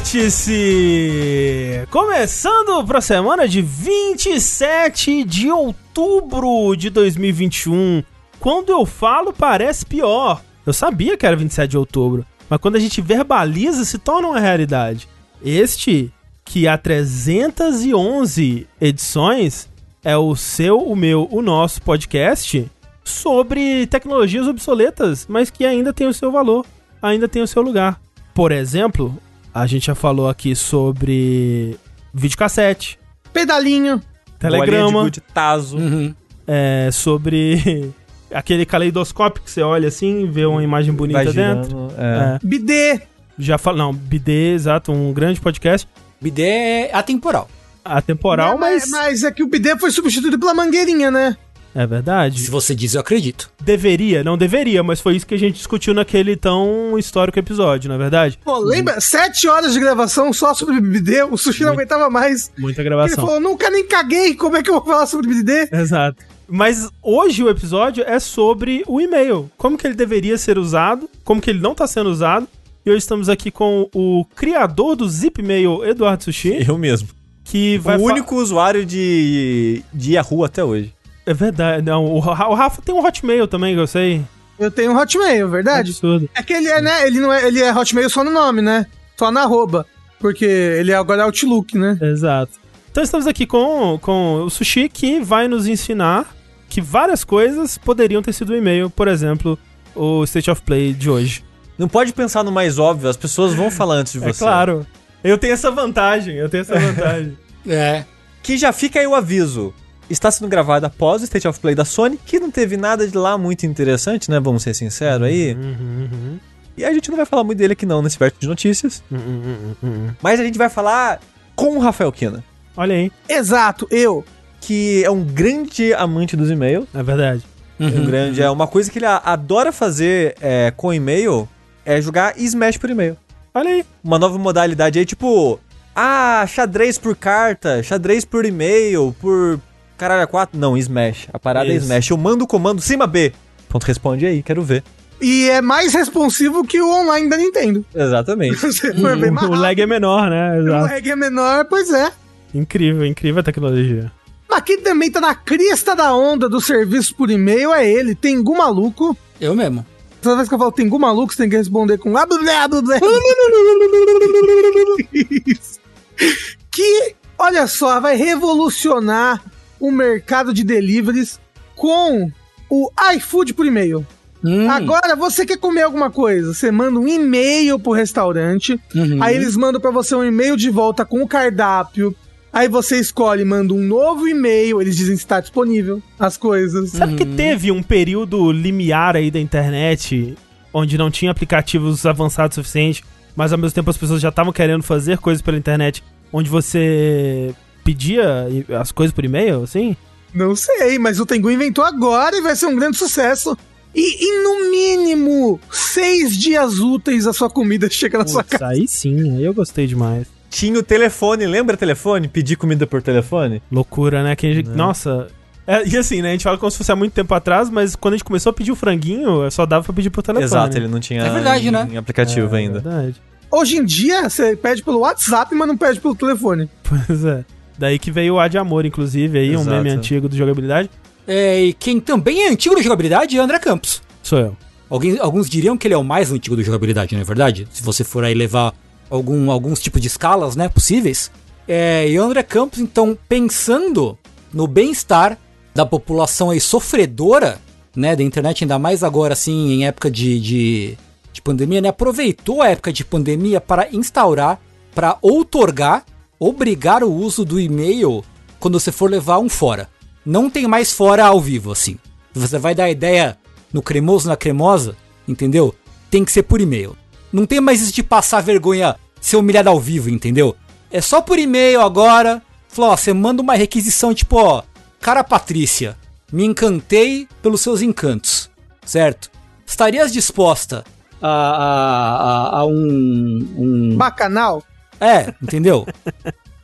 Vértice! Começando para a semana de 27 de outubro de 2021. Quando eu falo, parece pior. Eu sabia que era 27 de outubro, mas quando a gente verbaliza, se torna uma realidade. Este, que há 311 edições, é o seu, o meu, o nosso podcast sobre tecnologias obsoletas, mas que ainda tem o seu valor, ainda tem o seu lugar. Por exemplo, a gente já falou aqui sobre videocassete, Pedalinho. telegrama, de taso. Uhum. é, sobre aquele caleidoscópio que você olha assim, vê uma imagem bonita dentro. é. É, Bidê. já falo, não, BD, exato, um grande podcast Bidê é atemporal. atemporal, mas, mas é que o bidê foi substituído pela mangueirinha, né? É verdade. Se você diz, eu acredito. Deveria, não deveria, mas foi isso que a gente discutiu naquele tão histórico episódio, na é verdade? Pô, lembra? Sete horas de gravação só sobre bidê, o sushi não aguentava mais. Muita Ele gravação. falou, nunca nem caguei, como é que eu vou falar sobre bidê? Exato. Mas hoje o episódio é sobre o e-mail. Como que ele deveria ser usado, como que ele não está sendo usado. E hoje estamos aqui com o criador do Zipmail, Eduardo Sushi, Eu mesmo. que vai o único usuário de, de Yahoo até hoje. É verdade. Não, o Ra- o Rafa tem um Hotmail também, que eu sei. Eu tenho um Hotmail, verdade? Absurdo. É que ele é, né? Ele não é, ele é Hotmail só no nome, né? Só na arroba. Porque ele é agora Outlook, né? Exato. Então estamos aqui com, com o Sushi que vai nos ensinar que várias coisas poderiam ter sido o e-mail, por exemplo, o State of Play de hoje. Não pode pensar no mais óbvio, as pessoas vão falar antes de É você. claro. Eu tenho essa vantagem, eu tenho essa vantagem. É. Que já fica aí o aviso. Está sendo gravado após o State of Play da Sony, que não teve nada de lá muito interessante, né? Vamos ser sinceros aí. Uhum, uhum, E a gente não vai falar muito dele aqui não, nesse verso de notícias. uhum, uhum, uhum. Mas a gente vai falar com o Rafael Kina, Olha aí, Exato, eu. que é um grande amante dos e-mails. é verdade. Um grande, é uma coisa que ele adora fazer é, com e-mail é jogar Smash por e-mail. Olha aí. Uma nova modalidade aí, tipo, ah, xadrez por carta, xadrez por e-mail, por caralho a quatro. Não, Smash. A parada é Isso. Smash. Eu mando o comando cima B. Ponto responde aí, quero ver. E é mais responsivo que o online da Nintendo. Exatamente. Você for ver mais O lag é menor, né? rápido, o Exato. lag é menor, pois é. Incrível, incrível a tecnologia. Mas quem também tá na crista da onda do serviço por e-mail é ele, Tengu Maluco. Eu mesmo. Toda vez que eu falo Tengu Maluco, você tem que responder com... que, olha só, vai revolucionar o mercado de deliveries com o iFood por e-mail. Hum, Agora, você quer comer alguma coisa, você manda um e-mail pro restaurante, uhum. aí eles mandam pra você um e-mail de volta com o cardápio, aí você escolhe, manda um novo e-mail, eles dizem se está disponível as coisas. Sabe que teve um período limiar aí da internet onde não tinha aplicativos avançados o suficiente, mas ao mesmo tempo as pessoas já estavam querendo fazer coisas pela internet, onde você pedia as coisas por e-mail, assim? Não sei, mas o Tengu inventou agora e vai ser um grande sucesso. E, e no mínimo, seis dias úteis a sua comida chega na sua casa. aí sim, aí eu gostei demais. Tinha o telefone, lembra telefone? Pedir comida por telefone? Loucura, né? Que a gente- Nossa. É, e assim, né? A gente fala como se fosse há muito tempo atrás, mas quando a gente começou a pedir o franguinho, só dava pra pedir por telefone. Exato, ele não tinha É verdade, em, né? em aplicativo É, ainda. verdade. Hoje em dia, você pede pelo WhatsApp, mas não pede pelo telefone. Pois é. Daí que veio o A de Amor, inclusive, aí, um Exato. meme antigo do jogabilidade. É, e quem também é antigo da jogabilidade é André Campos. Sou eu. Alguém, alguns diriam que ele é o mais antigo da jogabilidade, não é verdade? Se você for aí levar algum, alguns tipos de escalas, né, possíveis. É, e o André Campos, então, pensando no bem-estar da população aí sofredora, né, da internet, ainda mais agora, assim, em época de, de, de pandemia, né, aproveitou a época de pandemia para instaurar, para outorgar, obrigar o uso do e-mail quando você for levar um fora. Não tem mais fora ao vivo, assim. Você vai dar ideia no cremoso, na cremosa, entendeu? Tem que ser por e-mail. Não tem mais isso de passar vergonha, ser humilhado ao vivo, entendeu? É só por e-mail agora. Falou, ó, você manda uma requisição tipo, ó, cara Patrícia, me encantei pelos seus encantos, certo? Estarias disposta a, a, a, a um, um Bacanal. É, entendeu?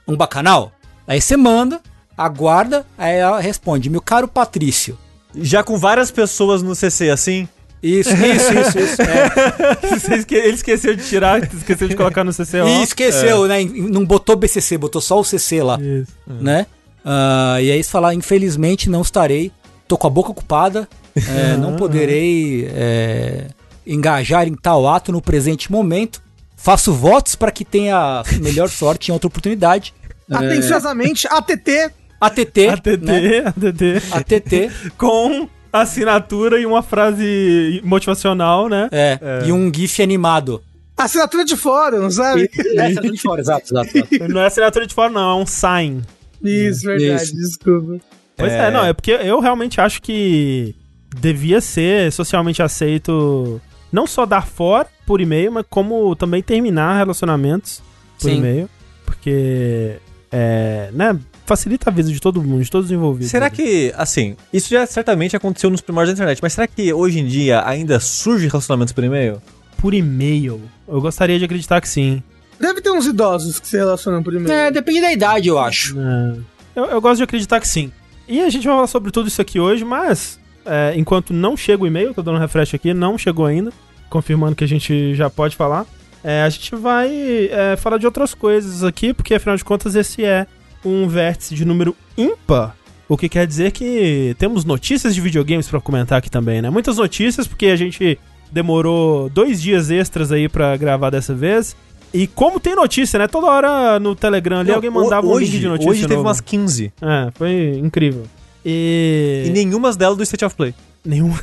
um bacanal. Aí você manda, aguarda, aí ela responde: Meu caro Patrício. Já com várias pessoas no CC assim, Isso, isso, isso, isso. é. Ele esqueceu de tirar, esqueceu de colocar no CCO. E esqueceu, né? Não botou BCC, botou só o CC lá, Isso. né? Ah, e aí você falar, infelizmente não estarei, tô com a boca ocupada, é, não poderei é, engajar em tal ato no presente momento. Faço votos para que tenha melhor sorte em outra oportunidade. Atenciosamente, ATT. ATT, ATT, né? ATT. ATT, Com assinatura e uma frase motivacional, né? é, e um GIF animado. Assinatura de fórum, sabe? Essa de fora, exato, exato, exato. Não é assinatura de fora, não, é um sign. Isso, verdade, Isso. desculpa. Pois é. não, é porque eu realmente acho que devia ser socialmente aceito não só dar fora por e-mail, mas como também terminar relacionamentos por Sim. e-mail. Porque, é, né, facilita a vida de todo mundo, de todos os envolvidos. Será que, assim, isso já certamente aconteceu nos primórdios da internet, mas será que hoje em dia ainda surge relacionamentos por e-mail? Por e-mail? Eu gostaria de acreditar que sim. Deve ter uns idosos que se relacionam por e-mail. É, depende da idade, eu acho. É, Eu, eu gosto de acreditar que sim. E a gente vai falar sobre tudo isso aqui hoje, mas é, enquanto não chega o e-mail, tô dando um refresh aqui, não chegou ainda, confirmando que a gente já pode falar. é, a gente vai é, falar de outras coisas aqui, porque afinal de contas esse é um vértice de número ímpar. O que quer dizer que temos notícias de videogames pra comentar aqui também, né? Muitas notícias, porque a gente demorou dois dias extras aí pra gravar dessa vez. E como tem notícia, né? Toda hora no Telegram ali Não, alguém mandava um hoje, link de notícia. Hoje teve novo. umas 15. É, foi incrível. E. E nenhuma delas do State of Play. Nenhuma.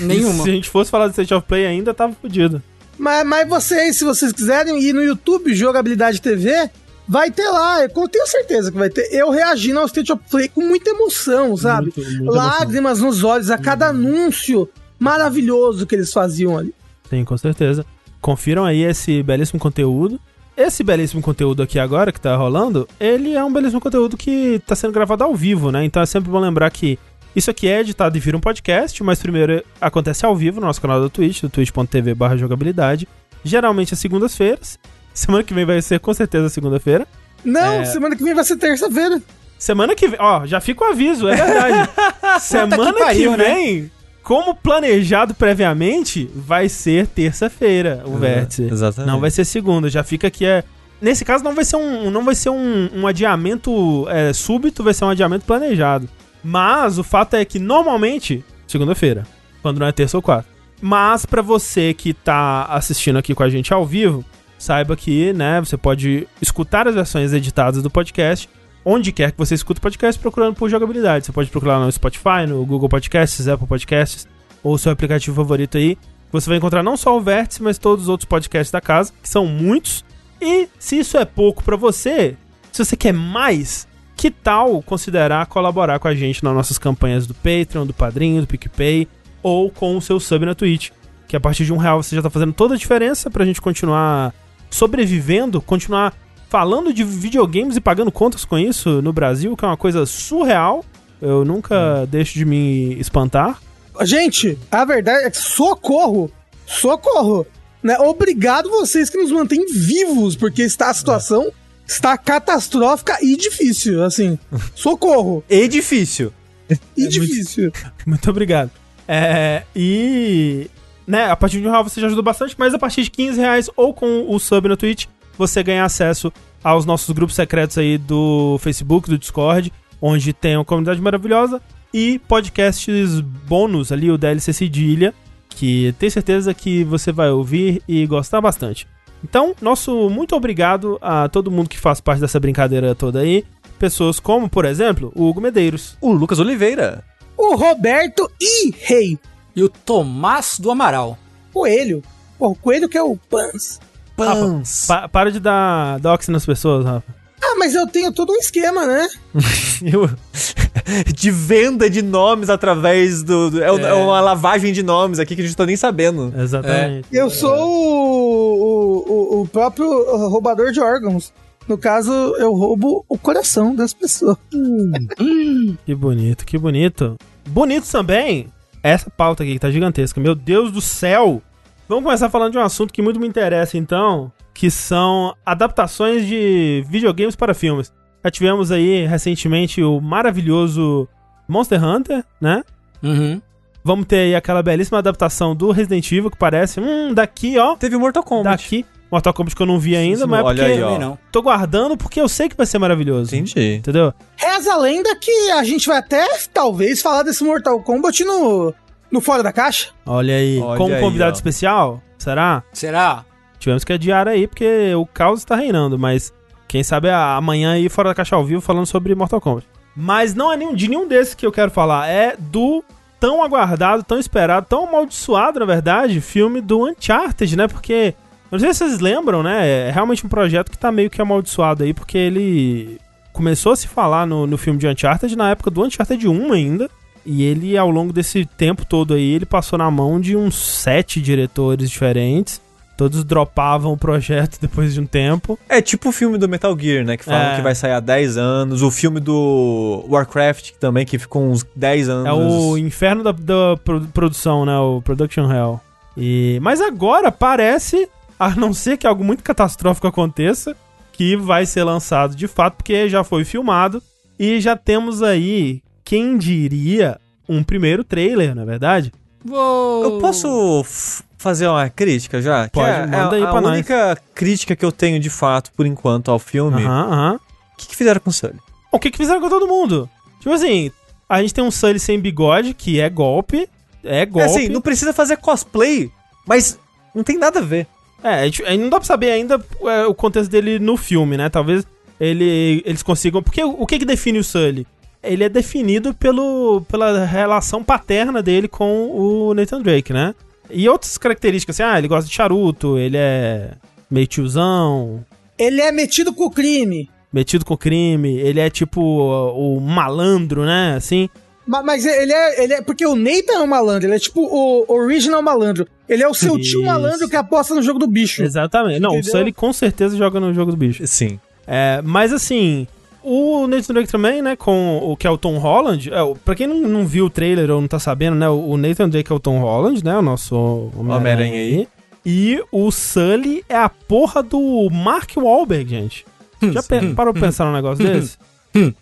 Nenhuma. Se a gente fosse falar do State of Play ainda, tava fodido. Mas, mas vocês, se vocês quiserem ir no YouTube Jogabilidade TV, vai ter lá. Eu tenho certeza que vai ter. Eu reagindo ao State of Play com muita emoção, sabe? Muito- muita emoção. Lágrimas nos olhos a cada anúncio maravilhoso que eles faziam ali. Sim, com certeza. Confiram aí esse belíssimo conteúdo. Esse belíssimo conteúdo aqui agora que tá rolando, ele é um belíssimo conteúdo que tá sendo gravado ao vivo, né? Então é sempre bom lembrar que isso aqui é editado e vira um podcast, mas primeiro acontece ao vivo no nosso canal da Twitch, do twitch.tv barra jogabilidade. Geralmente às segundas-feiras. Semana que vem vai ser com certeza segunda-feira. Não, É. semana que vem vai ser terça-feira. Semana que vem, ó, já fica o aviso, é verdade. Semana que, pariu, né? vem, como planejado previamente, vai ser terça-feira o vértice. Exatamente. Não vai ser segunda, já fica aqui é Nesse caso não vai ser um não vai ser um, um adiamento é, súbito, vai ser um adiamento planejado. Mas o fato é que normalmente segunda-feira, quando não é terça ou quarta. Mas pra você que tá assistindo aqui com a gente ao vivo, saiba que, né, você pode escutar as versões editadas do podcast onde quer que você escute o podcast procurando por jogabilidade. Você pode procurar no Spotify, no Google Podcasts, Apple Podcasts ou seu aplicativo favorito aí. Você vai encontrar não só o Vértice, mas todos os outros podcasts da casa, que são muitos. E se isso é pouco pra você, se você quer mais, que tal considerar colaborar com a gente nas nossas campanhas do Patreon, do Padrinho, do PicPay ou com o seu sub na Twitch? Que a partir de um real você já tá fazendo toda a diferença pra gente continuar sobrevivendo, continuar falando de videogames e pagando contas com isso no Brasil, que é uma coisa surreal. Eu nunca deixo de me espantar. Gente, a verdade é que socorro! Socorro! Né? Obrigado vocês que nos mantêm vivos, porque está, a situação está catastrófica e difícil, assim. Socorro! E difícil. E difícil. Muito obrigado. É, e. Né, a partir de um real você já ajuda bastante, mas a partir de 15 reais ou com o sub na Twitch, você ganha acesso aos nossos grupos secretos aí do Facebook, do Discord, onde tem uma comunidade maravilhosa e podcasts bônus ali, o DLC Cedilha, que tenho certeza que você vai ouvir e gostar bastante. Então, nosso muito obrigado a todo mundo que faz parte dessa brincadeira toda aí. Pessoas como, por exemplo, o Hugo Medeiros, O Lucas Oliveira. O Roberto e Rei E o Tomás do Amaral. Coelho. Pô, o Coelho que é o Pans. Pans. Pa- para de dar dox nas pessoas, Rafa. Ah, mas eu tenho todo um esquema, né? Eu- de venda de nomes através do. do- é, É. é uma lavagem de nomes aqui que a gente tá nem sabendo. Exatamente. Eu sou o próprio roubador de órgãos. No caso, eu roubo o coração das pessoas. Que bonito, que bonito. Bonito também, essa pauta aqui que tá gigantesca. Meu Deus do céu! Vamos começar falando de um assunto que muito me interessa, então, que são adaptações de videogames para filmes. Já tivemos aí recentemente o maravilhoso Monster Hunter, né? Uhum. Vamos ter aí aquela belíssima adaptação do Resident Evil, que parece, hum, daqui, ó, Teve Mortal Kombat. daqui. Mortal Kombat que eu não vi ainda, sim, mas é porque olha aí, ó. Não. tô guardando porque eu sei que vai ser maravilhoso. Entendi. Entendeu? Reza a lenda que a gente vai até, talvez, falar desse Mortal Kombat no, no Fora da Caixa. Olha aí, Olha como aí, convidado ó. especial, será? Será? Tivemos que adiar aí, porque o caos está reinando, mas quem sabe a- amanhã aí fora da caixa ao vivo falando sobre Mortal Kombat. Mas não é nenhum, de nenhum desses que eu quero falar, é do tão aguardado, tão esperado, tão amaldiçoado, na verdade, filme do Uncharted, né? Porque, não sei se vocês lembram, né? É realmente um projeto que tá meio que amaldiçoado aí, porque ele começou a se falar no, no filme de Uncharted na época do Uncharted 1 ainda. E ele, ao longo desse tempo todo aí, ele passou na mão de uns sete diretores diferentes. Todos dropavam o projeto depois de um tempo. É tipo o filme do Metal Gear, né? Que falam É. que vai sair há 10 anos. O filme do Warcraft também, que ficou uns 10 anos. É o inferno da, da pro- produção, né? O Production Hell. E, mas agora parece, a não ser que algo muito catastrófico aconteça, que vai ser lançado de fato, porque já foi filmado. E já temos aí, quem diria, um primeiro trailer, na é verdade? Vou... Eu posso fazer uma crítica já? Que Pode, é, manda é aí a pra nós. única crítica que eu tenho de fato, por enquanto, ao filme. O Aham, aham. que, que fizeram com o Sully? O que, que fizeram com todo mundo? Tipo assim, a gente tem um Sully sem bigode, que é golpe. É É golpe. assim, não precisa fazer cosplay, mas não tem nada a ver. É, a gente- a gente não dá pra saber ainda é, o contexto dele no filme, né? Talvez ele, eles consigam. Porque o, o que, que define o Sully? Ele é definido pelo, pela relação paterna dele com o Nathan Drake, né? E outras características, assim, ah, ele gosta de charuto, ele é meio tiozão, Ele é metido com o crime. metido com crime, ele é tipo o, o malandro, né? Assim. Ma- Mas ele é, ele é. Porque o Nathan é um malandro, ele é tipo o original malandro. Ele é o seu tio Isso. malandro que aposta no jogo do bicho. Exatamente. Não, Entendeu? o Sully com certeza joga no jogo do bicho. Sim. É, mas assim, o Nathan Drake também, né, com o que é o Tom Holland, é, o- pra quem não, não viu o trailer ou não tá sabendo, né, o Nathan Drake é o Tom Holland, né, o nosso Homem-Aranha aí. E o Sully é a porra do Mark Wahlberg, gente. Já pe- parou pra pensar num negócio desse?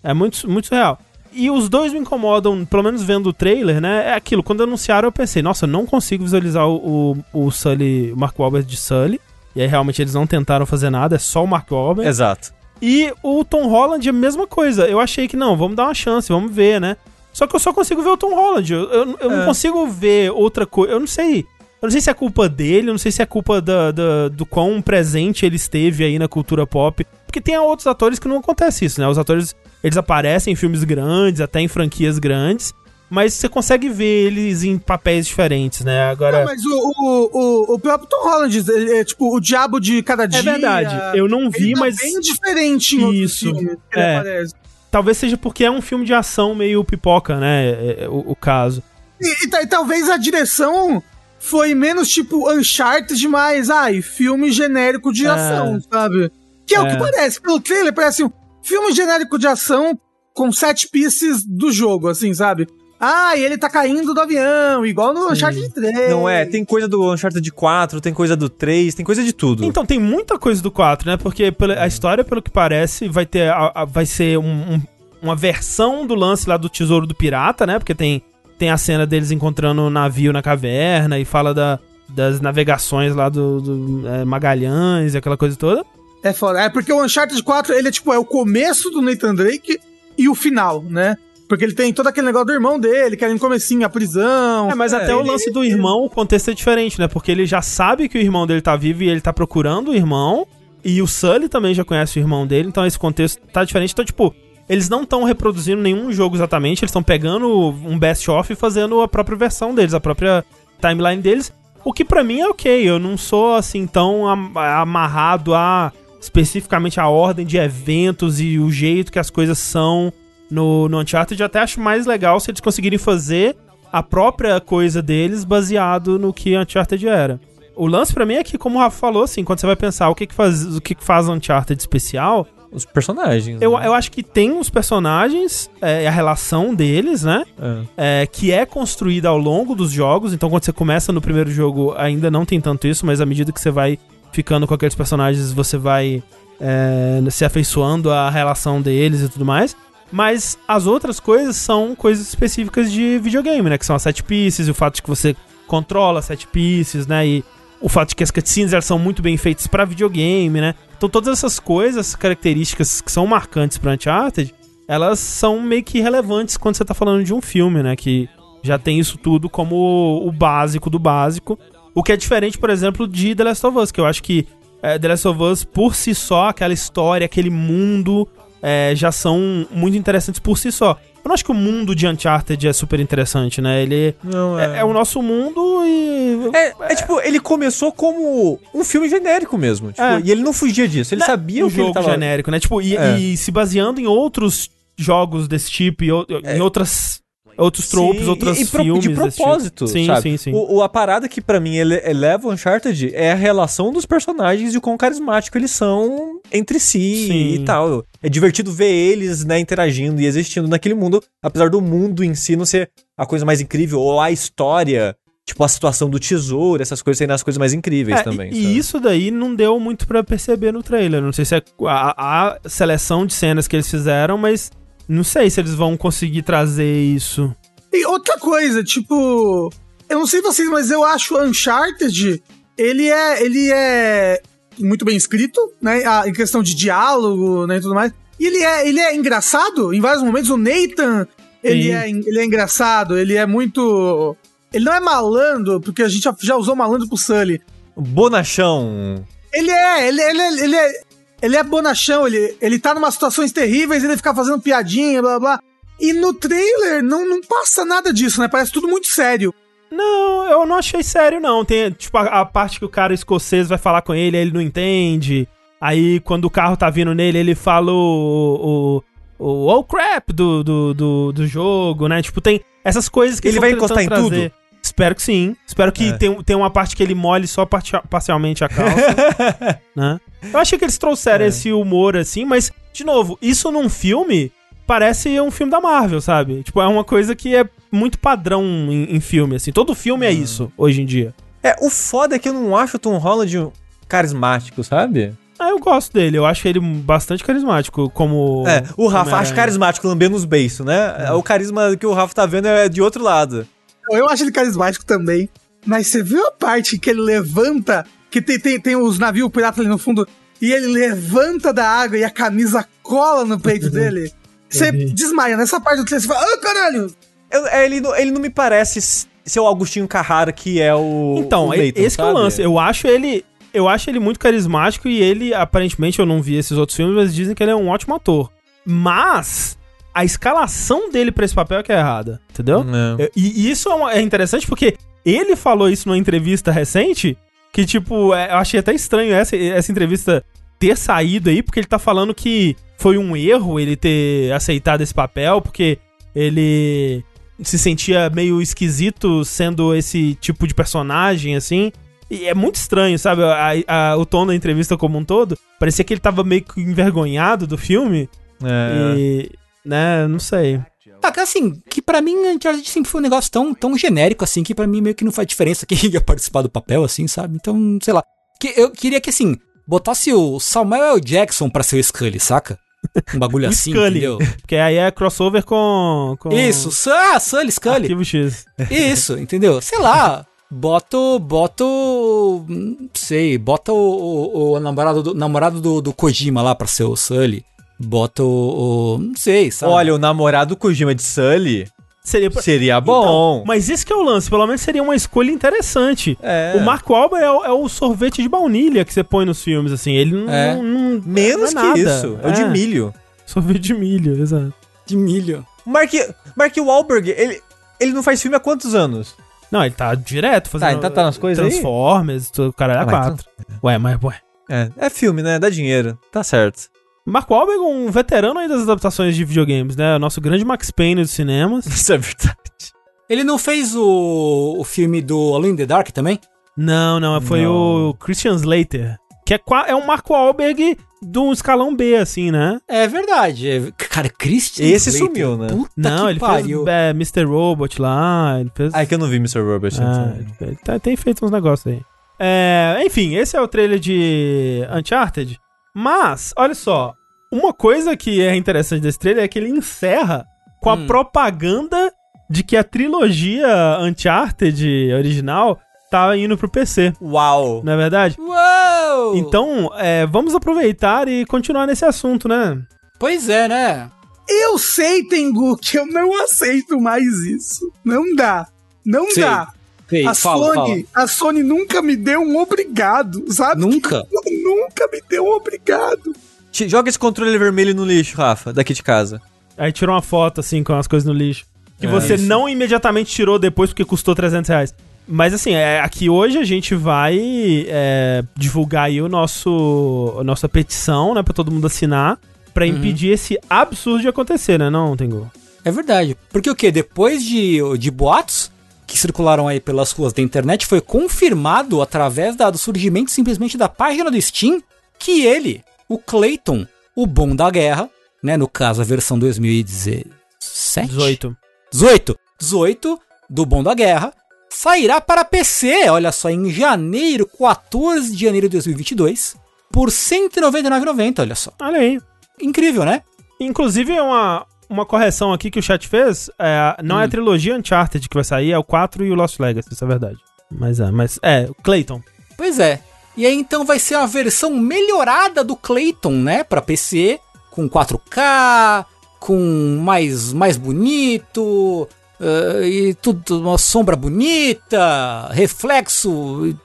É muito, muito surreal. E os dois me incomodam, pelo menos vendo o trailer, né? É aquilo, quando anunciaram eu pensei, nossa, eu não consigo visualizar o, o, o Sully, o Mark Wahlberg de Sully. E aí realmente eles não tentaram fazer nada, é só o Mark Wahlberg. Exato. E o Tom Holland a mesma coisa. Eu achei que não, vamos dar uma chance, vamos ver, né? Só que eu só consigo ver o Tom Holland. Eu, eu, eu não É. consigo ver outra coisa. Eu não sei. Eu não sei se é culpa dele, eu não sei se é culpa da, da- do quão presente ele esteve aí na cultura pop. Porque tem outros atores que não acontece isso, né? Os atores, eles aparecem em filmes grandes, até em franquias grandes. Mas você consegue ver eles em papéis diferentes, né? Agora. Não, mas o, o, o, o próprio Tom Holland, ele é tipo o diabo de cada dia. é verdade. Eu não vi, Ele tá mas. bem diferente em Isso. ele É. aparece. Talvez seja porque é um filme de ação meio pipoca, né? é- é o, o caso. E, e e talvez a direção foi menos tipo Uncharted, mais, ai, filme genérico de É. ação, sabe? Que é, o É. que parece. Pelo trailer, parece um filme genérico de ação com sete pieces do jogo, assim, sabe? Ah, e ele tá caindo do avião, igual no Uncharted 3. Não é, tem coisa do Uncharted 4, tem coisa do 3, tem coisa de tudo. Então, tem muita coisa do 4, né? Porque a história, pelo que parece, vai ter. a- a- vai ser um- um- uma versão do lance lá do Tesouro do Pirata, né? Porque tem, tem a cena deles encontrando o navio na caverna e fala da, das navegações lá do, do, é, Magalhães e aquela coisa toda. É foda. É porque o Uncharted 4, ele é tipo, é o começo do Nathan Drake e o final, né? Porque ele tem todo aquele negócio do irmão dele, que era no comecinho, a prisão. É, mas até o ele- lance do irmão, o contexto é diferente, né? Porque ele já sabe que o irmão dele tá vivo e ele tá procurando o irmão. E o Sully também já conhece o irmão dele, então esse contexto tá diferente. Então, tipo, eles não estão reproduzindo nenhum jogo exatamente, eles estão pegando um best-of e fazendo a própria versão deles, a própria timeline deles. O que pra mim é ok, eu não sou assim tão am- amarrado a especificamente a ordem de eventos e o jeito que as coisas são no, no Uncharted. Eu até acho mais legal se eles conseguirem fazer a própria coisa deles baseado no que Uncharted era. O lance pra mim é que, como o Rafa falou, assim, quando você vai pensar o que, que faz o que, que faz Uncharted especial, Os personagens. eu, né? eu acho que tem os personagens, é, a relação deles, né? É. é, que é construída ao longo dos jogos. Então, quando você começa no primeiro jogo, ainda não tem tanto isso, mas à medida que você vai ficando com aqueles personagens, você vai é, se afeiçoando à relação deles e tudo mais. Mas as outras coisas são coisas específicas de videogame, né? Que são as set pieces, o fato de que você controla as set pieces, né? E o fato de que as cutscenes elas são muito bem feitas para videogame, né? Então todas essas coisas, características que são marcantes para Uncharted, elas são meio que relevantes quando você tá falando de um filme, né? Que já tem isso tudo como o básico do básico. O que é diferente, por exemplo, de The Last of Us, que eu acho que é, The Last of Us, por si só, aquela história, aquele mundo, é, já são muito interessantes por si só. Eu não acho que o mundo de Uncharted é super interessante, né? Ele Não, é, é o nosso mundo e. É, é tipo, ele começou como um filme genérico mesmo. Tipo, É. E ele não fugia disso. Ele Né, sabia um o que ele jogo tava... genérico, né? Tipo, e, É. e se baseando em outros jogos desse tipo, e, em outras. Outros tropes, Sim, outros e, e pro- filmes. de tipo. propósito, Sim, sabe? sim, sim. O, o- a parada que pra mim ele eleva o Uncharted é a relação dos personagens e o quão carismático eles são entre si Sim. e tal. É divertido ver eles, né, interagindo e existindo naquele mundo, apesar do mundo em si não ser a coisa mais incrível, ou a história, tipo a situação do tesouro, essas coisas serem as coisas mais incríveis É, também. e, sabe? isso daí não deu muito pra perceber no trailer. Não sei se é a, a seleção de cenas que eles fizeram, mas não sei se eles vão conseguir trazer isso. E outra coisa, tipo. Eu não sei vocês, mas eu acho Uncharted. Ele é. Ele é muito bem escrito, né? Em questão de diálogo, né? E tudo mais. E ele é, ele é engraçado em vários momentos. O Nathan, ele Sim. é, ele é engraçado, ele é muito. Ele não é malandro, porque a gente já, já usou malandro pro Sully. Bonachão. Ele é, ele, ele, é- ele é. Ele é bonachão, ele, ele tá numa situações terríveis, ele fica fazendo piadinha, blá blá. E no trailer não, não passa nada disso, né? Parece tudo muito sério. Não, eu não achei sério, não. Tem, tipo, a, a parte que o cara escocês vai falar com ele, aí ele não entende. Aí, quando o carro tá vindo nele, ele fala o. o, o oh crap do, do, do, do jogo, né? Tipo, tem essas coisas que Ele vai encostar em tudo? Espero que sim. Espero que É. tenha, tenha uma parte que ele molhe só parcialmente a calça, né? Eu achei que eles trouxeram É. esse humor assim, mas, de novo, isso num filme parece um filme da Marvel, sabe? Tipo, é uma coisa que é muito padrão em, em filme, assim. Todo filme é Ah. isso, hoje em dia. É, o foda é que eu não acho o Tom Holland carismático, sabe? Ah, eu gosto dele. Eu acho ele bastante carismático, como... É, o Rafa acha carismático lambendo os beiços, né? O carisma que o Rafa tá vendo é de outro lado. Eu acho ele carismático também. Mas você viu a parte que ele levanta, que tem, tem, tem os navios piratas ali no fundo, e ele levanta da água e a camisa cola no peito dele? Você desmaia nessa parte do trailer, você fala, ah, caralho! Eu- é, ele, não- ele não me parece ser o Augustinho Carrara, que é o. Então, o é- Nathan, esse que é o sabe? lance. Eu acho ele... Eu acho ele muito carismático e ele, aparentemente, eu não vi esses outros filmes, mas dizem que ele é um ótimo ator. Mas a escalação dele pra esse papel é que é errada, entendeu? É, E, e isso é, uma- é interessante porque ele falou isso numa entrevista recente, que, tipo, é, eu achei até estranho essa, essa entrevista ter saído aí, porque ele tá falando que foi um erro ele ter aceitado esse papel, porque ele se sentia meio esquisito sendo esse tipo de personagem, assim. E é muito estranho, sabe? A- a- o tom da entrevista como um todo. Parecia que ele tava meio que envergonhado do filme. É. E. Né, não sei. Que assim, que pra mim Uncharted sempre foi um negócio tão, tão genérico, assim, que pra mim meio que não faz diferença quem ia participar do papel, assim, sabe? Então, sei lá. Que eu queria que, assim, botasse o Samuel. Jackson pra ser o Scully, saca? Um bagulho assim, Scully. entendeu? Porque aí é crossover com. com Isso, ah, Sully, Scully. Arquivo X. Isso, entendeu? Sei lá. Bota, o- bota, o- não sei, bota o, o, o namorado, do, namorado do, do Kojima lá pra ser o Sully. Bota o, o- não sei, sabe? Olha, o namorado do Kojima de Sully Seria. pra- seria Então, bom. mas esse que é o lance. Pelo menos seria uma escolha interessante. É. O Mark Wahlberg é o, é o sorvete de baunilha que você põe nos filmes, assim. Ele não. É. não- não- Menos não é que nada. isso. É o de milho. Sorvete de milho, exato. de milho. Mark, Mark Wahlberg, ele, ele não faz filme há quantos anos? Não, ele tá direto fazendo. então tá nas coisas aí? Transformers, o cara Ah, era mas quatro. Ué, mas, ué. É, é filme, né? Dá dinheiro. Tá certo. Mark Wahlberg é um veterano aí das adaptações de videogames, né? O nosso grande Max Payne dos cinemas. Isso é verdade. Ele não fez o, o filme do Alone in the Dark também? Não, não, foi Não. o Christian Slater. Que é, é um Mark Wahlberg de um escalão B, assim, né? É verdade. é- cara, Christian Esse Slater, sumiu, né? Puta não, que ele pariu. fez é, Mr. Robot lá, ele fez... Ah, é que eu não vi Mr. Robert. Ah, então. ele tá- tem feito uns negócios aí. É, enfim, esse é o trailer de Uncharted. Mas, olha só, uma coisa que é interessante desse trailer é que ele encerra com a Hum. propaganda de que a trilogia Uncharted original tá indo pro PC. Uau! Não é verdade? Uou! Então, é, vamos aproveitar e continuar nesse assunto, né? Pois é, né? Eu sei, Tengu, que eu não aceito mais isso. Não dá. Não Sei. dá. Ei, A fala, Sony, a Sony nunca me deu um obrigado, sabe? Nunca? Nunca me deu um obrigado. Te- Joga esse controle vermelho no lixo, Rafa, daqui de casa. Aí tirou uma foto, assim, com as coisas no lixo. Que É, você isso. não imediatamente tirou depois porque custou 300 reais. Mas assim, é, aqui hoje a gente vai é, divulgar aí o nosso, a nossa petição, né, pra todo mundo assinar, pra Uhum. impedir esse absurdo de acontecer, né, não, Tengu? É verdade. Porque o quê? Depois de, de boatos que circularam aí pelas ruas da internet, foi confirmado através da- do surgimento simplesmente da página do Steam que ele, o Clayton, o bom da guerra, né? No caso, a versão 2017? 18. 18. 18 do Bom da Guerra sairá para PC, olha só, em janeiro, 14 de janeiro de 2022, por R$ 199,90, olha só. Olha aí. Incrível, né? Inclusive, é uma, uma correção aqui que o chat fez. É, não é a trilogia Uncharted que vai sair, é o 4 e o Lost Legacy, isso é verdade. Mas é, mas é, o Clayton. Pois é. E aí então vai ser uma versão melhorada do Clayton, né, para PC, com 4K, com mais mais bonito, eh, e tudo uma sombra bonita, reflexo, e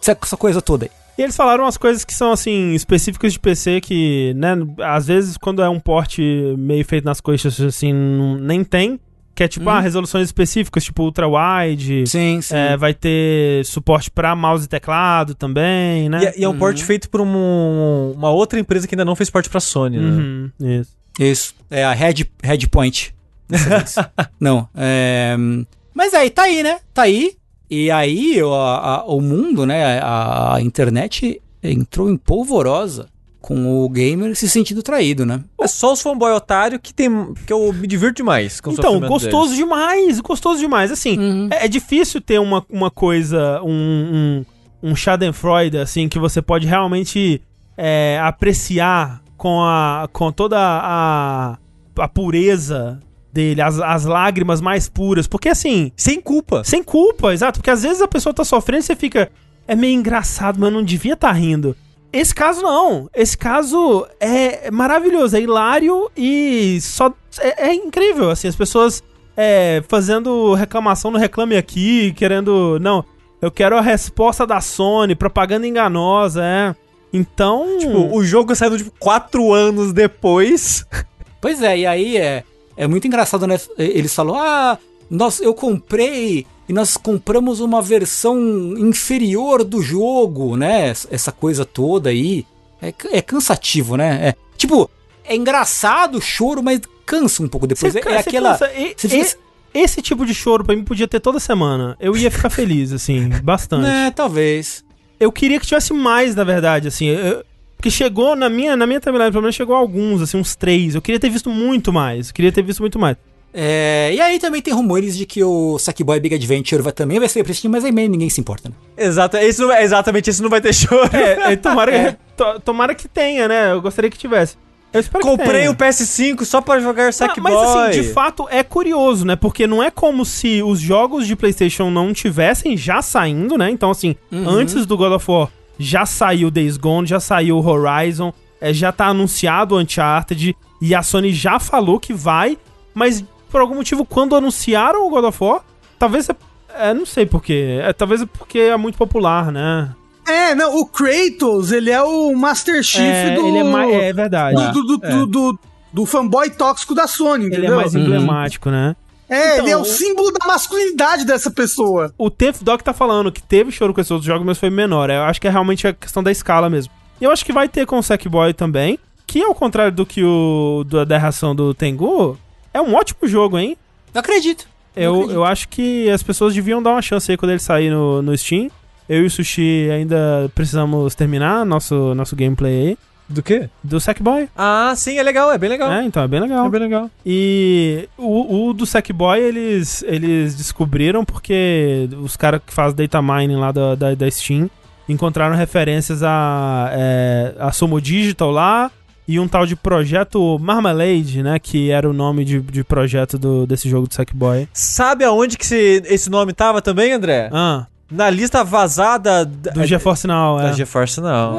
essa essa coisa toda aí. E eles falaram umas coisas que são, assim, específicas de PC que, né, às vezes quando é um porte meio feito nas coxas, assim, não- nem tem. Que é tipo, ah, resoluções específicas, tipo ultra wide. Sim, sim. É, vai ter suporte pra mouse e teclado também, né? E, é- e é um port feito por um- uma outra empresa que ainda não fez port pra Sony, né? Uhum, isso. Isso. É a Red, Red Point. Não. É... Mas aí, tá aí, né? Tá aí. E aí o, a- o mundo, né? A, a internet entrou em polvorosa com o gamer se sentindo traído, né? É só os fanboy otário que tem que eu me divirto demais com Então, gostoso deles. demais, gostoso demais. Assim, Uhum. é, é difícil ter uma, uma coisa, um, um, um Schadenfreude, assim, que você pode realmente é, apreciar com, a, com toda a, a pureza dele, as, as lágrimas mais puras. Porque, assim, Sem culpa. sem culpa, exato. Porque às vezes a pessoa tá sofrendo e você fica. É meio engraçado, mas eu não devia estar rindo. Esse caso não. Esse caso é maravilhoso, é hilário e só. É, é incrível, assim, as pessoas é, fazendo reclamação no Reclame Aqui, querendo. Não, eu quero a resposta da Sony, propaganda enganosa, é. Então. Tipo, o jogo saiu tipo quatro anos depois. Pois é, e aí é, é muito engraçado, né? Eles falam, ah, nós, eu comprei e nós compramos uma versão inferior do jogo, né? Essa coisa toda aí. É, é cansativo, né? É, tipo, é engraçado o choro, mas cansa um pouco depois. Cê é, é aquela. E- e- fica- esse tipo de choro pra mim podia ter toda semana. Eu ia ficar feliz, assim, bastante. Né, talvez. eu queria que tivesse mais, na verdade, assim. eu- porque chegou na minha, na minha timeline, pelo menos chegou alguns, assim, uns três. Eu queria ter visto muito mais. Eu queria ter visto muito mais. É, e aí também tem rumores de que o Sackboy Big Adventure vai, também vai ser pra Steam, mas aí meio ninguém se importa, né? Exato, esse não, exatamente, esse não vai ter choro. É, é, tomara, Que, to- tomara que tenha, né? Eu gostaria que tivesse. Eu espero que Comprei tenha. o PS5 só pra jogar Ah, Sackboy. mas assim, de fato é curioso, né? Porque não é como se os jogos de PlayStation não tivessem já saindo, né? Então, assim, Uhum. antes do God of War já saiu Days Gone, já saiu Horizon, é, já tá anunciado o Uncharted e a Sony já falou que vai, mas por algum motivo, quando anunciaram o God of War, talvez é. é, não sei porquê. É, talvez é porque é muito popular, né? É, não, o Kratos, ele é o Master Chief é, do, ele é, mais, é verdade. do, do, do, do, do fanboy tóxico da Sony, Ele entendeu? é mais emblemático, né? É, Então, ele é o o- símbolo da masculinidade dessa pessoa. O Tenth Dog tá falando que teve choro com esses outros jogos, mas foi menor. Eu acho que é realmente a questão da escala mesmo. E eu acho que vai ter com o Sackboy também, que ao contrário do que o do- da reação do Tengu, é um ótimo jogo, hein? Eu acredito. Eu, acredito. eu acho que as pessoas deviam dar uma chance aí quando ele sair no, no Steam. Eu e o Sushi ainda precisamos terminar nosso, nosso gameplay aí. Do quê? Do Sackboy. Ah, sim, é legal, é bem legal. É, então é bem legal. É bem legal. E o, o do Sackboy eles, eles descobriram porque os caras que fazem data mining lá da, da, da Steam encontraram referências a, é, a Sumo Digital lá, e um tal de Projeto Marmalade, né? Que era o nome de, de projeto do, desse jogo do Sackboy. Sabe aonde que esse, esse nome tava também, André? Ah, Na lista vazada da, do GeForce Now, da é. GeForce não.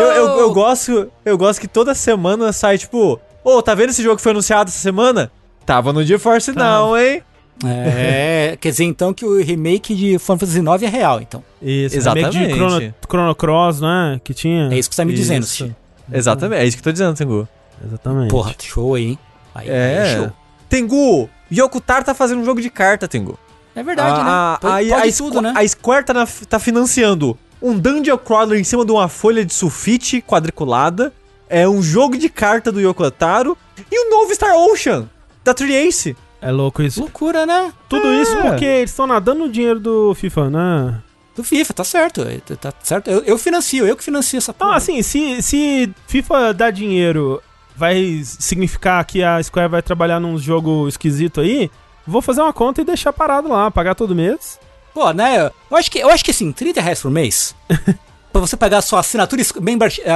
Eu, eu, eu gosto, eu gosto que toda semana sai tipo, ô, tá vendo esse jogo que foi anunciado essa semana? Tava no GeForce não, hein? É, quer dizer então que o remake de Final Fantasy IX é real, então. Isso, Exatamente. remake de Chrono, Chrono Cross, né? Que tinha. É isso que você tá me dizendo, Isso. Sushi. Exatamente, é isso que eu tô dizendo, Tengu. Exatamente. Porra, show aí, hein? Aí, aí É. show. Tengu, Yokutar tá fazendo um jogo de carta, Tengu. É verdade, a, né? a, Pode, aí pode a, tudo, né? a Square tá, na- tá financiando um Dungeon Crawler em cima de uma folha de sulfite quadriculada, é um jogo de carta do Yokotaro e o novo Star Ocean da Triace. É louco isso. Loucura, né? Tudo É. isso porque eles estão nadando no dinheiro do FIFA, né? Do FIFA, tá certo. é, Tá, tá certo. Eu, eu financio, eu que financio essa porra. assim, se, se FIFA dá dinheiro, vai significar que a Square vai trabalhar num jogo esquisito aí, vou fazer uma conta e deixar parado lá, pagar todo mês. Pô, né? Eu acho que, eu acho que assim, 30 reais por mês, pra você pagar a sua assinatura,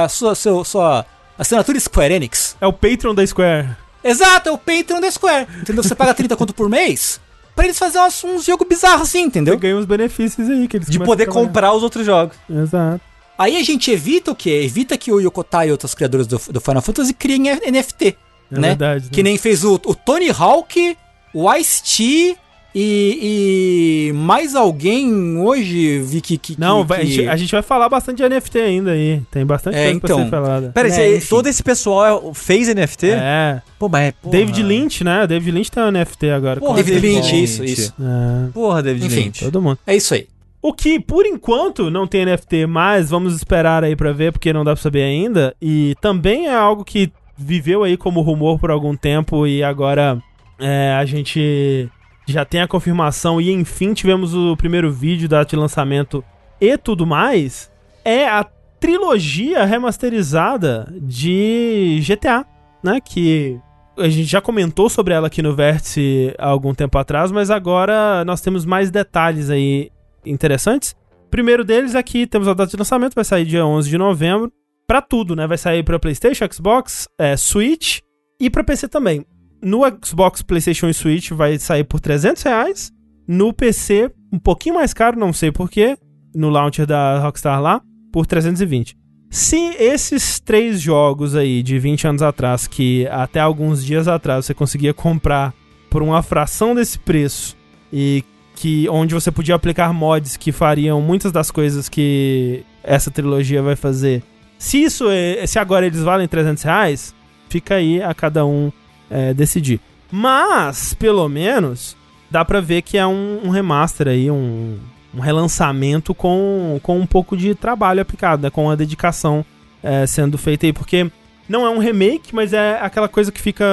a sua, seu, sua assinatura Square Enix. É o Patreon da Square. Exato, é o Patreon da Square. Entendeu? Você paga 30 conto por mês pra eles fazerem uns, uns jogos bizarros assim, Você entendeu? ganha uns benefícios aí que eles De poder comprar os outros jogos. Exato. Aí a gente evita o quê? Evita que o Yokotai e outros criadores do, do Final Fantasy criem NFT, É né? verdade. né? Que nem fez o, o Tony Hawk, o Ice-T e, e mais alguém hoje vi que... que Não, que, a, gente, a gente vai falar bastante de NFT ainda aí. Tem bastante É, coisa pra então. ser falada. Pera aí, É, todo esse pessoal é- fez NFT? É. Pô, mas é. porra. David Lynch, né? David Lynch tem um NFT agora. Porra, David David Lynch, Lynch. isso, isso. É, Porra, David Enfim, Lynch. todo mundo. É isso aí. O que, por enquanto, não tem NFT, mas vamos esperar aí pra ver, porque não dá pra saber ainda. E também é algo que viveu aí como rumor por algum tempo e agora é, a gente já tem a confirmação e enfim tivemos o primeiro vídeo data de lançamento e tudo mais. É a trilogia remasterizada de GTA, né? Que a gente já comentou sobre ela aqui no Vértice há algum tempo atrás, mas agora nós temos mais detalhes aí interessantes. Primeiro deles aqui temos a data de lançamento, vai sair dia 11 de novembro. Pra tudo, né? Vai sair pra PlayStation, Xbox, é, Switch e pra PC também. No Xbox, PlayStation e Switch vai sair por 300 reais. No PC, um pouquinho mais caro, não sei porquê. No launcher da Rockstar lá, por 320. Se esses três jogos aí de 20 anos atrás, que até alguns dias atrás você conseguia comprar por uma fração desse preço e que onde você podia aplicar mods que fariam muitas das coisas que essa trilogia vai fazer. Se isso é, se agora eles valem 300 reais, fica aí a cada um é, decidir. Mas, pelo menos, dá pra ver que é um, um remaster aí, um, um relançamento com, com um pouco de trabalho aplicado, né? Com a dedicação é, sendo feita aí, porque não é um remake, mas é aquela coisa que fica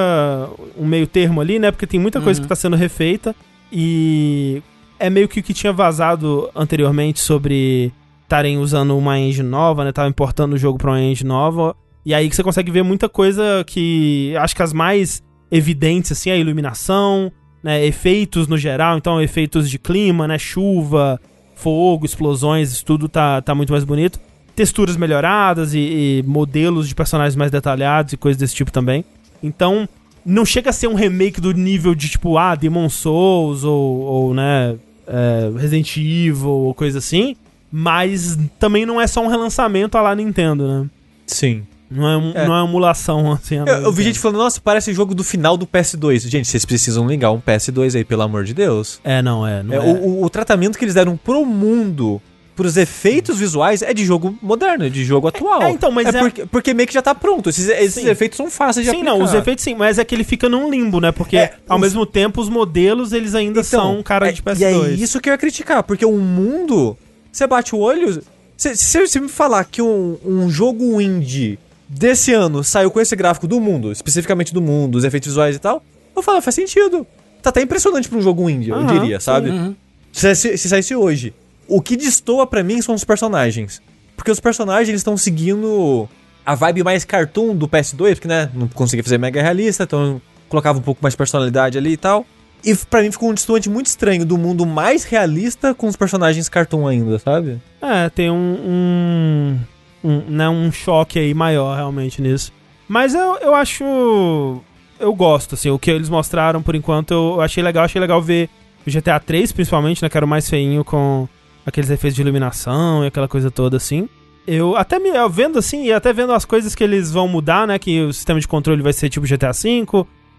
um meio termo ali, né? Porque tem muita coisa Uhum. que tá sendo refeita e é meio que o que tinha vazado anteriormente sobre estarem usando uma engine nova, né? Tava importando o jogo pra uma engine nova. E aí que você consegue ver muita coisa que acho que as mais evidentes assim, a iluminação, né, efeitos no geral, então efeitos de clima, né, chuva, fogo, explosões, isso tudo tá, tá muito mais bonito. Texturas melhoradas e, e modelos de personagens mais detalhados e coisas desse tipo também. Então, não chega a ser um remake do nível de tipo, ah, Demon Souls ou, ou né, é, Resident Evil ou coisa assim. Mas também não é só um relançamento a lá Nintendo, né? Sim. Não é, um- É. não é uma emulação assim. Eu, eu vi gente falando, nossa, parece jogo do final do PS2. Gente, vocês precisam ligar um PS2 aí, pelo amor de Deus. É, não é. Não É, é. O, o- tratamento que eles deram pro mundo, pros efeitos visuais, é de jogo moderno, é de jogo atual. é, então, mas é- Porque, porque meio que já tá pronto. Esses, esses Sim. efeitos são fáceis de Sim, aplicar. não, os efeitos sim, mas é que ele fica num limbo, né? Porque É, ao os- mesmo tempo os modelos eles ainda são cara é- de PS2. E é isso que eu ia criticar, porque o mundo, você bate o olho. Se se você me falar que um, um jogo indie desse ano saiu com esse gráfico do mundo, especificamente do mundo, os efeitos visuais e tal, eu vou falar, faz sentido. Tá até impressionante pra um jogo indie, eu Aham, diria, sabe? Uhum. Se, se, se saísse hoje. O que destoa pra mim são os personagens. Porque os personagens estão seguindo a vibe mais cartoon do PS2, porque, né, não conseguia fazer mega realista, então colocava um pouco mais de personalidade ali e tal. E pra mim ficou um distante muito estranho do mundo mais realista com os personagens cartoon ainda, sabe? É, tem um, um, um, né, um choque aí maior realmente nisso. Mas eu, eu acho. Eu gosto, assim, o que eles mostraram por enquanto eu achei legal. Achei legal ver o GTA 3, principalmente, né? Que era o mais feinho com aqueles efeitos de iluminação e aquela coisa toda assim. Eu até me eu vendo assim, e até vendo as coisas que eles vão mudar, né? Que o sistema de controle vai ser tipo GTA V,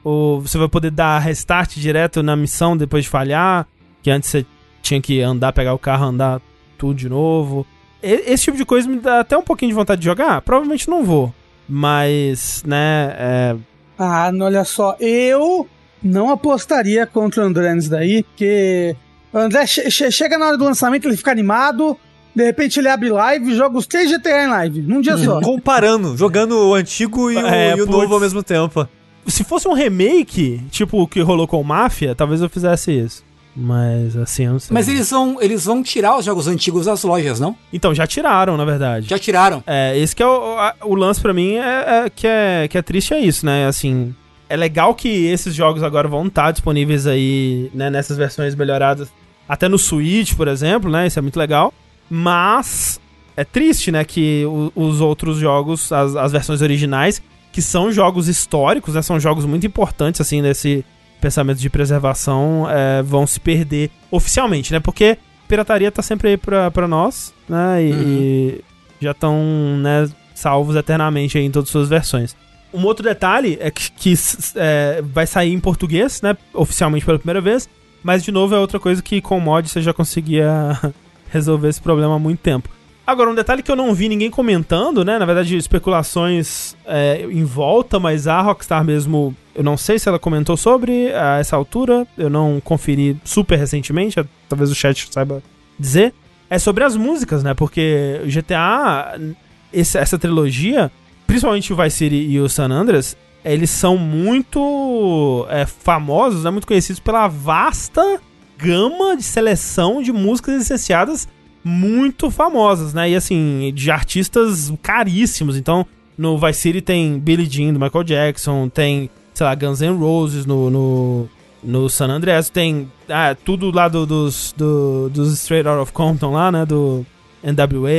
ou você vai poder dar restart direto na missão depois de falhar, que antes você tinha que andar, pegar o carro, andar tudo de novo. Esse tipo de coisa me dá até um pouquinho de vontade de jogar. Provavelmente não vou. Mas, né, é, Ah, não, olha só, eu não apostaria contra o André nisso daí, porque o André che- che- chega na hora do lançamento, ele fica animado, de repente ele abre live e joga os três GTA em live, num dia só. Comparando, jogando o antigo e o, É, e o novo ao mesmo tempo. se fosse um remake, tipo o que rolou com o Mafia, talvez eu fizesse isso. Mas assim, eu não sei. Mas eles vão, eles vão tirar os jogos antigos das lojas, não? Então, já tiraram, na verdade. Já tiraram. É, esse que é o, a- o lance pra mim é, é- que é que é triste é isso, né? Assim, é legal que esses jogos agora vão estar disponíveis aí, né, nessas versões melhoradas, até no Switch, por exemplo, né? Isso é muito legal. Mas é triste, né, que o- os outros jogos, as, as versões originais, que são jogos históricos, né, são jogos muito importantes assim nesse pensamento de preservação, é, vão se perder oficialmente, né? Porque pirataria tá sempre aí pra, pra nós, né? E, e já estão, né, salvos eternamente em todas as suas versões. Um outro detalhe é que, que, é, vai sair em português, né? Oficialmente pela primeira vez. Mas, de novo, é outra coisa que com mod você já conseguia resolver esse problema há muito tempo. Agora, um detalhe que eu não vi ninguém comentando, né? Na verdade, especulações é, em volta, mas a Rockstar mesmo, eu não sei se ela comentou sobre a essa altura. Eu não conferi super recentemente, talvez o chat saiba dizer. É sobre as músicas, né? Porque GTA, esse- essa trilogia, principalmente o Vice City e o San Andreas, eles são muito é, famosos, né, muito conhecidos pela vasta gama de seleção de músicas licenciadas muito famosas, né? E assim, de artistas caríssimos. Então, no Vice City tem Billie Jean do Michael Jackson, tem, sei lá, Guns N' Roses no, no, no San Andreas, tem ah, tudo lá do- dos, do, dos Straight Out of Compton lá, né? Do NWA,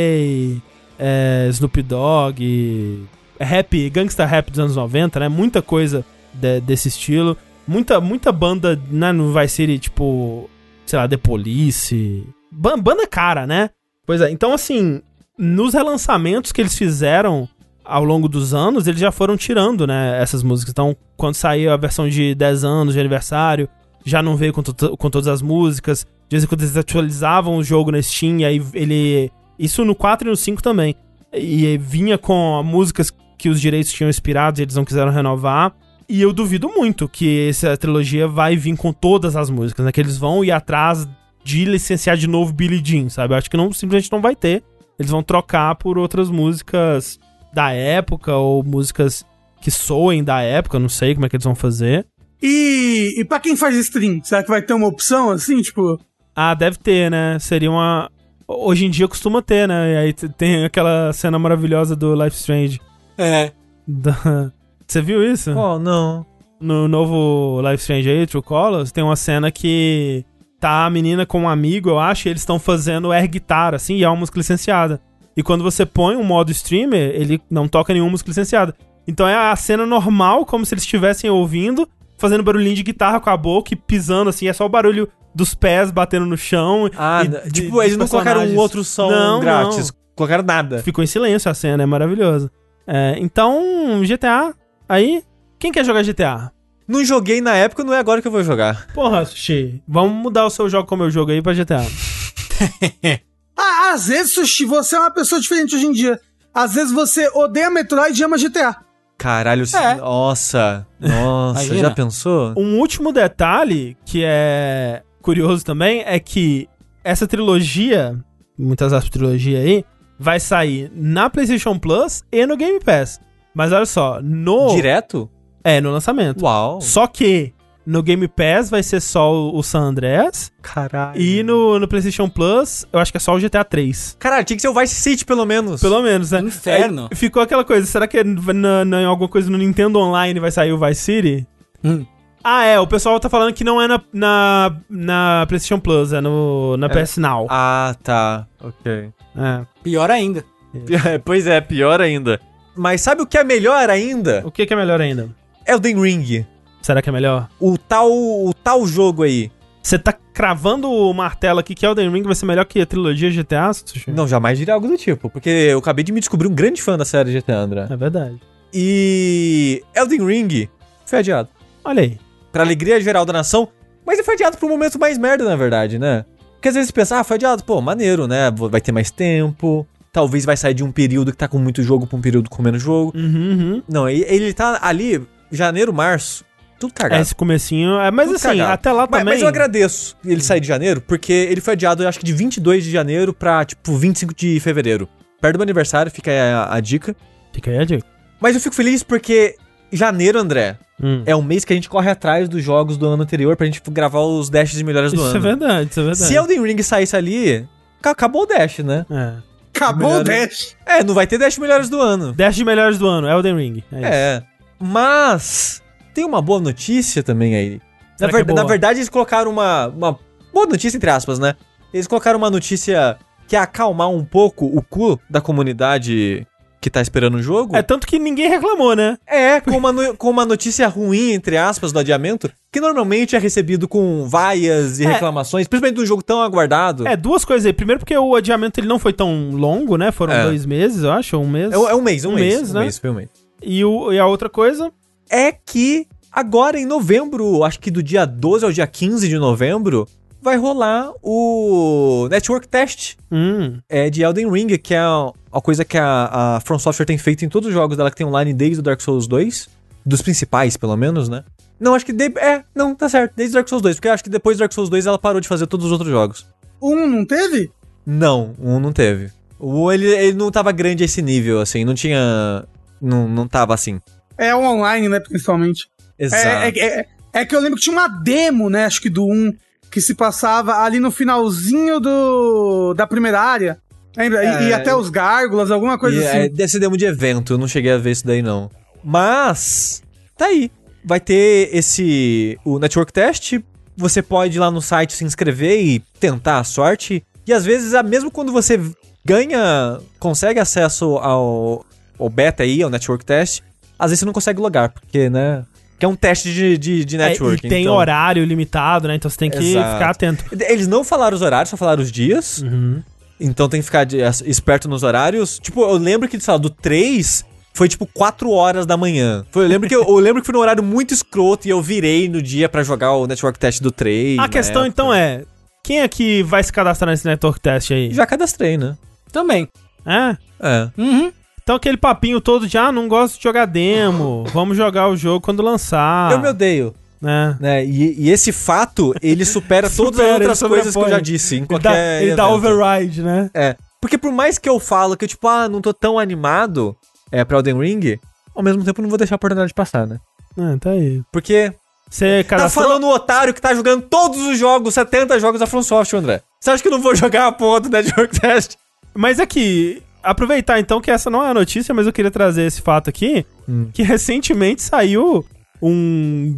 é, Snoop Dogg, rap, gangsta rap dos anos 90, né? Muita coisa de- desse estilo. Muita, muita banda né, no Vice City, tipo, sei lá, The Police. Ban- banda cara, né? Pois é, então assim, nos relançamentos que eles fizeram ao longo dos anos, eles já foram tirando, né, essas músicas. Então, quando saiu a versão de 10 anos de aniversário, já não veio com, to- com todas as músicas. De vez em quando eles atualizavam o jogo na Steam, e aí ele. Isso no 4 e no 5 também. E vinha com músicas que os direitos tinham expirado e eles não quiseram renovar. E eu duvido muito que essa trilogia vai vir com todas as músicas, né? Que eles vão ir atrás de licenciar de novo Billie Jean, sabe? Eu acho que não, simplesmente não vai ter. Eles vão trocar por outras músicas da época ou músicas que soem da época, não sei como é que eles vão fazer. E, e pra quem faz stream, será que vai ter uma opção assim, tipo... Ah, deve ter, né? Seria uma. Hoje em dia costuma ter, né? E aí tem aquela cena maravilhosa do Life Strange. É. Da- Você viu isso? Oh, não. No novo Life Strange aí, True Colors, tem uma cena que tá a menina com um amigo, eu acho, e eles estão fazendo air guitar, assim, e é uma música licenciada. E quando você põe um modo streamer, ele não toca nenhuma música licenciada. Então é a cena normal, como se eles estivessem ouvindo, fazendo barulhinho de guitarra com a boca e pisando, assim, é só o barulho dos pés batendo no chão. Ah, e de- tipo, dos eles não colocaram um outro som Não, grátis. Colocaram nada. Ficou em silêncio a cena, é maravilhoso. É, então, GTA, aí, quem quer jogar GTA? Não joguei na época, não é agora que eu vou jogar. Porra, Sushi, vamos mudar o seu jogo como eu jogo aí pra GTA. Ah, às vezes, Sushi, você é uma pessoa diferente hoje em dia. Às vezes você odeia Metroid e ama GTA. Caralho, É. nossa. Nossa, Imagina. já pensou? Um último detalhe que é curioso também é que essa trilogia, muitas aspas trilogia aí, vai sair na PlayStation Plus e no Game Pass. Mas olha só, no Direto? É no lançamento. Uau. Só que no Game Pass vai ser só o San Andreas Caralho. e no, no PlayStation Plus, eu acho que é só o GTA 3. Caralho, tinha que ser o Vice City, pelo menos. Pelo menos, né? Inferno. Aí ficou aquela coisa, será que na, na- em alguma coisa no Nintendo Online vai sair o Vice City? Hum. Ah, é, o pessoal tá falando que não é na, na, na PlayStation Plus, é no, na PS Now. Ah, tá. Ok. É. Pior ainda. pois é, pior ainda. Mas sabe o que é melhor ainda? O que, que é melhor ainda? Elden Ring. Será que é melhor? O tal, o tal jogo aí. Você tá cravando o martelo aqui que Elden Ring vai ser melhor que a trilogia GTA, Sushi? Não, jamais diria algo do tipo. Porque eu acabei de me descobrir um grande fã da série GTA, André. É verdade. E Elden Ring foi adiado. Olha aí. Pra alegria geral da nação. Mas ele foi adiado pro momento mais merda, na verdade, né? Porque às vezes você pensa, ah, foi adiado, pô, maneiro, né? Vai ter mais tempo. Talvez vai sair de um período que tá com muito jogo pra um período com menos jogo. Uhum, uhum. Não, ele, ele tá ali, janeiro, março, tudo cagado. Esse comecinho. É, mas Tudo assim, cagado. até lá Mas, também. mas eu agradeço ele sair de janeiro, porque ele foi adiado, eu acho que de 22 de janeiro pra, tipo, 25 de fevereiro. Perto do meu aniversário, fica aí a, a dica. Fica aí a dica. Mas eu fico feliz porque janeiro, André, Hum. é um mês que a gente corre atrás dos jogos do ano anterior pra gente gravar os dashes de melhores do Isso é ano. verdade, isso é verdade. Se Elden Ring saísse ali, ca- acabou o dash, né? É. Acabou Melhor- o Dash. É, não vai ter dash melhores do ano. 10 de melhores do ano, Elden Ring. É. isso. É. Mas tem uma boa notícia também aí. Na, é ver- boa? na verdade, eles colocaram uma, uma boa notícia, entre aspas, né? Eles colocaram uma notícia que é acalmar um pouco o cu da comunidade que tá esperando o jogo. É tanto que ninguém reclamou, né? É, com uma, no- com uma notícia ruim, entre aspas, do adiamento, que normalmente é recebido com vaias e É. reclamações, principalmente de um jogo tão aguardado. É, duas coisas aí. Primeiro porque o adiamento ele não foi tão longo, né? Foram É. dois meses, eu acho, ou um mês. É, um- é um mês, um, Um mês, mês, um né? mês, foi um mês. E, o, e a outra coisa, É que agora em novembro, acho que do dia 12 ao dia 15 de novembro, vai rolar o Network Test hum, é, de Elden Ring, que é a, coisa que a, a From Software tem feito em todos os jogos dela que tem online desde o Dark Souls 2. Dos principais, pelo menos, né? Não, acho que. De, é, não, tá certo. Desde o Dark Souls 2, porque eu acho que depois do Dark Souls 2 ela parou de fazer todos os outros jogos. Um não teve? Não, um não teve. O ele, ele não tava grande a esse nível, assim, não tinha. Não, não tava assim. É o online, né, principalmente. Exato. É, é, é- é que eu lembro que tinha uma demo, né, acho que do 1, que se passava ali no finalzinho do da primeira área. Lembra? E- E, É. até os gárgulas, alguma coisa E, assim. é, deve ser demo de evento, eu não cheguei a ver isso daí não. Mas, tá aí. Vai ter esse. O Network Test. Você pode ir lá no site se inscrever e tentar a sorte. E às vezes, mesmo quando você ganha. consegue acesso ao, ao beta aí, ao Network Test, às vezes você não consegue logar, porque, né? Que é um teste de, de, de é, network. e tem então- horário limitado, né? Então você tem que Exato. ficar atento. Eles não falaram os horários, só falaram os dias. Uhum. Então tem que ficar de- esperto nos horários. Tipo, eu lembro que, sei lá, do 3 foi tipo 4 horas da manhã. Foi, eu, lembro que eu, eu lembro que foi num horário muito escroto e eu virei no dia pra jogar o Network Test do 3. A questão então é: quem é que vai se cadastrar nesse network test aí? Já cadastrei, né? Também. É? É. Uhum. Então aquele papinho todo de ah, não gosto de jogar demo, vamos jogar o jogo quando lançar. Eu me odeio. né? Né? E, e esse fato, ele supera todas Supera, as ele outras coisas que eu já disse em Ele qualquer dá, ele dá override, né? É. Porque por mais que eu falo que, tipo, ah, não tô tão animado é, pra Elden Ring, ao mesmo tempo não vou deixar a oportunidade passar, né? É, tá aí. Porque Você Tá cadastrou... falando o otário que tá jogando todos os jogos, 70 jogos da From Software, André. Você acha que eu não vou jogar a porra do Network Test? Mas aqui, aproveitar então que essa não é a notícia, mas eu queria trazer esse fato aqui, Hum. que recentemente saiu um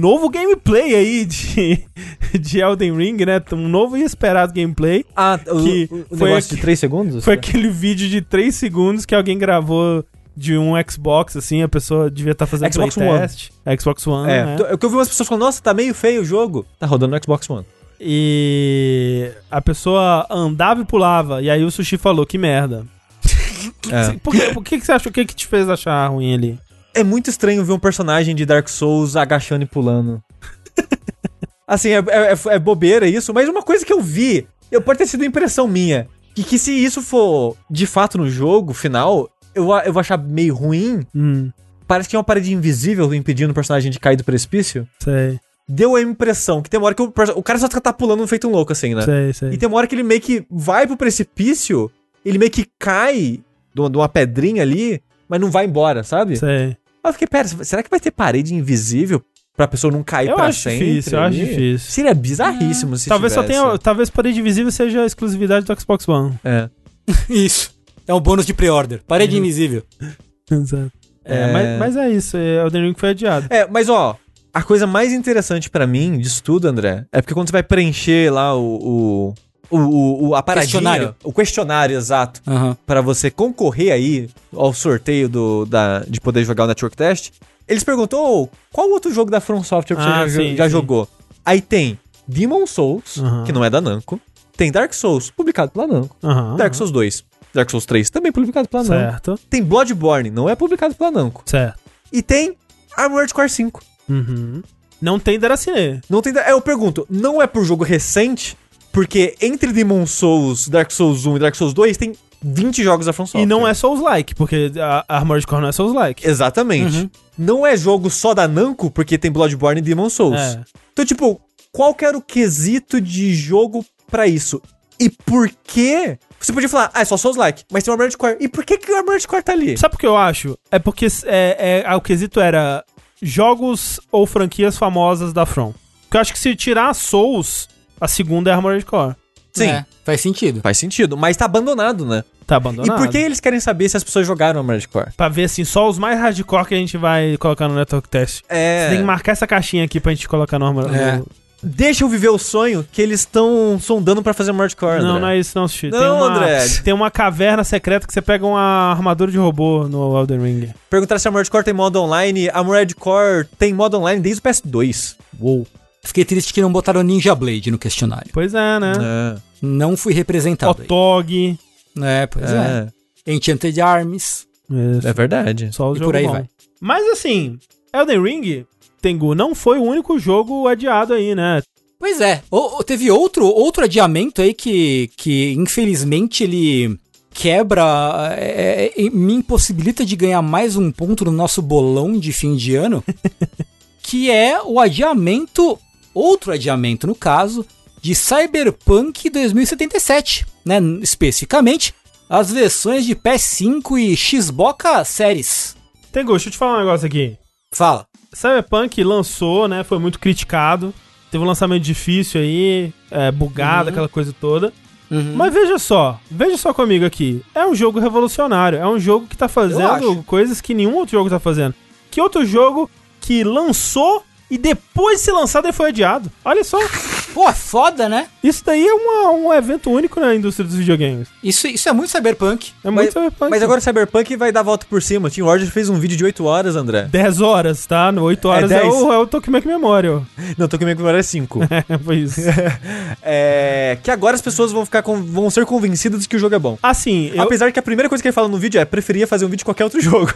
novo gameplay aí de, de Elden Ring, né? Um novo e esperado gameplay. Ah, o, Que o- o foi negócio aqui- de 3 segundos? Foi aquele vídeo de 3 segundos que alguém gravou de um Xbox, assim, a pessoa devia estar fazendo Xbox playtest. Xbox One, É, né? t- eu que eu vi umas pessoas falando, nossa, tá meio feio o jogo. Tá rodando no Xbox One. E a pessoa andava e pulava, e aí o Sushi falou, que merda. É. Por, que, por que, que você achou? O que, que te fez achar ruim ali? É muito estranho ver um personagem de Dark Souls agachando e pulando. assim, é, é- é- é bobeira isso, mas uma coisa que eu vi, eu, pode ter sido impressão minha, que, que se isso for de fato no jogo final, eu, eu vou achar meio ruim. Hum, Parece que é uma parede invisível impedindo o personagem de cair do precipício. sei, Deu a impressão que tem uma hora que o, o cara só tá pulando feito um louco, assim, né? sei, sei. E tem uma hora que ele meio que vai pro precipício, ele meio que cai de uma, de uma pedrinha ali, mas não vai embora, sabe? sei. Aí eu fiquei, pera, será que vai ter parede invisível pra pessoa não cair Eu pra acho sempre? difícil, eu acho difícil. Seria bizarríssimo se Talvez só tivesse. tenha. Talvez parede invisível seja a exclusividade do Xbox One. É. Isso. É um bônus de pre-order. Parede invisível. Exato. É, É. Mas, mas é isso, é, Elden Ring foi adiado. É, mas ó, a coisa mais interessante pra mim disso tudo, André, é porque quando você vai preencher lá o, o, o, o, o- a paradinha, Questionário. o questionário exato, Aham. Pra você concorrer aí ao sorteio do, da, de poder jogar o Network Test, eles perguntou "Ô, qual outro jogo da From Software que Ah, você já, sim, já sim. jogou. Aí tem Demon Souls, Aham. que não é da Namco, tem Dark Souls, publicado pela Namco, Aham. Dark Souls 2, Dark Souls 3, também publicado pela Namco, Certo, tem Bloodborne, não é publicado pela Namco, certo. e tem Armored Core 5. Uhum. Não tem Deracine. Não tem. é, Eu pergunto, não é por jogo recente? Porque entre Demon Souls, Dark Souls 1 e Dark Souls 2 tem 20 jogos da From Software. E não é Souls-like, porque a Armored Core não é Souls-like. Exatamente. Uhum. Não é jogo só da Namco, porque tem Bloodborne e Demon Souls. É. Então, tipo, qual que era o quesito de jogo pra isso? E por que... Você podia falar, ah, é só Souls-like, mas tem o Armored Core. E por que, que o Armored Core tá ali? Sabe o que eu acho? É porque é, é- o quesito era jogos ou franquias famosas da From. Porque eu acho que se tirar Souls, a segunda é Armored Core. Sim, É, faz sentido. faz sentido, mas tá abandonado, né? Tá abandonado. E por que eles querem saber se as pessoas jogaram Armored Core? Pra ver, assim, só os mais hardcore que a gente vai colocar no Network Test. É... Você tem que marcar essa caixinha aqui pra gente colocar no Armored É. no- Deixa eu viver o sonho que eles estão sondando pra fazer Armored Core, Não, André. não é isso não, Sushi. Não, tem uma, André. Tem uma caverna secreta que você pega uma armadura de robô no Elden Ring. Perguntaram se Armored Core tem modo online. Armored Core tem modo online desde o PS2. Uou. Fiquei triste que não botaram Ninja Blade no questionário. Pois é, né? É. Não fui representado. Otog. É, pois é. Enchanted Arms. Isso. É verdade. Só os E por aí bons. vai. Mas assim, Elden Ring, Tengu, não foi o único jogo adiado aí, né? Pois é. O- o- teve outro, outro adiamento aí que, que infelizmente ele quebra, é, é, me impossibilita de ganhar mais um ponto no nosso bolão de fim de ano, que é o adiamento, outro adiamento no caso, de Cyberpunk 2077, né? Especificamente, as versões de PS5 e Xbox Series. Tengu, deixa eu te falar um negócio aqui. Fala. Cyberpunk lançou, né? Foi muito criticado. Teve um lançamento difícil aí, é, bugado, Uhum. aquela coisa toda. Uhum. Mas veja só, veja só comigo aqui. É um jogo revolucionário. É um jogo que tá fazendo coisas que nenhum outro jogo tá fazendo. Que outro jogo que lançou e depois de ser lançado ele foi adiado? Olha só. Pô, é foda, né? Isso daí é uma- um evento único na indústria dos videogames. Isso, isso é muito Cyberpunk. É muito Mas, Cyberpunk. mas agora o Cyberpunk vai dar a volta por cima. O Team Order fez um vídeo de 8 horas, André. 10 horas, tá? No 8 horas é, 10. o, é o Tokimeki Memorial. Não, tô comigo agora é 5. É, foi isso. é, que agora as pessoas vão ficar con- vão ser convencidas de que o jogo é bom. Assim, eu, Apesar que a primeira coisa que ele fala no vídeo é preferia fazer um vídeo de qualquer outro jogo.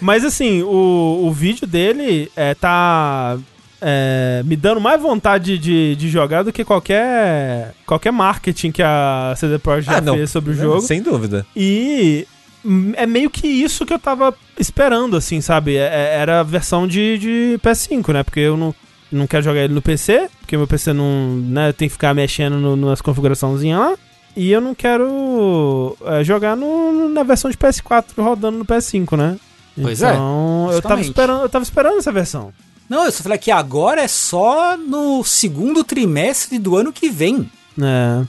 mas assim, o, o vídeo dele é, tá é, me dando mais vontade de, de jogar do que qualquer qualquer marketing que a CD Projekt já Ah, não. fez sobre o jogo. Sem dúvida. E hum, é meio que isso que eu tava esperando, assim, sabe? É- é- Era a versão de, de PS5, né? Porque eu não, não quero jogar ele no PC, porque meu PC não, né, tem que ficar mexendo no- nas configuraçãozinhas lá. E eu não quero é, jogar no- na versão de PS4 rodando no PS5, né? Pois é, então, eu tava justamente. esperando, eu tava esperando essa versão. Não, eu só falei que agora é só no segundo trimestre do ano que vem.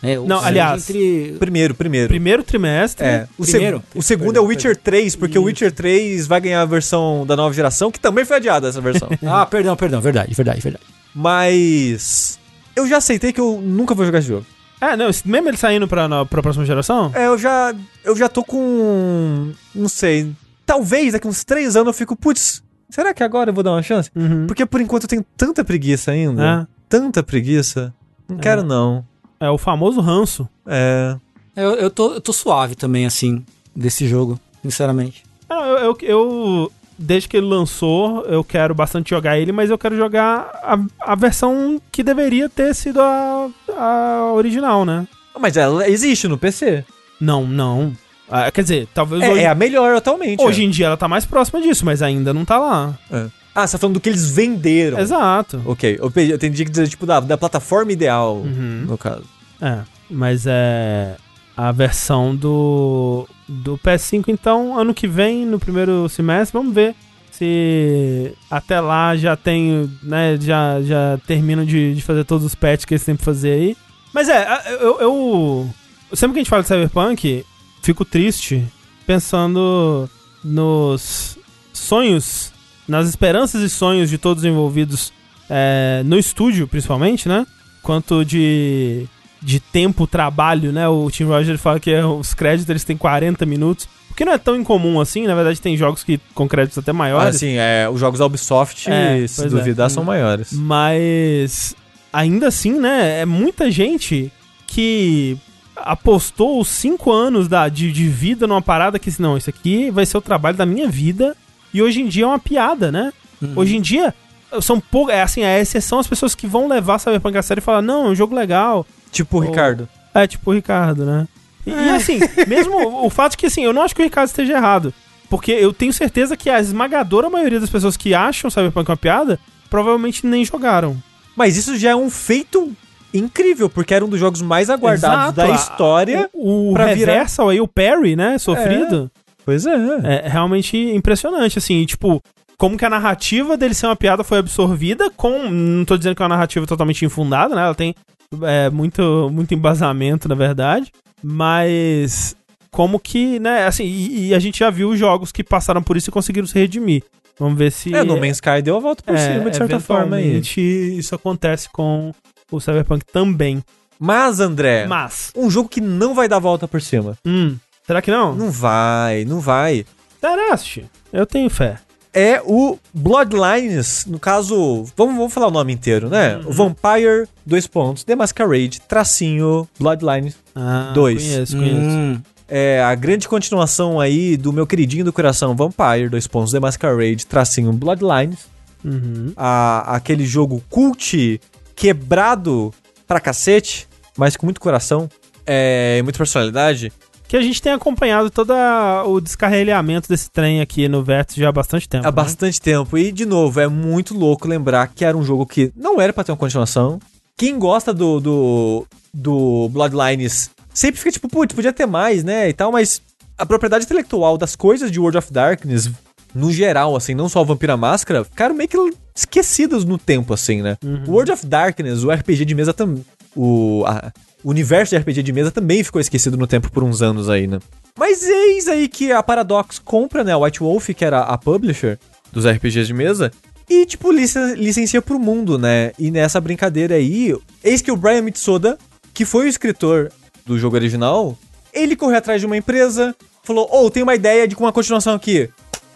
É. É, Não, aliás, entre... Primeiro, primeiro. Primeiro trimestre. É, o, Primeiro. seg- o segundo é o Witcher 3, porque o Witcher 3 vai ganhar a versão da nova geração, que também foi adiada essa versão. Ah, perdão, perdão, verdade, verdade, verdade. Mas eu já aceitei que eu nunca vou jogar esse jogo. É, não, mesmo ele saindo pra, na, pra próxima geração? É, eu já eu já tô com não sei, talvez daqui uns três anos eu fico, putz, será que agora eu vou dar uma chance? Uhum. Porque por enquanto eu tenho tanta preguiça ainda. É. Tanta preguiça. Não quero não. É o famoso ranço. É. Eu, eu, tô, eu tô suave também, assim, desse jogo, sinceramente. Não, eu, eu, eu- desde que ele lançou, eu quero bastante jogar ele, mas eu quero jogar a, a versão que deveria ter sido a, a original, né? Mas ela existe no PC. Não, não. Ah, quer dizer, talvez É, hoje, é a melhor atualmente. hoje em dia ela tá mais próxima disso, mas ainda não tá lá. é. Ah, você tá falando do que eles venderam. Exato. Ok, eu, eu entendi que dizer, tipo, da, da plataforma ideal, Uhum. no caso. É, mas é a versão do do PS5 então ano que vem no primeiro semestre, vamos ver se até lá já tem, né, já já terminam de, de fazer todos os patches que eles têm pra fazer aí. Mas é, a- eu, eu sempre que a gente fala de Cyberpunk, fico triste pensando nos sonhos, nas esperanças e sonhos de todos os envolvidos é, no estúdio, principalmente, né? Quanto de de tempo, trabalho, né? O Tim Rogers fala que é, os créditos eles têm 40 minutos. O que não é tão incomum assim, na verdade tem jogos que com créditos até maiores. Assim, é, os jogos da Ubisoft, É, se é. duvidar, são maiores. Mas ainda assim, né? É muita gente que apostou os cinco anos da, de, de vida numa parada que, não, isso aqui vai ser o trabalho da minha vida. E hoje em dia é uma piada, né? Hoje em dia, são poucas. É assim, a exceção as pessoas que vão levar Cyberpunk a sério e falar, não, é um jogo legal. Tipo o Ou- Ricardo. É, tipo o Ricardo, né? E, e assim, mesmo o fato que, assim, eu não acho que o Ricardo esteja errado. Porque eu tenho certeza que a esmagadora maioria das pessoas que acham Cyberpunk uma piada, provavelmente nem jogaram. Mas isso já é um feito incrível, porque era um dos jogos mais aguardados Exato, da história. O, o pra virar- Reversal aí, o Parry, né, sofrido, Pois é. é. realmente impressionante, assim, tipo, como que a narrativa dele ser uma piada foi absorvida com, não tô dizendo que é uma narrativa totalmente infundada, né, ela tem é, muito, muito embasamento, na verdade, mas como que, né, assim, e, e a gente já viu jogos que passaram por isso e conseguiram se redimir. Vamos ver se... É, No Man's Sky deu a volta por cima, de certa forma aí. É, isso acontece com o Cyberpunk também. Mas, André, Mas, um jogo que não vai dar volta por cima. hum, será que não? Não vai, não vai. Taraste, eu tenho fé. É o Bloodlines, no caso, vamos, vamos falar o nome inteiro, né? Uhum. Vampire, dois pontos, The Masquerade, tracinho, Bloodlines. Ah, Dois. Conheço, conheço. Hum, É a grande continuação aí do meu queridinho do coração, Vampire, dois pontos, The Masquerade, tracinho, Bloodlines. Uhum. A, aquele jogo cult, quebrado pra cacete, mas com muito coração, é, e muita personalidade. Que a gente tem acompanhado todo a- o descarrilhamento desse trem aqui no Vértice já há bastante tempo. Há né? bastante tempo. E, de novo, é muito louco lembrar que era um jogo que não era pra ter uma continuação. Quem gosta do, do, do Bloodlines sempre fica tipo, putz, podia ter mais, né? E tal, mas a propriedade intelectual das coisas de World of Darkness, no geral, assim, não só o Vampira Máscara, ficaram meio que esquecidas no tempo, assim, né? O World of Darkness, o RPG de mesa também. O, a- o universo de RPG de mesa também ficou esquecido no tempo por uns anos aí, né? Mas eis aí que a Paradox compra, né, a White Wolf, que era a publisher dos RPGs de mesa, e, tipo, licen- licencia pro mundo, né? E nessa brincadeira aí, eis que o Brian Mitsoda, que foi o escritor do jogo original, ele correu atrás de uma empresa, falou, ô, tem uma ideia de uma continuação aqui,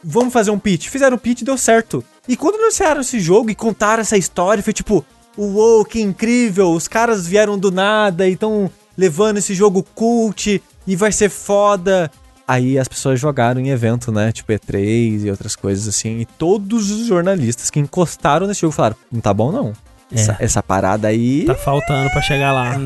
vamos fazer um pitch. Fizeram um pitch e deu certo. E quando anunciaram esse jogo e contaram essa história, foi tipo, uou, que incrível, os caras vieram do nada e estão levando esse jogo cult e vai ser foda. Aí as pessoas jogaram em evento, né? Tipo E3 e outras coisas assim. E todos os jornalistas que encostaram nesse jogo falaram: não tá bom não. Essa, essa parada aí. Tá faltando pra chegar lá.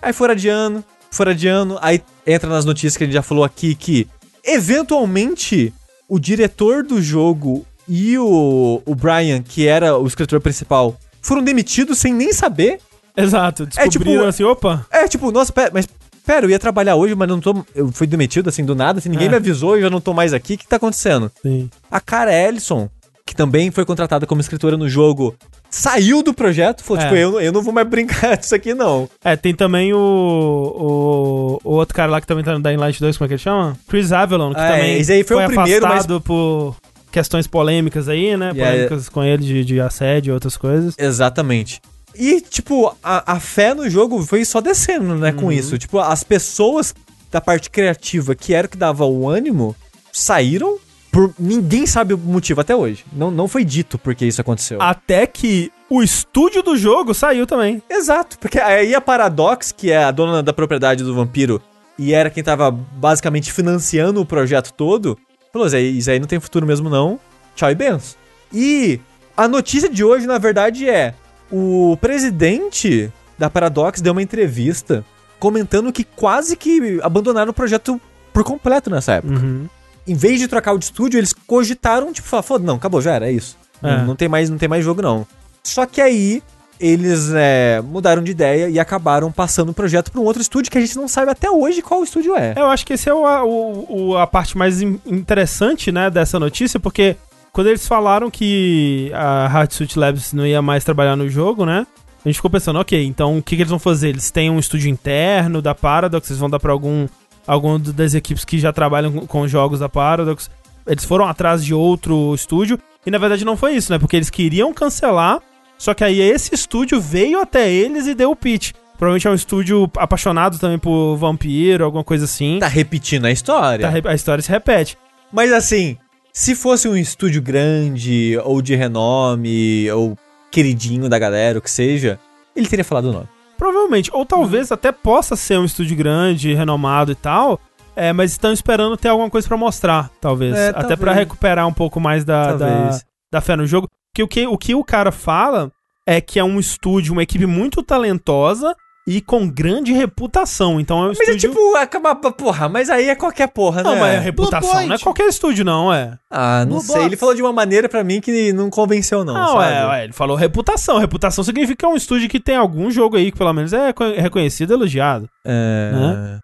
Aí foram adiando, foram adiando. Aí entra nas notícias que a gente já falou aqui que, eventualmente, o diretor do jogo e o, o Brian, que era o escritor principal, foram demitidos sem nem saber. Exato, descobriram tipo- assim, opa, É tipo, nossa, pera, mas pera, eu ia trabalhar hoje, mas não tô. Eu fui demitido assim do nada, assim, ninguém É. me avisou e eu já não tô mais aqui. O que tá acontecendo? sim. A Cara Ellison, que também foi contratada como escritora no jogo, saiu do projeto, falou, É. tipo, eu, eu não vou mais brincar disso aqui, não. É, tem também o, o, o outro cara lá que também tá no Dying Light 2, como é que ele chama? Chris Avalon, que É, também esse aí foi o primeiro, mas- afastado por questões polêmicas aí, né? Polêmicas com ele de, de assédio e outras coisas. Exatamente. E, tipo, a, a fé no jogo foi só descendo, né, com isso. Tipo, as pessoas da parte criativa, que era o que dava o ânimo, saíram por... Ninguém sabe o motivo até hoje. Não, não foi dito porque isso aconteceu. Até que o estúdio do jogo saiu também. Exato, porque aí a Paradox, que é a dona da propriedade do vampiro, e era quem tava basicamente financiando o projeto todo, falou, Zé, isso aí não tem futuro mesmo não, tchau e benção. E a notícia de hoje, na verdade, é o presidente da Paradox deu uma entrevista comentando que quase que abandonaram o projeto por completo nessa época. Uhum. Em vez de trocar o de estúdio, eles cogitaram, tipo, falar, foda, não, acabou, já era, é isso. É. Não, não tem mais, não tem mais jogo, não. Só que aí, eles é, mudaram de ideia e acabaram passando o projeto para um outro estúdio que a gente não sabe até hoje qual estúdio é. Eu acho que esse é o, a, o- a parte mais in- interessante, né, dessa notícia, porque quando eles falaram que a Hardsuit Labs não ia mais trabalhar no jogo, né, a gente ficou pensando, ok, então o que, que eles vão fazer? Eles têm um estúdio interno da Paradox, eles vão dar pra algum, algum do- das equipes que já trabalham com jogos da Paradox. Eles foram atrás de outro estúdio, e na verdade não foi isso, né, porque eles queriam cancelar, só que aí esse estúdio veio até eles e deu o pitch. Provavelmente é um estúdio apaixonado também por vampiro, alguma coisa assim. Tá repetindo a história. Tá a história se repete. Mas assim, se fosse um estúdio grande, ou de renome, ou queridinho da galera, o que seja, ele teria falado o nome. Provavelmente. Ou talvez até possa ser um estúdio grande, renomado e tal. É, mas estão esperando ter alguma coisa pra mostrar, talvez. É, até pra recuperar um pouco mais da, da, da fé no jogo. Que o, que o que o cara fala é que é um estúdio, uma equipe muito talentosa e com grande reputação. Então é um Mas é estúdio. tipo, acaba, porra, mas aí é qualquer porra, Não, né? mas é reputação, não é qualquer estúdio, não, é. Ah, não No sei. box. Ele falou de uma maneira pra mim que não convenceu, não. Não, sabe? é, é, ele falou reputação. Reputação significa que é um estúdio que tem algum jogo aí que pelo menos é co- reconhecido e elogiado. É. Né?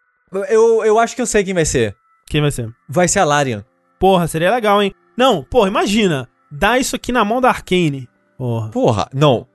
Eu, eu acho que eu sei quem vai ser. Quem vai ser? Vai ser a Larian. Porra, seria legal, hein? Não, porra, imagina. Dá isso aqui na mão da Arkane. Porra, Porra, não.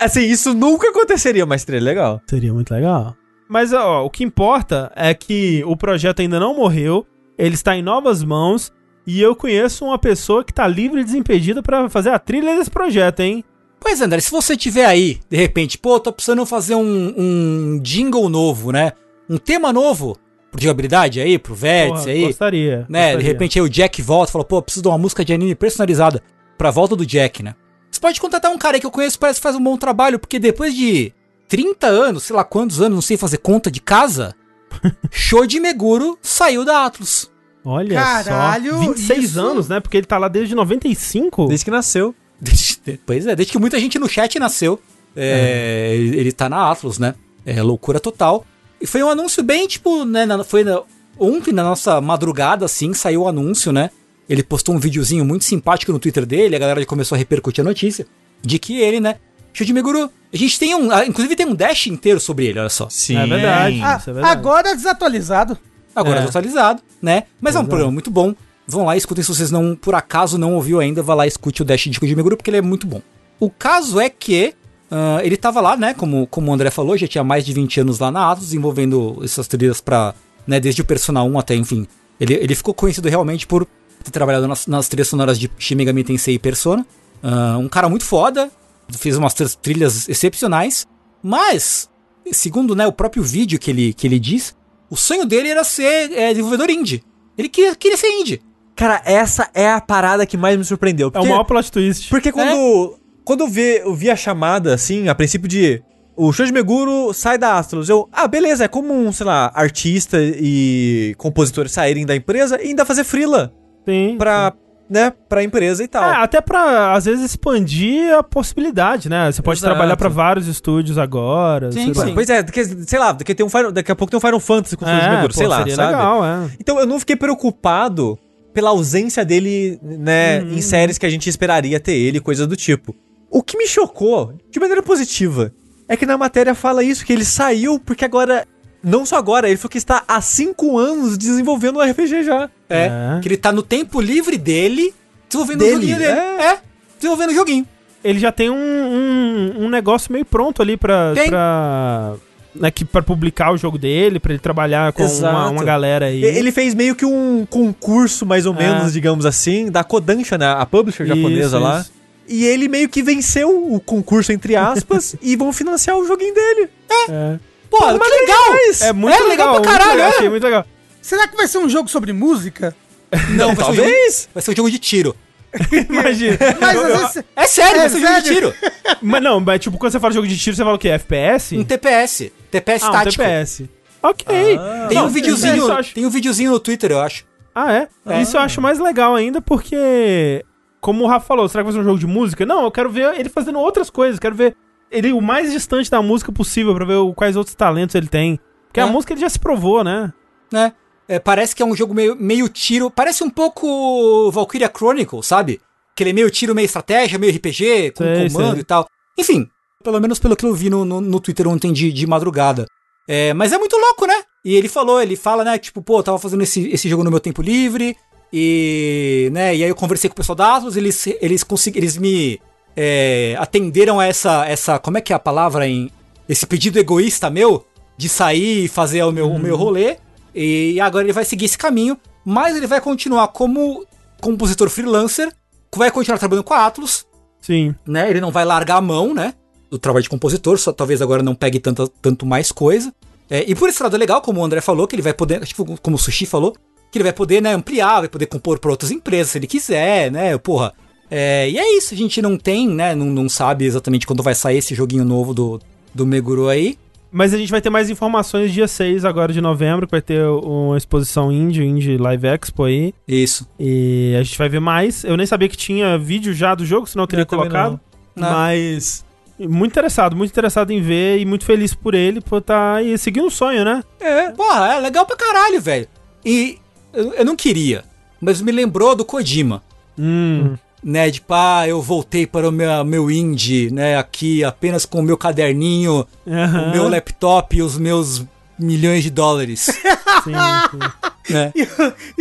Assim, isso nunca aconteceria, mas seria legal. seria muito legal. Mas, ó, o que importa é que o projeto ainda não morreu, ele está em novas mãos, e eu conheço uma pessoa que tá livre e desimpedida pra fazer a trilha desse projeto, hein? Pois André, se você tiver aí, de repente, pô, tô precisando fazer um, um jingle novo, né? Um tema novo pro jogabilidade aí, pro vértice Porra, aí. gostaria. né? De gostaria. repente aí o Jack volta e fala, pô, preciso de uma música de anime personalizada pra volta do Jack, né? Você pode contratar um cara aí que eu conheço, parece que faz um bom trabalho, porque depois de 30 anos, sei lá quantos anos, não sei fazer conta de casa, Shoji Meguro saiu da Atlus. Olha Caralho, só. 26 isso- anos, né? Porque ele tá lá desde 95. Desde que nasceu. Desde- pois é, desde que muita gente no chat nasceu, é, ele, ele tá na Atlus, né? É loucura total. E foi um anúncio bem, tipo, né? na- foi na- ontem, na nossa madrugada, assim, saiu o anúncio, né? Ele postou um videozinho muito simpático no Twitter dele, a galera começou a repercutir a notícia de que ele, né? Shuji Meguro, a gente tem um. ah, Inclusive tem um dash inteiro sobre ele, olha só. Sim. É verdade. Ah, isso é verdade. agora desatualizado. Agora É. é. atualizado, né? Mas é um Exato. programa muito bom. Vão lá, escutem se vocês não, por acaso, não ouviu ainda, vá lá e escute o Dash de Kojima Guru, porque ele é muito bom. O caso é que ah, ele tava lá, né? Como, como o André falou, já tinha mais de 20 anos lá na Atos, desenvolvendo essas trilhas pra, né, desde o Persona 1 até, enfim. Ele, ele ficou conhecido realmente por ter trabalhado nas, nas trilhas sonoras de Shin Megami Tensei e Persona. Ah, um cara muito foda, fez umas tr- trilhas excepcionais, mas, segundo né, o próprio vídeo que ele, que ele diz, o sonho dele era ser é, desenvolvedor indie. Ele queria, queria ser indie. Cara, essa é a parada que mais me surpreendeu. É o Porque, maior plot twist. porque quando, quando eu, vi, eu vi a chamada, assim, a princípio de... O Shoji Meguro sai da Astrolus. Eu, ah, beleza, é como um, sei lá, artista e compositor saírem da empresa e ainda fazer freela Sim. pra, né, pra empresa e tal. É, até pra, às vezes, expandir a possibilidade, né? Você pode Exato. trabalhar pra vários estúdios agora. Sim, sei lá. sim. Pois é, porque, sei lá, daqui, tem um Final- daqui a pouco tem um Final Fantasy com o É, Meguro, pô, sei lá, sabe? legal, é. Então eu não fiquei preocupado pela ausência dele, né, Uhum. em séries que a gente esperaria ter ele, coisa do tipo. O que me chocou, de maneira positiva, é que na matéria fala isso, que ele saiu porque agora. Não só agora, ele falou que está há cinco anos desenvolvendo um RPG já. É, É. que ele tá no tempo livre dele, desenvolvendo Dele, o joguinho dele. é. É, desenvolvendo o joguinho. Ele já tem um, um, um negócio meio pronto ali pra. Tem. pra né, que, pra publicar o jogo dele, pra ele trabalhar com uma, uma galera aí. E- Ele fez meio que um concurso, mais ou É. menos, digamos assim, da Kodansha, né, a publisher Isso, japonesa lá. isso. E ele meio que venceu o concurso, entre aspas, e vão financiar o joguinho dele. É, Pô, que legal! é muito É legal legal, pra muito caralho, legal, é. achei muito legal. Será que vai ser um jogo sobre música? Não, vai ser, um jogo, Talvez. vai ser um jogo de tiro. Imagina. Mas vezes. É sério, É vai ser um jogo de tiro. Mas não, mas tipo, quando você fala jogo de tiro, você fala o quê? FPS? Um TPS. TPS ah, um tático. TPS. Ok. Tem Não, um videozinho, acho- tem um videozinho no Twitter, eu acho. Ah, é? Isso eu acho mais legal ainda porque, como o Rafa falou, será que vai ser um jogo de música? Não, eu quero ver ele fazendo outras coisas, quero ver ele o mais distante da música possível pra ver o- quais outros talentos ele tem. Porque a É. música ele já se provou, né? né? É, parece que é um jogo meio, meio tiro. Parece um pouco Valkyria Chronicle, sabe? Que ele é meio tiro, meio estratégia, meio RPG, com Sei, comando sei. e tal. Enfim, pelo menos pelo que eu vi no, no, no Twitter ontem de, de madrugada. É, mas é muito louco, né? E ele falou, ele fala, né? Tipo, pô, eu tava fazendo esse, esse jogo no meu tempo livre. E, né, e aí eu conversei com o pessoal da Atlas, eles, eles, consegui, eles me é, atenderam a essa, essa. Como é que é a palavra em. Esse pedido egoísta meu de sair e fazer o meu, o meu rolê. E agora ele vai seguir esse caminho, mas ele vai continuar como compositor freelancer, vai continuar trabalhando com a Atlus, Sim. né? Ele não vai largar a mão, né? do trabalho de compositor, só talvez agora não pegue tanta, tanto mais coisa. É, e por esse lado é legal, como o André falou, que ele vai poder, tipo, como o Sushi falou, que ele vai poder, né, ampliar, vai poder compor para outras empresas se ele quiser, né, porra. É, e é isso, a gente não tem, né, não, não sabe exatamente quando vai sair esse joguinho novo do, do Meguro aí. Mas a gente vai ter mais informações dia 6 agora de novembro, que vai ter uma exposição indie, indie Live Expo aí. Isso. E a gente vai ver mais. Eu nem sabia que tinha vídeo já do jogo, senão eu teria Eu colocado. não. Mas muito interessado, muito interessado em ver e muito feliz por ele por estar aí seguindo um sonho, né? É, porra, é legal pra caralho, velho. E eu, eu não queria, mas me lembrou do Kojima. Hum. Né, de pá, eu voltei para o meu, meu indie, né, aqui apenas com o meu caderninho, Aham. o meu laptop e os meus milhões de dólares, Sim, sim. né? E,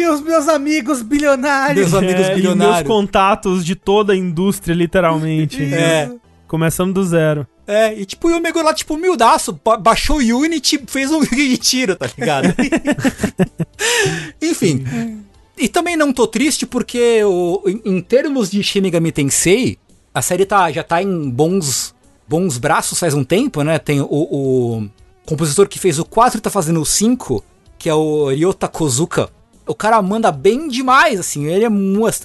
e os meus amigos bilionários. Meus amigos É, e meus bilionários. contatos de toda a indústria, literalmente. É. Começando do zero. É, e tipo, e o Mego lá, tipo, humildaço, ba- baixou o Unity, fez um de tiro, tá ligado? Enfim. E também não tô triste porque o, em, termos de Shin Megami Tensei, a série tá, já tá em bons, bons braços faz um tempo, né? Tem o, o compositor que fez o 4 e tá fazendo o 5, que é o Ryota Kozuka. O cara manda bem demais, assim. Ele é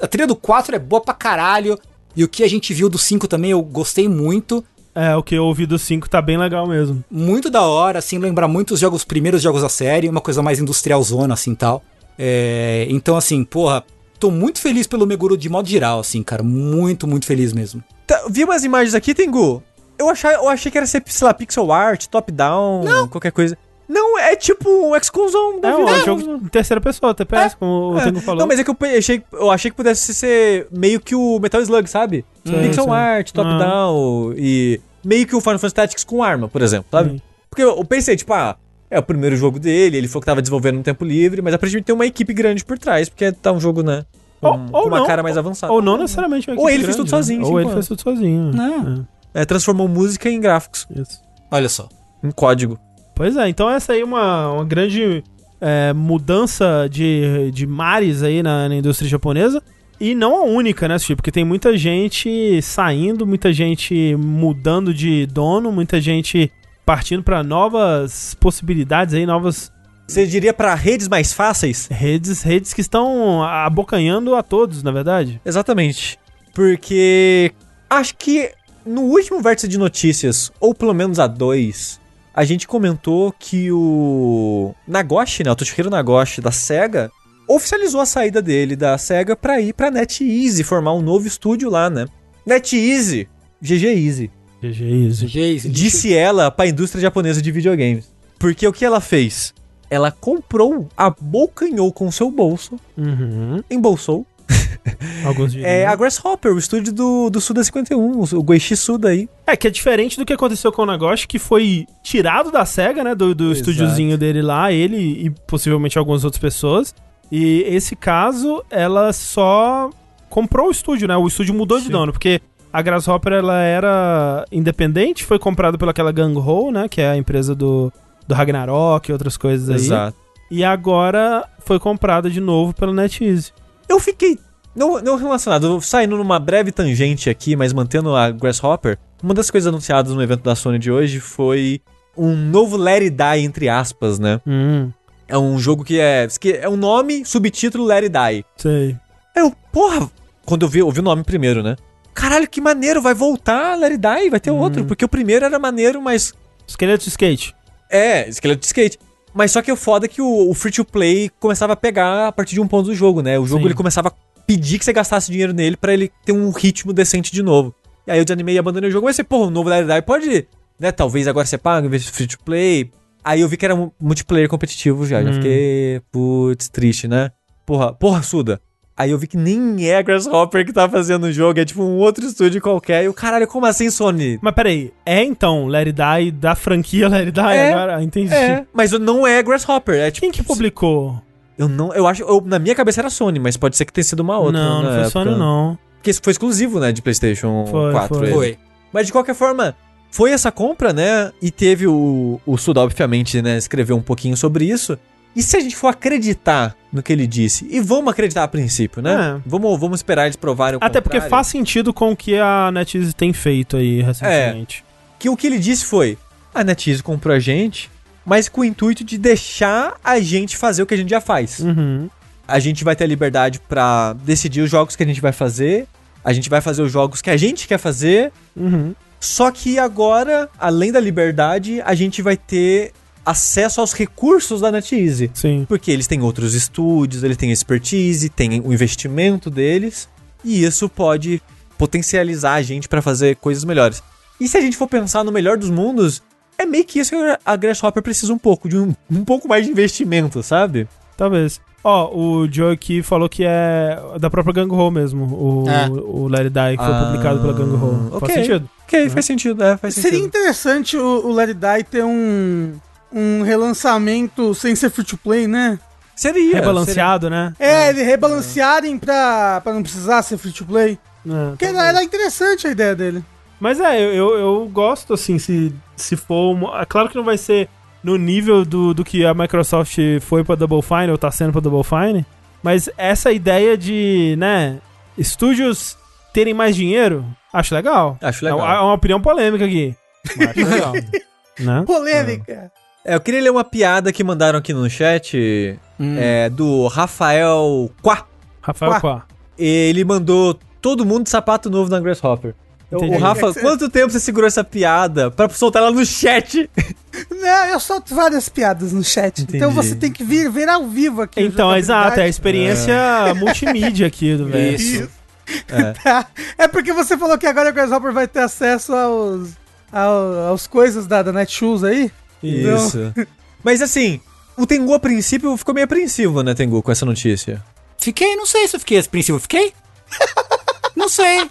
A trilha do 4 é boa pra caralho. E o que a gente viu do 5 também eu gostei muito. É, o que eu ouvi do 5 tá bem legal mesmo. Muito da hora, assim, lembra muito os jogos, os primeiros jogos da série, uma coisa mais industrialzona, assim, tal. É, então, assim, porra, tô muito feliz pelo Meguro de modo geral, assim, cara, muito, muito feliz mesmo. Tá, vi umas imagens aqui, Tengu. Eu, achei, eu achei que era ser, sei lá, pixel art, top-down, qualquer coisa. Não, é tipo um XCOMzão da É, um vida. jogo em terceira pessoa, TPS, como o É. Tengu falou. Não, mas é que eu achei, eu achei que pudesse ser meio que o Metal Slug, sabe? Sim, Pixel sim. art, top-down e meio que o Final Fantasy Tactics com arma, por exemplo, sabe? Sim. Porque eu eu pensei, tipo, ah, é o primeiro jogo dele, ele falou que tava desenvolvendo no tempo livre, mas aparentemente tem uma equipe grande por trás, porque tá um jogo, né? Com, Ou- ou com uma não, cara mais avançada. Ou não necessariamente uma Ou ele fez grande, tudo sozinho, né? sim, Ou ele fez tudo sozinho. Não. É, transformou música em gráficos, É, isso. Olha só. em código. Pois é, então essa aí é uma, uma grande é, mudança de, de mares aí na, na indústria japonesa. E não a única, né, Sushi? Porque tem muita gente saindo, muita gente mudando de dono, muita gente partindo para novas possibilidades aí, novas Você diria pra redes mais fáceis? redes, redes que estão abocanhando a todos, na verdade. Exatamente. Porque acho que no último vértice de notícias, ou pelo menos a dois, a gente comentou que o Nagoshi, né, o Toshihiro Nagoshi da SEGA, oficializou a saída dele da SEGA pra ir pra NetEase, formar um novo estúdio lá, né? NetEase, GG Easy, GG Easy. Geise, disse ela pra indústria japonesa de videogames. Porque o que ela fez? Ela comprou, abocanhou com seu bolso, Uhum. embolsou, Alguns dias. É a Grasshopper, o estúdio do, do Suda 51, o Goichi Suda aí. É, que é diferente do que aconteceu com o Nagoshi, que foi tirado da SEGA, né? Do, do estúdiozinho dele lá, ele e possivelmente algumas outras pessoas. E esse caso, ela só comprou o estúdio, né? O estúdio mudou de Sim. dono, porque a Grasshopper, ela era independente, foi comprada pelaquela Gang Ho, né? Que é a empresa do, do Ragnarok e outras coisas aí. E agora foi comprada de novo pela NetEase. Eu fiquei. Não, não relacionado, saindo numa breve tangente aqui, mas mantendo a Grasshopper. Uma das coisas anunciadas no evento da Sony de hoje foi um novo Let It Die, entre aspas, né? Hum, É um jogo que é. que é um nome, subtítulo Let It Die. sei. Aí eu, porra, quando eu vi, eu vi o nome primeiro, né? Caralho, que maneiro, vai voltar It Die, vai ter outro. Porque o primeiro era maneiro, mas Esqueleto de skate. É, esqueleto de skate. Mas só que o foda é que o, o free to play começava a pegar a partir de um ponto do jogo, né? O jogo Sim. ele começava a pedir que você gastasse dinheiro nele pra ele ter um ritmo decente de novo. E aí eu desanimei e abandonei o jogo. Mas você, porra, o novo It Die pode, né? Talvez agora você paga em vez de free to play. Aí eu vi que era mu- multiplayer competitivo já. Já Hum. fiquei, putz, triste, né? Porra, porra, Suda. Aí eu vi que nem é a Grasshopper que tá fazendo o jogo, é tipo um outro estúdio qualquer. E o caralho, como assim, Sony? Mas peraí, é então Let It Die da franquia Let It Die É, agora? Ah, Entendi. É, mas não é Grasshopper, é tipo. Quem que publicou? Eu não, eu acho, eu- na minha cabeça era Sony, mas pode ser que tenha sido uma outra. não, não foi época. Sony não. Porque isso foi exclusivo, né, de PlayStation Foi, 4. foi. Foi. Mas de qualquer forma, foi essa compra, né? E teve o, o Suda, obviamente, né, escreveu um pouquinho sobre isso. E se a gente for acreditar no que ele disse, e vamos acreditar a princípio, né? É. Vamos, vamos esperar eles provarem o Até porque contrário. faz sentido com o que a NetEase tem feito aí recentemente. Que o que ele disse foi: a NetEase comprou a gente, mas com o intuito de deixar a gente fazer o que a gente já faz. Uhum. A gente vai ter a liberdade pra decidir os jogos que a gente vai fazer. A gente vai fazer os jogos que a gente quer fazer. Uhum. Só que agora, além da liberdade, a gente vai ter acesso aos recursos da NetEase. Sim. Porque eles têm outros estúdios, eles têm expertise, têm o investimento deles. E isso pode potencializar a gente pra fazer coisas melhores. E se a gente for pensar no melhor dos mundos, é meio que isso que a Grasshopper precisa um pouco, de um, um pouco mais de investimento, sabe? Talvez. Ó, o Joe aqui falou que é da própria Gang Ho mesmo, o, É. o It Die, que foi Ah, publicado pela Gang Ho. ok. Faz sentido? Ok, faz sentido, é, faz Seria sentido. interessante o, o It Die ter um, um relançamento sem ser free to play, né? Seria. Rebalanceado, né? É, eles rebalancearem pra, pra não precisar ser free to play. É, Porque talvez. era, interessante a ideia dele. Mas é, eu, eu, eu gosto, assim, se, se for. uma- É claro que não vai ser no nível do, do que a Microsoft foi pra Double Fine, ou tá sendo pra Double Fine. Mas essa ideia de, né, estúdios terem mais dinheiro, acho legal. Acho É legal. uma, é uma opinião polêmica aqui. Mas acho legal. né? Polêmica. É, eu queria ler uma piada que mandaram aqui no chat Hum. é, do Rafael Quá. Rafael Quá. Quá. Ele mandou todo mundo de sapato novo na Grasshopper. Entendi. O Rafa, quanto tempo você segurou essa piada pra soltar ela no chat? Não, eu solto várias piadas no chat. Então Entendi. você tem que vir ver ao vivo aqui. Então, exato, é a experiência multimídia aqui do velho. Isso. É porque você falou que agora o Grasshopper vai ter acesso aos, ao- aos coisas da, da Netshoes aí. Isso. Mas assim, o Tengu a princípio ficou meio apreensivo, né, Tengu, com essa notícia. Fiquei, não sei se eu fiquei a princípio. Fiquei? não sei.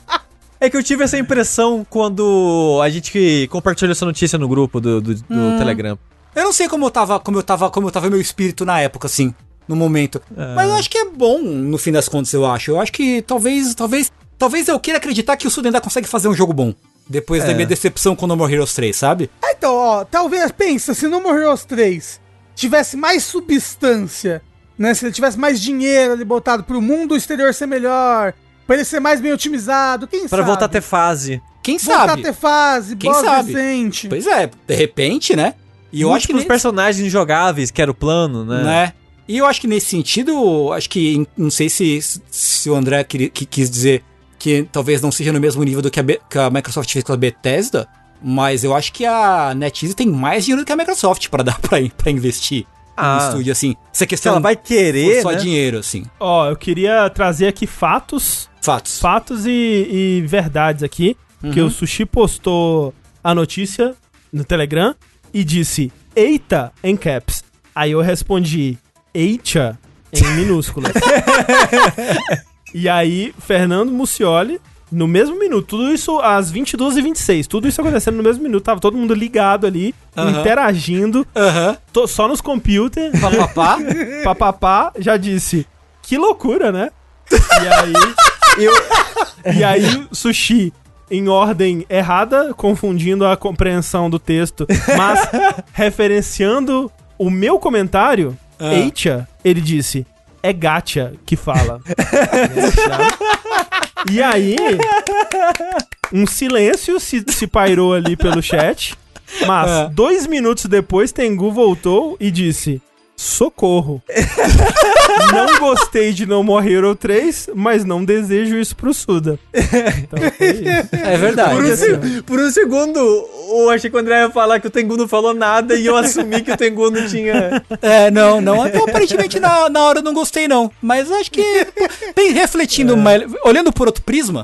É que eu tive essa impressão quando a gente compartilhou essa notícia no grupo do, do, do Telegram. Eu não sei como eu tava, como eu tava, como eu tava meu espírito na época, assim, no momento. Mas eu acho que é bom, no fim das contas, eu acho. Eu acho que talvez, talvez, talvez eu queira acreditar que o Suda ainda consegue fazer um jogo bom. Depois da minha decepção com No More Heroes 3, sabe? Ah, Então, ó, talvez, pensa, se No More Heroes 3 tivesse mais substância, né? Se ele tivesse mais dinheiro ali botado pro mundo exterior ser melhor, pra ele ser mais bem otimizado, quem Pra sabe? voltar a ter fase. Quem Voltar sabe? a ter fase, Quem boss sabe? decente. Pois é, de repente, né? E eu acho que Múltiplos nesse- personagens jogáveis, que era o plano, né? né? E eu acho que nesse sentido, acho que não sei se, se o André queria- que quis dizer que talvez não seja no mesmo nível do que a, Be- que a Microsoft fez com a Bethesda, mas eu acho que a NetEase tem mais dinheiro do que a Microsoft para dar para investir Ah. no estúdio assim. Essa questão ela vai querer, só né? dinheiro assim. Ó, eu queria trazer aqui fatos Fatos. fatos e, e verdades aqui. Que o Sushi postou a notícia no Telegram e disse: Eita, em caps. Aí eu respondi: Eita, em minúsculas. e aí, Fernando Mucioli, no mesmo minuto, tudo isso às 22h26, tudo isso acontecendo no mesmo minuto, tava todo mundo ligado ali, Aham. interagindo, Aham. to- só nos computers, Papapá. papapá, já disse: Que loucura, né? E aí. eu, e aí, sushi em ordem errada, confundindo a compreensão do texto, mas referenciando o meu comentário, Ah. Eicha, ele disse: É gacha que fala. e aí, um silêncio se, se pairou ali pelo chat. Mas Ah. dois minutos depois, Tengu voltou e disse: Socorro. não gostei de No More Hero 3, mas não desejo isso pro Suda. Então foi isso. É verdade. Por um, se- por um segundo, eu achei que o André ia falar que o Tengu não falou nada e eu assumi que o Tengu não tinha. É, não, não. Então, aparentemente na, na hora eu não gostei, não. Mas acho que, bem refletindo, mais- olhando por outro prisma,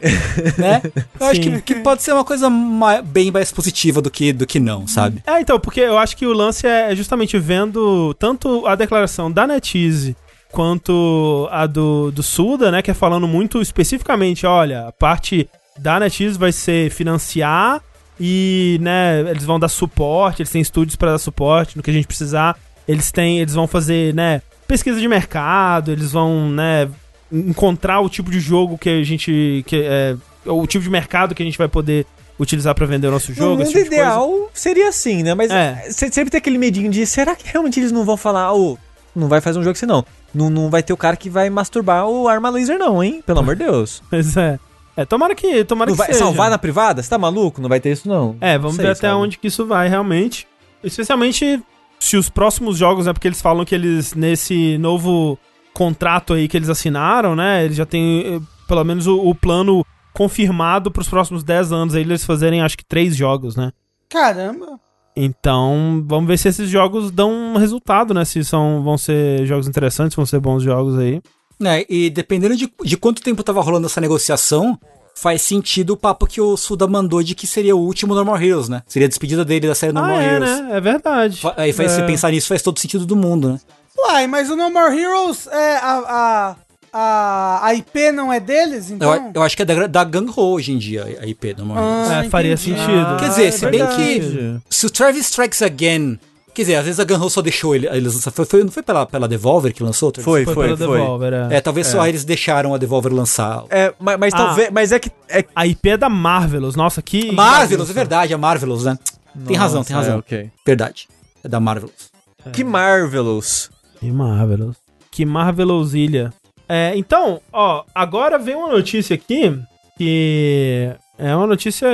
né? Eu acho Sim. que, que pode ser uma coisa ma- bem mais positiva do que, do que não, sabe? É, então, porque eu acho que o lance é justamente vendo tanto a declaração da NetEase quanto a do, do Suda, né? Que é falando muito especificamente, olha, a parte da NetEase vai ser financiar e, né, eles vão dar suporte, eles têm estúdios para dar suporte no que a gente precisar. Eles têm, eles vão fazer, né, pesquisa de mercado, eles vão, né, encontrar o tipo de jogo que a gente que é o tipo de mercado que a gente vai poder utilizar para vender o nosso jogo, no mundo tipo ideal seria assim, né? Mas É. sempre tem aquele medinho de será que realmente eles não vão falar, ô, não vai fazer um jogo assim não. Não, não vai ter o cara que vai masturbar o arma laser, não, hein? Pelo amor de Deus. Pois é. É, tomara que, tomara Não que vai seja. salvar na privada? Você tá maluco? Não vai ter isso, não. É, vamos Não sei, ver até sabe? onde que isso vai realmente. Especialmente se os próximos jogos, né? Porque eles falam que eles, nesse novo contrato aí que eles assinaram, né? Eles já têm eh, pelo menos o, o plano confirmado pros próximos 10 anos aí, eles fazerem acho que três jogos, né? Caramba. Então, vamos ver se esses jogos dão um resultado, né? Se são, vão ser jogos interessantes, vão ser bons jogos aí. Né, e dependendo de, de quanto tempo tava rolando essa negociação, faz sentido o papo que o Suda mandou de que seria o último Normal Heroes, né? Seria a despedida dele da série Normal ah, é, Heroes. né? É verdade. Aí faz, é. você pensar nisso faz todo sentido do mundo, né? Uai, mas o No More Heroes, é, a, a, a, a IP não é deles, então... Eu, eu acho que é da, da Gang Ho hoje em dia, a IP do Normal Heroes. Ah, É, faria sentido. Ah, Quer dizer, é se bem que se o Travis Strikes Again. Quer dizer, às vezes a Gun Ho só deixou ele, eles lançar. Foi, foi- não foi pela, pela Devolver que lançou? Foi, Foi, foi, foi. Devolver, é. É, talvez só eles deixaram a Devolver lançar. É, mas, mas Ah. talvez. Mas é que. É... A IP é da Marvelous. Nossa, que. Marvelous, é verdade, a Marvelous, né? tem razão, tem Nossa, razão. é, ok. Verdade. É da Marvelous. Que Marvelous. Que Marvelous. Que Marvelous Ilha. É, então, ó, agora vem uma notícia aqui que é uma notícia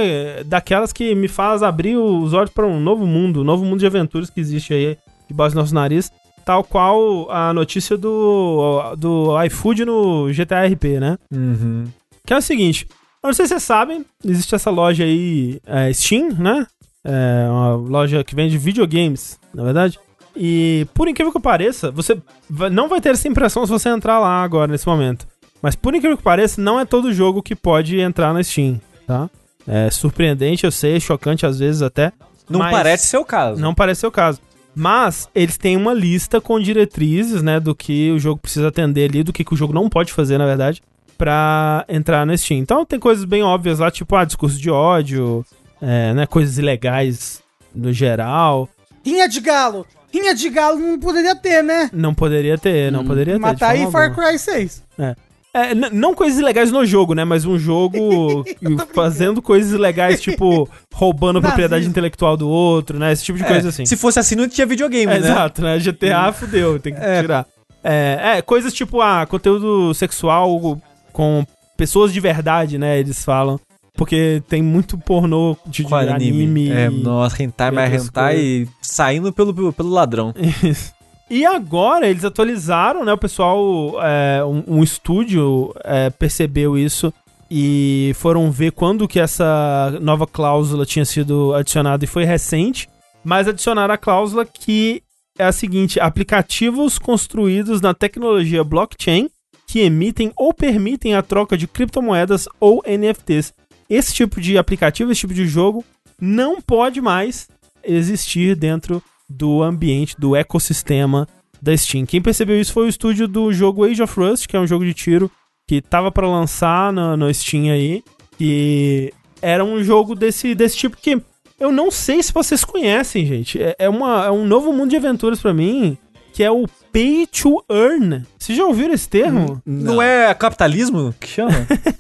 daquelas que me faz abrir os olhos para um novo mundo, um novo mundo de aventuras que existe aí debaixo do nosso nariz, tal qual a notícia do, do iFood no GTA RP, né? Uhum. Que é o seguinte, eu não sei se vocês sabem, existe essa loja aí, é, Steam, né? É uma loja que vende videogames, na verdade. E por incrível que pareça, você não vai ter essa impressão se você entrar lá agora, nesse momento. Mas por incrível que pareça, não é todo jogo que pode entrar na Steam, tá? É surpreendente, eu sei, chocante às vezes até. Não mas parece ser o caso. Não parece ser o caso. Mas eles têm uma lista com diretrizes, né, do que o jogo precisa atender ali, do que, que o jogo não pode fazer, na verdade, pra entrar na Steam. Então tem coisas bem óbvias lá, tipo, ah, discurso de ódio, é, né, coisas ilegais no geral. Rinha de galo. Rinha de galo não poderia ter, né? Não poderia ter, não poderia ter. Matar aí Far alguma. Cry 6. É, n- não coisas ilegais no jogo, né? Mas um jogo fazendo coisas ilegais, tipo, roubando propriedade intelectual do outro, né? Esse tipo de É, coisa assim. Se fosse assim, não tinha videogame, É, né? Exato, né? GTA fudeu, tem que É. tirar. É, é, coisas tipo, ah, conteúdo sexual com pessoas de verdade, né? Eles falam. Porque tem muito pornô de, de Com anime. É, nossa, hentai, e mais hentai e saindo pelo, pelo, pelo ladrão. Isso. E agora eles atualizaram, né? O pessoal, é, um, um estúdio é, percebeu isso e foram ver quando que essa nova cláusula tinha sido adicionada e foi recente. Mas adicionaram a cláusula que é a seguinte: aplicativos construídos na tecnologia blockchain que emitem ou permitem a troca de criptomoedas ou NFTs. Esse tipo de aplicativo, esse tipo de jogo não pode mais existir dentro do ambiente, do ecossistema da Steam. Quem percebeu isso foi o estúdio do jogo Age of Rust, que é um jogo de tiro que tava pra lançar no, no Steam aí, e era um jogo desse, desse tipo que eu não sei se vocês conhecem, gente. É, é, uma, é um novo mundo de aventuras pra mim, que é o Pay to Earn. Vocês já ouviram esse termo? Não, é capitalismo que chama?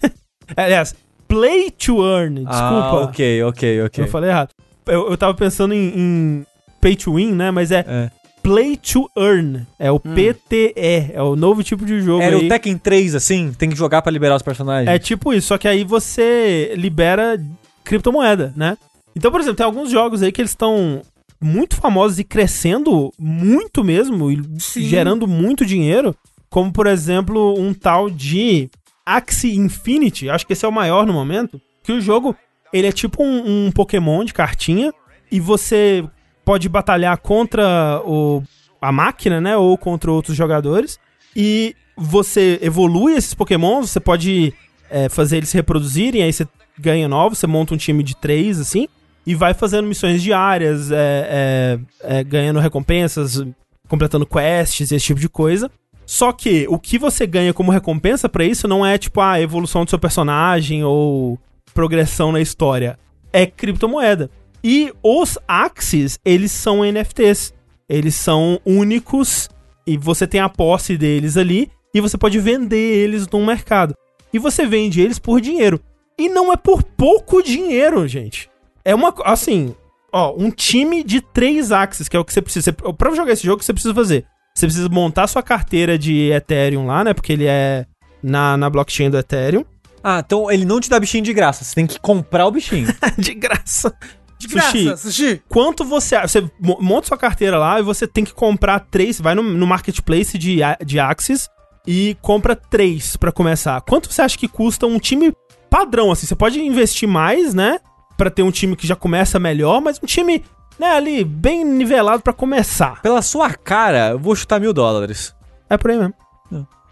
Aliás, Play to Earn, desculpa. Ah, ok, ok, ok. Eu falei errado. Eu, eu tava pensando em, em Pay to Win, né? Mas é É. Play to Earn. É o PTE. É o novo tipo de jogo Era aí. o Tekken 3, assim? Tem que jogar pra liberar os personagens. É tipo isso, só que aí você libera criptomoeda, né? Então, por exemplo, tem alguns jogos aí que eles estão muito famosos e crescendo muito mesmo, e gerando muito dinheiro, como por exemplo um tal de Axie Infinity, acho que esse é o maior no momento, que o jogo ele é tipo um, um Pokémon de cartinha e você pode batalhar contra o, a máquina, né, ou contra outros jogadores e você evolui esses Pokémons, você pode é, fazer eles se reproduzirem, aí você ganha novos, você monta um time de três, assim, e vai fazendo missões diárias, é, é, é, ganhando recompensas, completando quests esse tipo de coisa. Só que o que você ganha como recompensa pra isso não é tipo a evolução do seu personagem ou progressão na história. É criptomoeda. E os Axis, eles são NFTs. Eles são únicos e você tem a posse deles ali e você pode vender eles no mercado. E você vende eles por dinheiro. E não é por pouco dinheiro, gente. É uma. Assim, ó, um time de três Axis, que é o que você precisa. Pra jogar esse jogo, o que você precisa fazer? Você precisa montar sua carteira de Ethereum lá, né? Porque ele é na, na blockchain do Ethereum. Ah, então ele não te dá bichinho de graça. Você tem que comprar o bichinho. de graça. De Sushi. graça, sushi. Quanto você. Você mo- monta sua carteira lá e você tem que comprar três. Vai no, no marketplace de, de Axis e compra três pra começar. Quanto você acha que custa um time padrão, assim? Você pode investir mais, né? Pra ter um time que já começa melhor, mas um time, né, ali, bem nivelado pra começar. Pela sua cara, eu vou chutar mil dólares. É por aí mesmo.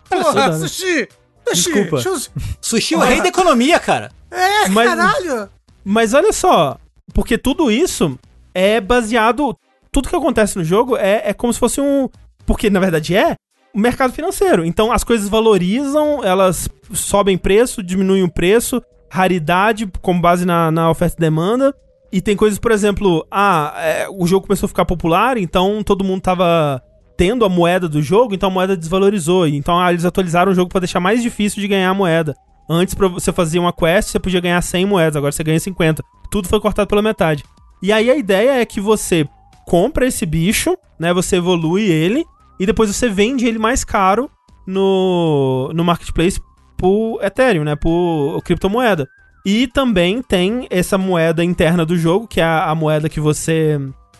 Porra, sushi. Sushi. Desculpa. sushi. Sushi é o rei da economia, cara. É, Mas- caralho. Mas olha só, porque tudo isso é baseado. Tudo que acontece no jogo é, é como se fosse um. Porque na verdade é o mercado financeiro. Então as coisas valorizam, elas sobem preço, diminuem o preço, raridade com base na, na oferta e demanda. E tem coisas, por exemplo, ah, é, o jogo começou a ficar popular, então todo mundo tava tendo a moeda do jogo, então a moeda desvalorizou. Então ah, eles atualizaram o jogo pra deixar mais difícil de ganhar a moeda. Antes, pra você fazer uma quest, você podia ganhar 100 moedas, agora você ganha 50. Tudo foi cortado pela metade. E aí a ideia é que você compra esse bicho, né? Você evolui ele, e depois você vende ele mais caro no, no marketplace por Ethereum, né? Por criptomoeda. E também tem essa moeda interna do jogo, que é a, moeda que você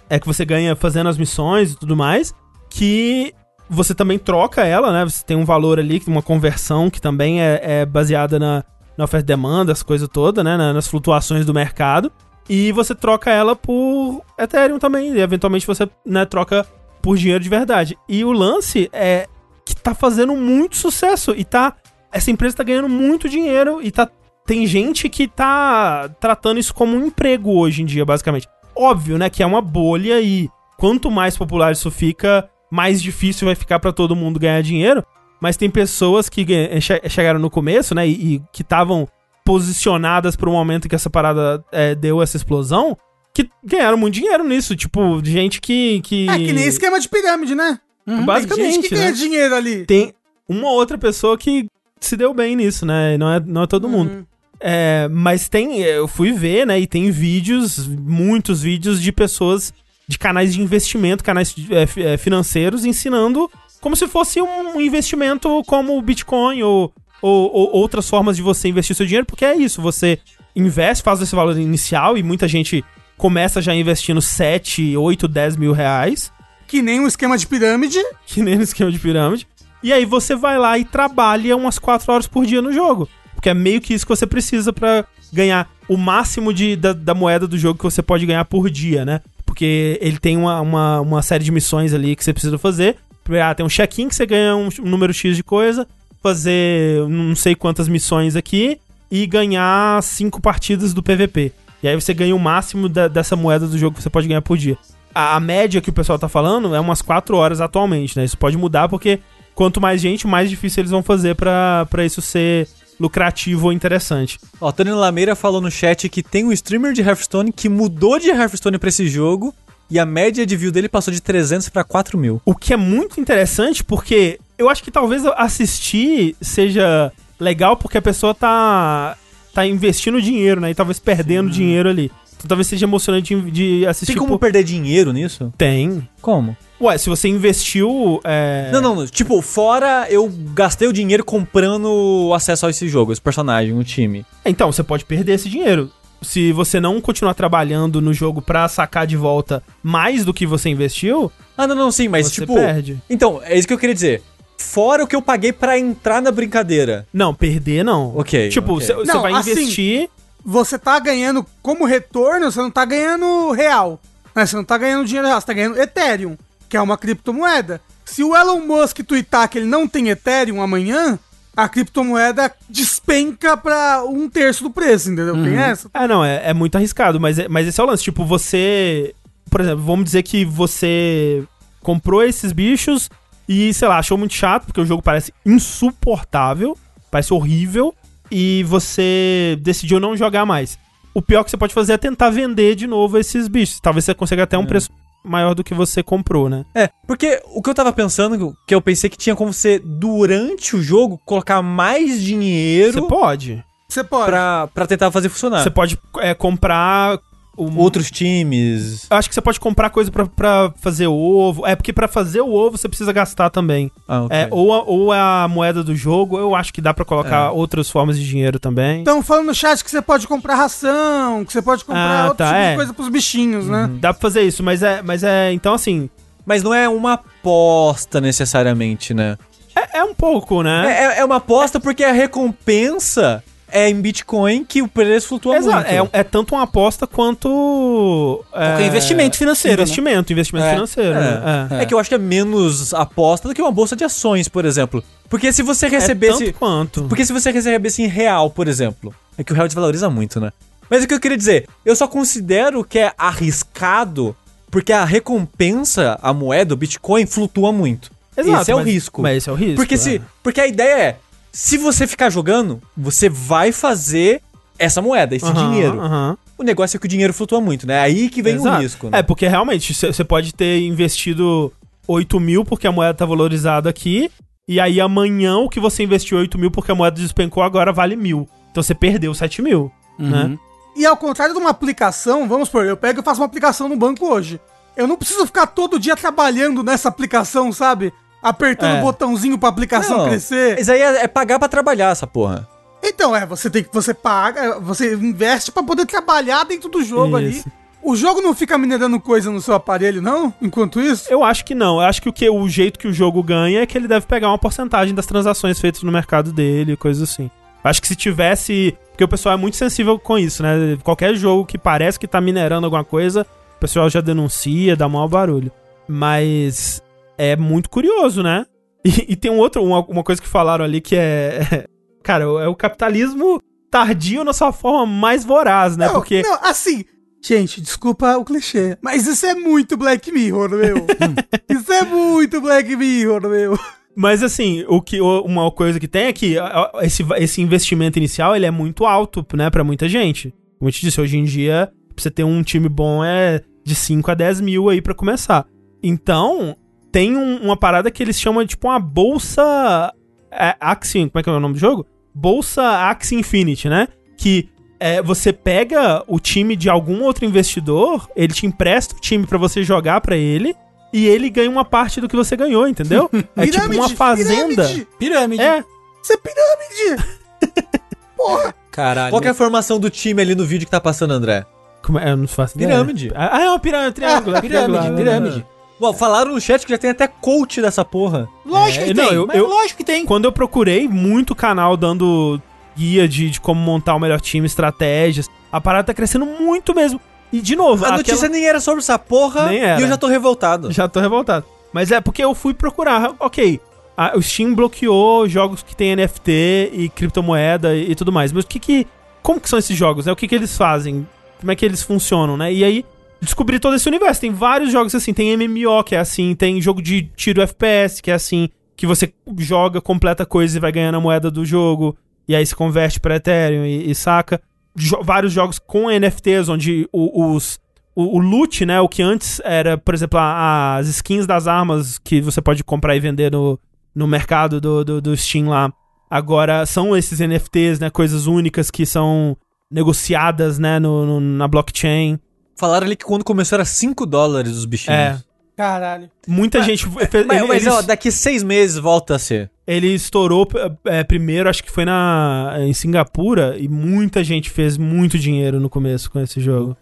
é que você ganha fazendo as missões e tudo mais, que você também troca ela, né? Você tem um valor ali, uma conversão que também é, é baseada na, na oferta e demanda, as coisas todas, né? Na- Nas flutuações do mercado. E você troca ela por Ethereum também. E eventualmente você né, troca por dinheiro de verdade. E o lance é que tá fazendo muito sucesso. E tá. Essa empresa tá ganhando muito dinheiro. E tá. Tem gente que tá tratando isso como um emprego hoje em dia, basicamente. Óbvio, né? Que é uma bolha e quanto mais popular isso fica, mais difícil vai ficar pra todo mundo ganhar dinheiro. Mas tem pessoas que ganha- che- chegaram no começo, né? E, e que estavam posicionadas pro momento que essa parada é, deu essa explosão, que ganharam muito dinheiro nisso. Tipo, gente que. que... É que nem esquema de pirâmide, né? Tem Basicamente, gente que ganha né? dinheiro ali. Tem uma outra pessoa que se deu bem nisso, né? Não é, não é todo mundo. É, mas tem, eu fui ver, né? E tem vídeos, muitos vídeos de pessoas de canais de investimento, canais é, é, financeiros, ensinando como se fosse um investimento como o Bitcoin ou, ou, ou outras formas de você investir seu dinheiro, porque é isso, você investe, faz esse valor inicial e muita gente começa já investindo 7, 8, 10 mil reais Que nem um esquema de pirâmide. que nem no esquema de pirâmide. E aí você vai lá e trabalha umas 4 horas por dia no jogo. Porque é meio que isso que você precisa pra ganhar o máximo de, da, da moeda do jogo que você pode ganhar por dia, né? Porque ele tem uma, uma, uma série de missões ali que você precisa fazer. Ah, tem um check-in que você ganha um, um número X de coisa, fazer não sei quantas missões aqui e ganhar cinco partidas do PVP. E aí você ganha o máximo da- dessa moeda do jogo que você pode ganhar por dia. A, a média que o pessoal tá falando é umas 4 horas atualmente, né? Isso pode mudar porque quanto mais gente, mais difícil eles vão fazer pra isso ser lucrativo ou interessante. Ó, Tony Lameira falou no chat que tem um streamer de Hearthstone que mudou de Hearthstone pra esse jogo e a média de view dele passou de 300 pra 4 mil. O que é muito interessante porque eu acho que talvez assistir seja legal porque a pessoa tá tá investindo dinheiro, né? E talvez perdendo dinheiro ali. Então talvez seja emocionante de, assistir. Tem como por- perder dinheiro nisso? Tem. Como? Ué, se você investiu. É... Não, não, não. Tipo, fora eu gastei o dinheiro comprando o acesso a esse jogo, esse personagem, o time. Então, você pode perder esse dinheiro. Se você não continuar trabalhando no jogo pra sacar de volta mais do que você investiu, Ah, não, não, sim, mas você tipo. perde. Então, é isso que eu queria dizer. Fora o que eu paguei pra entrar na brincadeira. Não, perder não. Ok, Tipo, você Não, vai assim, investir. Você tá ganhando como retorno, você não tá ganhando real. Né? Você não tá ganhando dinheiro real, você tá ganhando Ethereum, que é uma criptomoeda. Se o Elon Musk twittar que ele não tem Ethereum amanhã, a criptomoeda despenca pra um terço do preço, entendeu? Tem essa? Ah, não, é, é muito arriscado, mas, é- mas esse é o lance. Tipo, você. Por exemplo, vamos dizer que você comprou esses bichos e, sei lá, achou muito chato, porque o jogo parece insuportável, parece horrível, e você decidiu não jogar mais. O pior que você pode fazer é tentar vender de novo esses bichos. Talvez você consiga até um preço maior do que você comprou, né? É, porque o que eu tava pensando, que eu pensei que tinha como você, durante o jogo, colocar mais dinheiro Você pode. Você pode. pra, pra tentar fazer funcionar. Você pode é, comprar o- Outros times. Eu acho que você pode comprar coisa pra, pra fazer ovo. É porque pra fazer o ovo você precisa gastar também. Ah, ok. É, ou, a, ou a moeda do jogo, eu acho que dá pra colocar É. outras formas de dinheiro também. Estão falando no chat que você pode comprar ração, que você pode comprar Ah, outro tá, tipo é. de coisa pros bichinhos, né? Dá pra fazer isso, mas é, mas é. Então, assim. Mas não é uma aposta necessariamente, né? É, é um pouco, né? É, é- é uma aposta porque a recompensa é em Bitcoin que o preço flutua Exato, muito. é, é tanto uma aposta quanto. Qualquer investimento financeiro, né? Investimento, investimento É, financeiro. né? É. que eu acho que é menos aposta do que uma bolsa de ações, por exemplo. Porque se você É, é recebesse. tanto quanto. Porque se você recebesse em real, por exemplo. É que o real desvaloriza muito, né? Mas o que eu queria dizer, eu só considero que é arriscado porque a recompensa, a moeda, o Bitcoin, flutua muito. Exato, esse é o mas- risco. Mas esse é o risco. Porque, é. se, porque a ideia é, se você ficar jogando, você vai fazer essa moeda, esse Aham, dinheiro. aham. O negócio é que o dinheiro flutua muito, né? Aí que vem Exato. o risco, né? É, porque realmente você pode ter investido 8 mil porque a moeda tá valorizada aqui, e aí amanhã o que você investiu 8 mil porque a moeda despencou agora vale mil. Então você perdeu 7 mil, né? E ao contrário de uma aplicação, vamos supor, eu pego e faço uma aplicação no banco hoje. Eu não preciso ficar todo dia trabalhando nessa aplicação, sabe? Apertando É. o botãozinho pra aplicação Não, crescer. Isso aí é, é pagar pra trabalhar essa porra. Então, é, você tem que. Você paga, você investe pra poder trabalhar dentro do jogo ali. Isso. O jogo não fica minerando coisa no seu aparelho, não? Enquanto isso? Eu acho que não. Eu acho que o, que o jeito que o jogo ganha é que ele deve pegar uma porcentagem das transações feitas no mercado dele, coisas assim. Eu acho que se tivesse. Porque o pessoal é muito sensível com isso, né? Qualquer jogo que parece que tá minerando alguma coisa, o pessoal já denuncia, dá maior barulho. Mas é muito curioso, né? E, e tem um outro, uma, uma coisa que falaram ali que é. Cara, é o capitalismo tardio na sua forma mais voraz, né? não, Porque. não, assim. Gente, desculpa o clichê, mas isso é muito Black Mirror, meu. isso é muito Black Mirror, meu. Mas assim, o que uma coisa que tem é que esse, esse investimento inicial ele é muito alto, né, para muita gente. Como eu te disse, hoje em dia, pra você ter um time bom é de 5 a 10 mil aí pra começar. Então, tem um- uma parada que eles chamam de tipo uma bolsa é, Axie, como é que é o nome do jogo? Bolsa Axie Infinity, né? Que é, você pega o time de algum outro investidor, ele te empresta o time pra você jogar pra ele. E ele ganha uma parte do que você ganhou, entendeu? É tipo uma Pirâmide, fazenda. pirâmide. Pirâmide. É, Isso é pirâmide! Porra! Caralho. Qual que é a formação do time ali no vídeo que tá passando, André? como é? Eu não faço ideia. Pirâmide. Ah, é uma pirâmide, triângulo. é pirâmide, triângulo, pirâmide. Bom, falaram no chat que já tem até coach dessa porra. Lógico É, que não, tem. eu- eu- lógico que tem. Quando eu procurei muito canal dando guia de, de como montar o melhor time, estratégias, a parada tá crescendo muito mesmo. E, de novo, A aquela- notícia nem era sobre essa porra Nem era. e eu já tô revoltado. Já tô revoltado. Mas é porque eu fui procurar. Ok, a- o Steam bloqueou jogos que tem NFT e criptomoeda e, e tudo mais. Mas o que que... Como que são esses jogos, né? O que que eles fazem? Como é que eles funcionam, né? E aí, descobri todo esse universo. Tem vários jogos assim. Tem MMO, que é assim. Tem jogo de tiro FPS, que é assim. Que você joga, completa coisa e vai ganhando a moeda do jogo. E aí se converte pra Ethereum e, e saca. Jo- vários jogos com NFTs, onde o- os o, o loot, né? O que antes era, por exemplo, a- as skins das armas que você pode comprar e vender no, no mercado do, do, do Steam lá. Agora são esses NFTs, né? Coisas únicas que são negociadas, né? No, no- na blockchain. Falaram ali que quando começou era 5 dólares os bichinhos. É. Caralho. Muita gente. fe- Mas, ele, mas, ele- ó, daqui seis meses volta a ser. ele estourou é, primeiro, acho que foi na, em Singapura, e muita gente fez muito dinheiro no começo com esse jogo.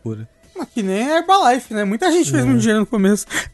Mas Que nem a Herbalife, né? Muita gente É. fez muito dinheiro no começo.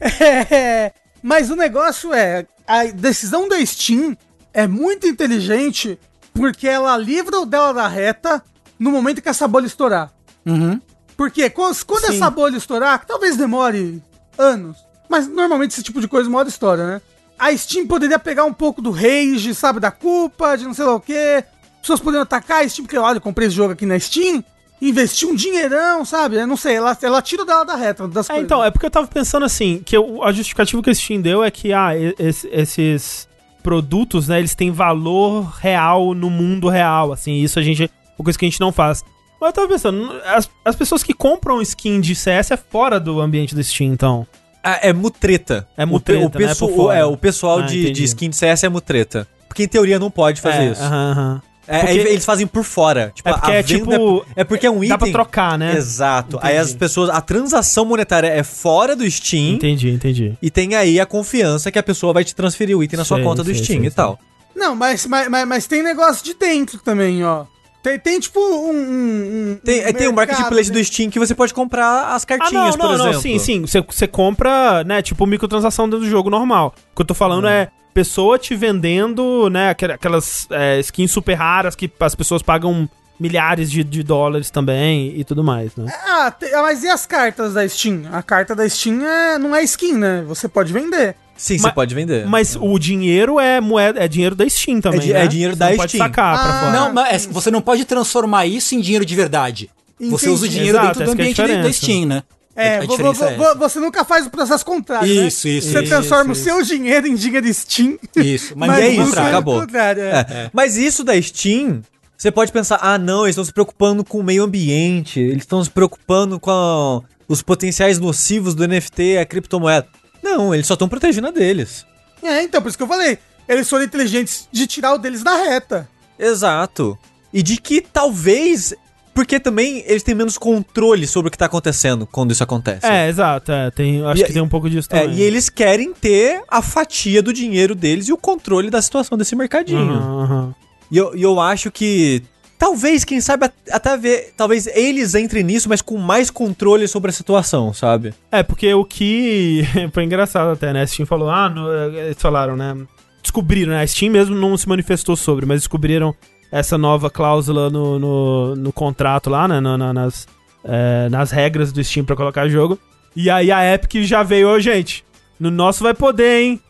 É, Mas o negócio é, a decisão da Steam é muito inteligente porque ela livra o dela da reta no momento que essa bolha estourar. Uhum. Porque quando, Sim. essa bolha estourar, talvez demore anos, mas normalmente esse tipo de coisa hora estoura, né? A Steam poderia pegar um pouco do rage, sabe, da culpa, de não sei lá o quê. Pessoas poderiam atacar a Steam, porque olha, eu comprei esse jogo aqui na Steam, investi um dinheirão, sabe? Eu não sei, ela, ela tira dela da reta das É, coisas. então, é porque eu tava pensando assim, que eu- a justificativa que a Steam deu é que, ah, esse- esses produtos, né, eles têm valor real no mundo real, assim, isso a gente, uma coisa que a gente não faz. Mas eu tava pensando, as, as pessoas que compram skin de CS é fora do ambiente do Steam, então. Ah, é mutreta. É O mutreta, pe- o, né, pesso- por fora. é, o pessoal Ah, de, de skin de CS é mutreta. Porque em teoria não pode fazer É, isso. aham, aham. É, Porque- eles fazem por fora. Tipo, É porque é tipo- É porque é um item. Dá pra trocar, né? Exato. Aí Entendi. as pessoas. A transação monetária é fora do Steam. Entendi, entendi. E tem aí a confiança que a pessoa vai te transferir o item na sua Sei, conta do sei, Steam sei, e tal. Não, mas, mas, mas, mas tem negócio de dentro também, ó. Tem, tem tipo um. um, um Tem, é, tem o marketplace mercado, do Steam que você pode comprar as Ah, cartinhas, não, não, por exemplo. não, sim, sim. Você, você compra, né, tipo microtransação dentro do jogo normal. O que eu tô falando é pessoa te vendendo, né, aquel- aquelas é, skins super raras que as pessoas pagam milhares de, de dólares também e tudo mais, né? Ah, te- ah, mas e as cartas da Steam? A carta da Steam é, não é skin, né? Você pode vender. Sim, você pode vender. Mas o dinheiro é moeda, é dinheiro da Steam também, É di- né? é dinheiro Você da não pode Steam. sacar pra Ah, fora. Não, mas é- você não pode transformar isso em dinheiro de verdade. Você Entendi. usa o dinheiro Exato, dentro do que é ambiente da-. Steam, né? É, é você nunca faz o processo contrário, né? Isso, isso, Você isso, transforma isso, o seu dinheiro em dinheiro Steam. Isso, mas, Mas é isso, acabou. contrário, é. É. Mas isso da Steam, você pode pensar, ah, não, eles estão se preocupando com o meio ambiente, eles estão se preocupando com a- os potenciais nocivos do NFT, a criptomoeda. Não, eles só estão protegendo a deles. É, então, por isso que eu falei. Eles foram inteligentes de tirar o deles da reta. Exato. E de que talvez. Porque também eles têm menos controle sobre o que tá acontecendo quando isso acontece. É, exato, é, tem, acho E- que tem um pouco disso É, também. e eles querem ter a fatia do dinheiro deles e o controle da situação desse mercadinho. Aham, aham. E eu, e eu acho que. Talvez, quem sabe, at- até ver. Talvez eles entrem nisso, mas com mais controle sobre a situação, sabe? É, porque o que. Foi engraçado até, né? A Steam falou, ah, no- eles falaram, né? Descobriram, né? A Steam mesmo não se manifestou sobre, mas descobriram essa nova cláusula no, no, no contrato lá, né? na- na- nas, é, nas regras do Steam pra colocar jogo. E aí a Epic já veio, ô, gente. No nosso vai poder, hein?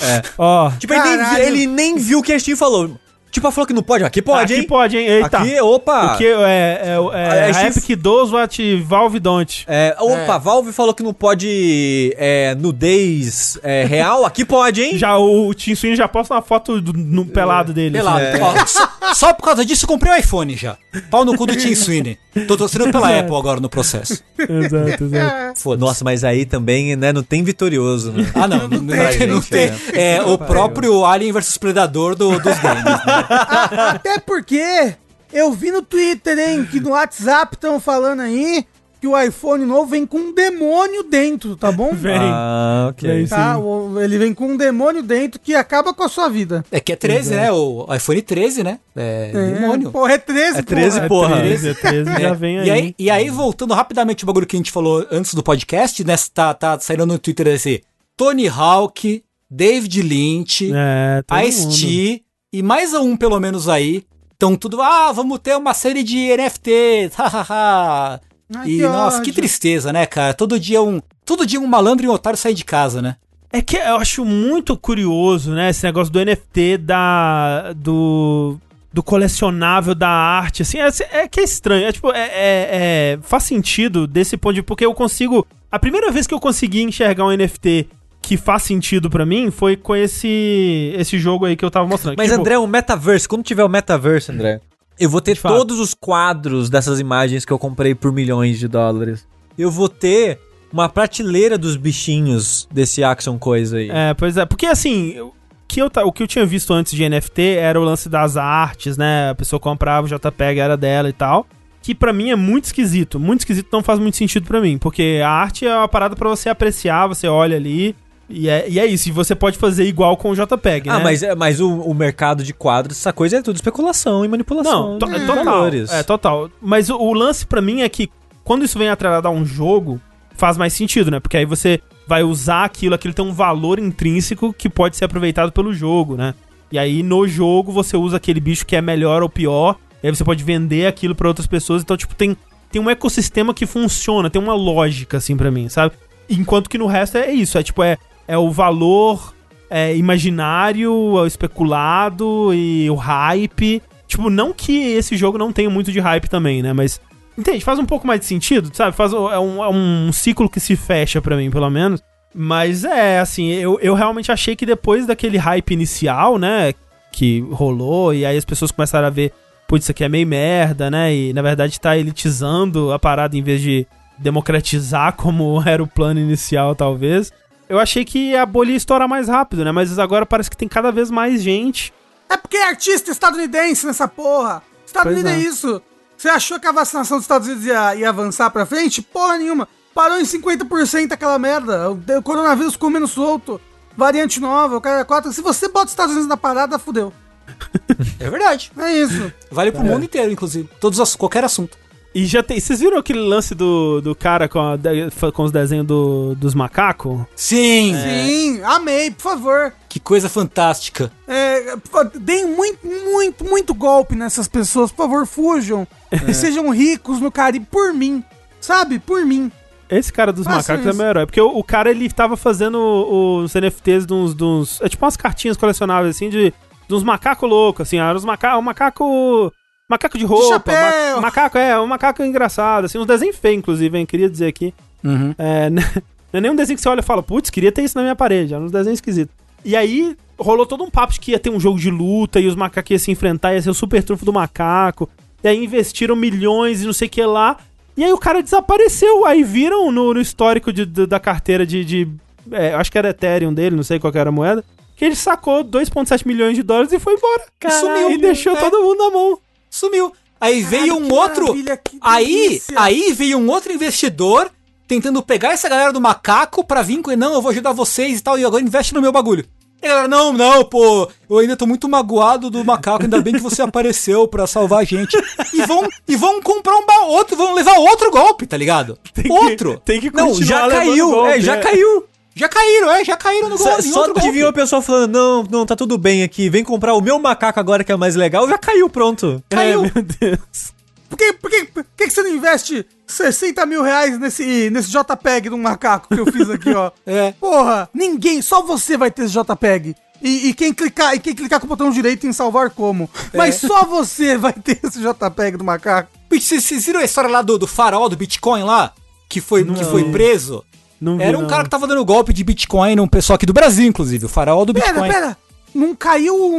É. Ó. Tipo, ele nem, Caralho. ele nem viu o que a Steam falou. Tipo, ela falou que não pode. Aqui pode, aqui hein? pode, hein? Eita. Aqui, opa! O que é, é, é, A Epic does what Valve don't. É, opa, Valve falou que não pode é, nudez é, real. Aqui pode, hein? Já o, o Tim Sweeney já posta uma foto do, no pelado dele. Pelado. assim. Ó, só, só por causa disso eu comprei o iPhone já. Pau no cu do Tim Sweeney. Tô torcendo pela Apple agora no processo. Exato, exato. Foda-se. Nossa, mas aí também, né, não tem vitorioso, né? Ah, não, não, não tem. não gente, tem. né? É o próprio Alien vs Predador do- dos games. né? Até porque eu vi no Twitter, hein, que no WhatsApp estão falando aí que o iPhone novo vem com um demônio dentro, tá bom? Vem. Ah, ok. Vem. Tá, sim. o- ele vem com um demônio dentro que acaba com a sua vida. É que é 13, né? O iPhone 13, né? É, demônio. Porra, é 13, É 13, porra. porra. 13, 13 já É, vem aí. E aí, e aí, voltando rapidamente o bagulho que a gente falou antes do podcast, né? Tá, tá saindo no Twitter esse Tony Hawk, David Lynch, É, Ice-T e mais um pelo menos aí. Então tudo, ah, vamos ter uma série de NFT, hahaha. E que nossa, ódio. que tristeza, né, cara? Todo dia um, todo dia um malandro e um otário saem de casa, né? É que eu acho muito curioso, né? Esse negócio do NFT da. do. do colecionável da arte, assim, é, é que é estranho. É tipo, é, é- é- faz sentido desse ponto de. Porque eu consigo. A primeira vez que eu consegui enxergar um NFT que faz sentido pra mim foi com esse. esse jogo aí que eu tava mostrando. Mas, Tipo, André, o metaverse, quando tiver o metaverse, André, eu vou ter todos os quadros dessas imagens que eu comprei por milhões de dólares. Eu vou ter uma prateleira dos bichinhos desse Action Coisa aí. É, pois é. Porque assim. o Que eu, o que eu tinha visto antes de NFT era o lance das artes, né? A pessoa comprava, o JPEG era dela e tal. Que pra mim é muito esquisito. Muito esquisito, não faz muito sentido pra mim. Porque a arte é uma parada pra você apreciar, você olha ali. E é, e é isso. E você pode fazer igual com o JPEG, Ah, né? mas, é- mas o, o mercado de quadros, essa coisa é tudo especulação e manipulação. Não, to- é total. valores. É, total. Mas o, o lance pra mim é que quando isso vem atrelado a um jogo, faz mais sentido, né? Porque aí você vai usar aquilo, aquilo tem um valor intrínseco que pode ser aproveitado pelo jogo, né? E aí no jogo você usa aquele bicho que é melhor ou pior, e aí você pode vender aquilo pra outras pessoas. Então, tipo, tem, tem um ecossistema que funciona, tem uma lógica, assim, pra mim, sabe? Enquanto que no resto é isso, é tipo, é, é o valor é, imaginário, é especulado e o hype. Tipo, não que esse jogo não tenha muito de hype também, né? Mas, entende? Faz um pouco mais de sentido, sabe? Faz, é, um, é um ciclo que se fecha pra mim, pelo menos. Mas é, assim, eu, eu realmente achei que depois daquele hype inicial, né? Que rolou, e aí as pessoas começaram a ver, putz, isso aqui é meio merda, né? E na verdade tá elitizando a parada em vez de democratizar como era o plano inicial, talvez. Eu achei que a bolha ia estourar mais rápido, né? Mas agora parece que tem cada vez mais gente É porque é artista estadunidense nessa porra. Estados Pois Unidos é. é. isso. Você achou que a vacinação dos Estados Unidos ia, ia avançar pra frente? Porra nenhuma. Parou em 50% aquela merda. O, o coronavírus menos solto. Variante nova, o cara é quatro. Se você bota os Estados Unidos na parada, fudeu. É verdade. É isso. Vale pro mundo inteiro, inclusive. Todos as, qualquer assunto. E já tem. Vocês viram aquele lance do, do cara com, a- com os desenhos do- dos macacos? Sim! Sim, amei, por favor. Que coisa fantástica. É, deem muito, muito, muito golpe nessas pessoas. Por favor, fujam. E sejam ricos no Caribe por mim. Sabe? Por mim. Esse cara dos Façam macacos é isso. meu herói. Porque o, o cara, ele tava fazendo os NFTs de uns, de uns- É tipo umas cartinhas colecionáveis, assim, de, de uns macacos loucos, assim. Era os maca um macaco... Macaco de roupa. chapéu. ma- macaco, é, um macaco engraçado, assim. Uns desenhos feios, inclusive, hein? Queria dizer aqui. Uhum. É, não é nem um desenho que você olha e fala, putz, queria ter isso na minha parede. Era uns desenhos esquisitos. E aí, rolou todo um papo de que ia ter um jogo de luta e os macacos iam se enfrentar, ia ser o super trunfo do macaco. E aí investiram milhões e não sei o que lá. E aí o cara desapareceu. Aí viram no, no histórico de- de- da carteira de. de é, acho que era Ethereum dele, não sei qual que era a moeda. Que ele sacou 2,7 milhões de dólares e foi embora. Sumiu. E deixou É. todo mundo na mão. Sumiu. Aí veio um que outro. que Aí, aí veio um outro investidor tentando pegar essa galera do macaco pra vir com. Não, eu vou ajudar vocês e tal. E agora investe no meu bagulho. E a galera, não, não, pô, eu ainda tô muito magoado do macaco, ainda bem que você apareceu pra salvar a gente. E vão, e vão comprar um outro, vão levar outro golpe, tá ligado? Tem que- outro. tem que Não, continuar já levando caiu. golpe, é, já é. caiu. Já caíram, é, já caíram no golpe. em só que golpe. vinha o pessoal falando, não, não, tá tudo bem aqui, vem comprar o meu macaco agora que é mais legal, já caiu, pronto. Caiu. É, meu Deus. Por que, por que, por que você não investe 60 mil reais nesse, nesse JPEG do macaco que eu fiz aqui, ó? É. Porra, ninguém, só você vai ter esse JPEG. E, e quem clicar, e quem clicar com o botão direito em salvar como. Mas só você vai ter esse JPEG do macaco. Vocês viram a história lá do, do farol do Bitcoin lá? Que foi, que foi preso? Não vi, Era um não. cara que tava dando golpe de Bitcoin, um pessoal aqui do Brasil, inclusive, o farol do Pera, Bitcoin. pera. Não caiu um,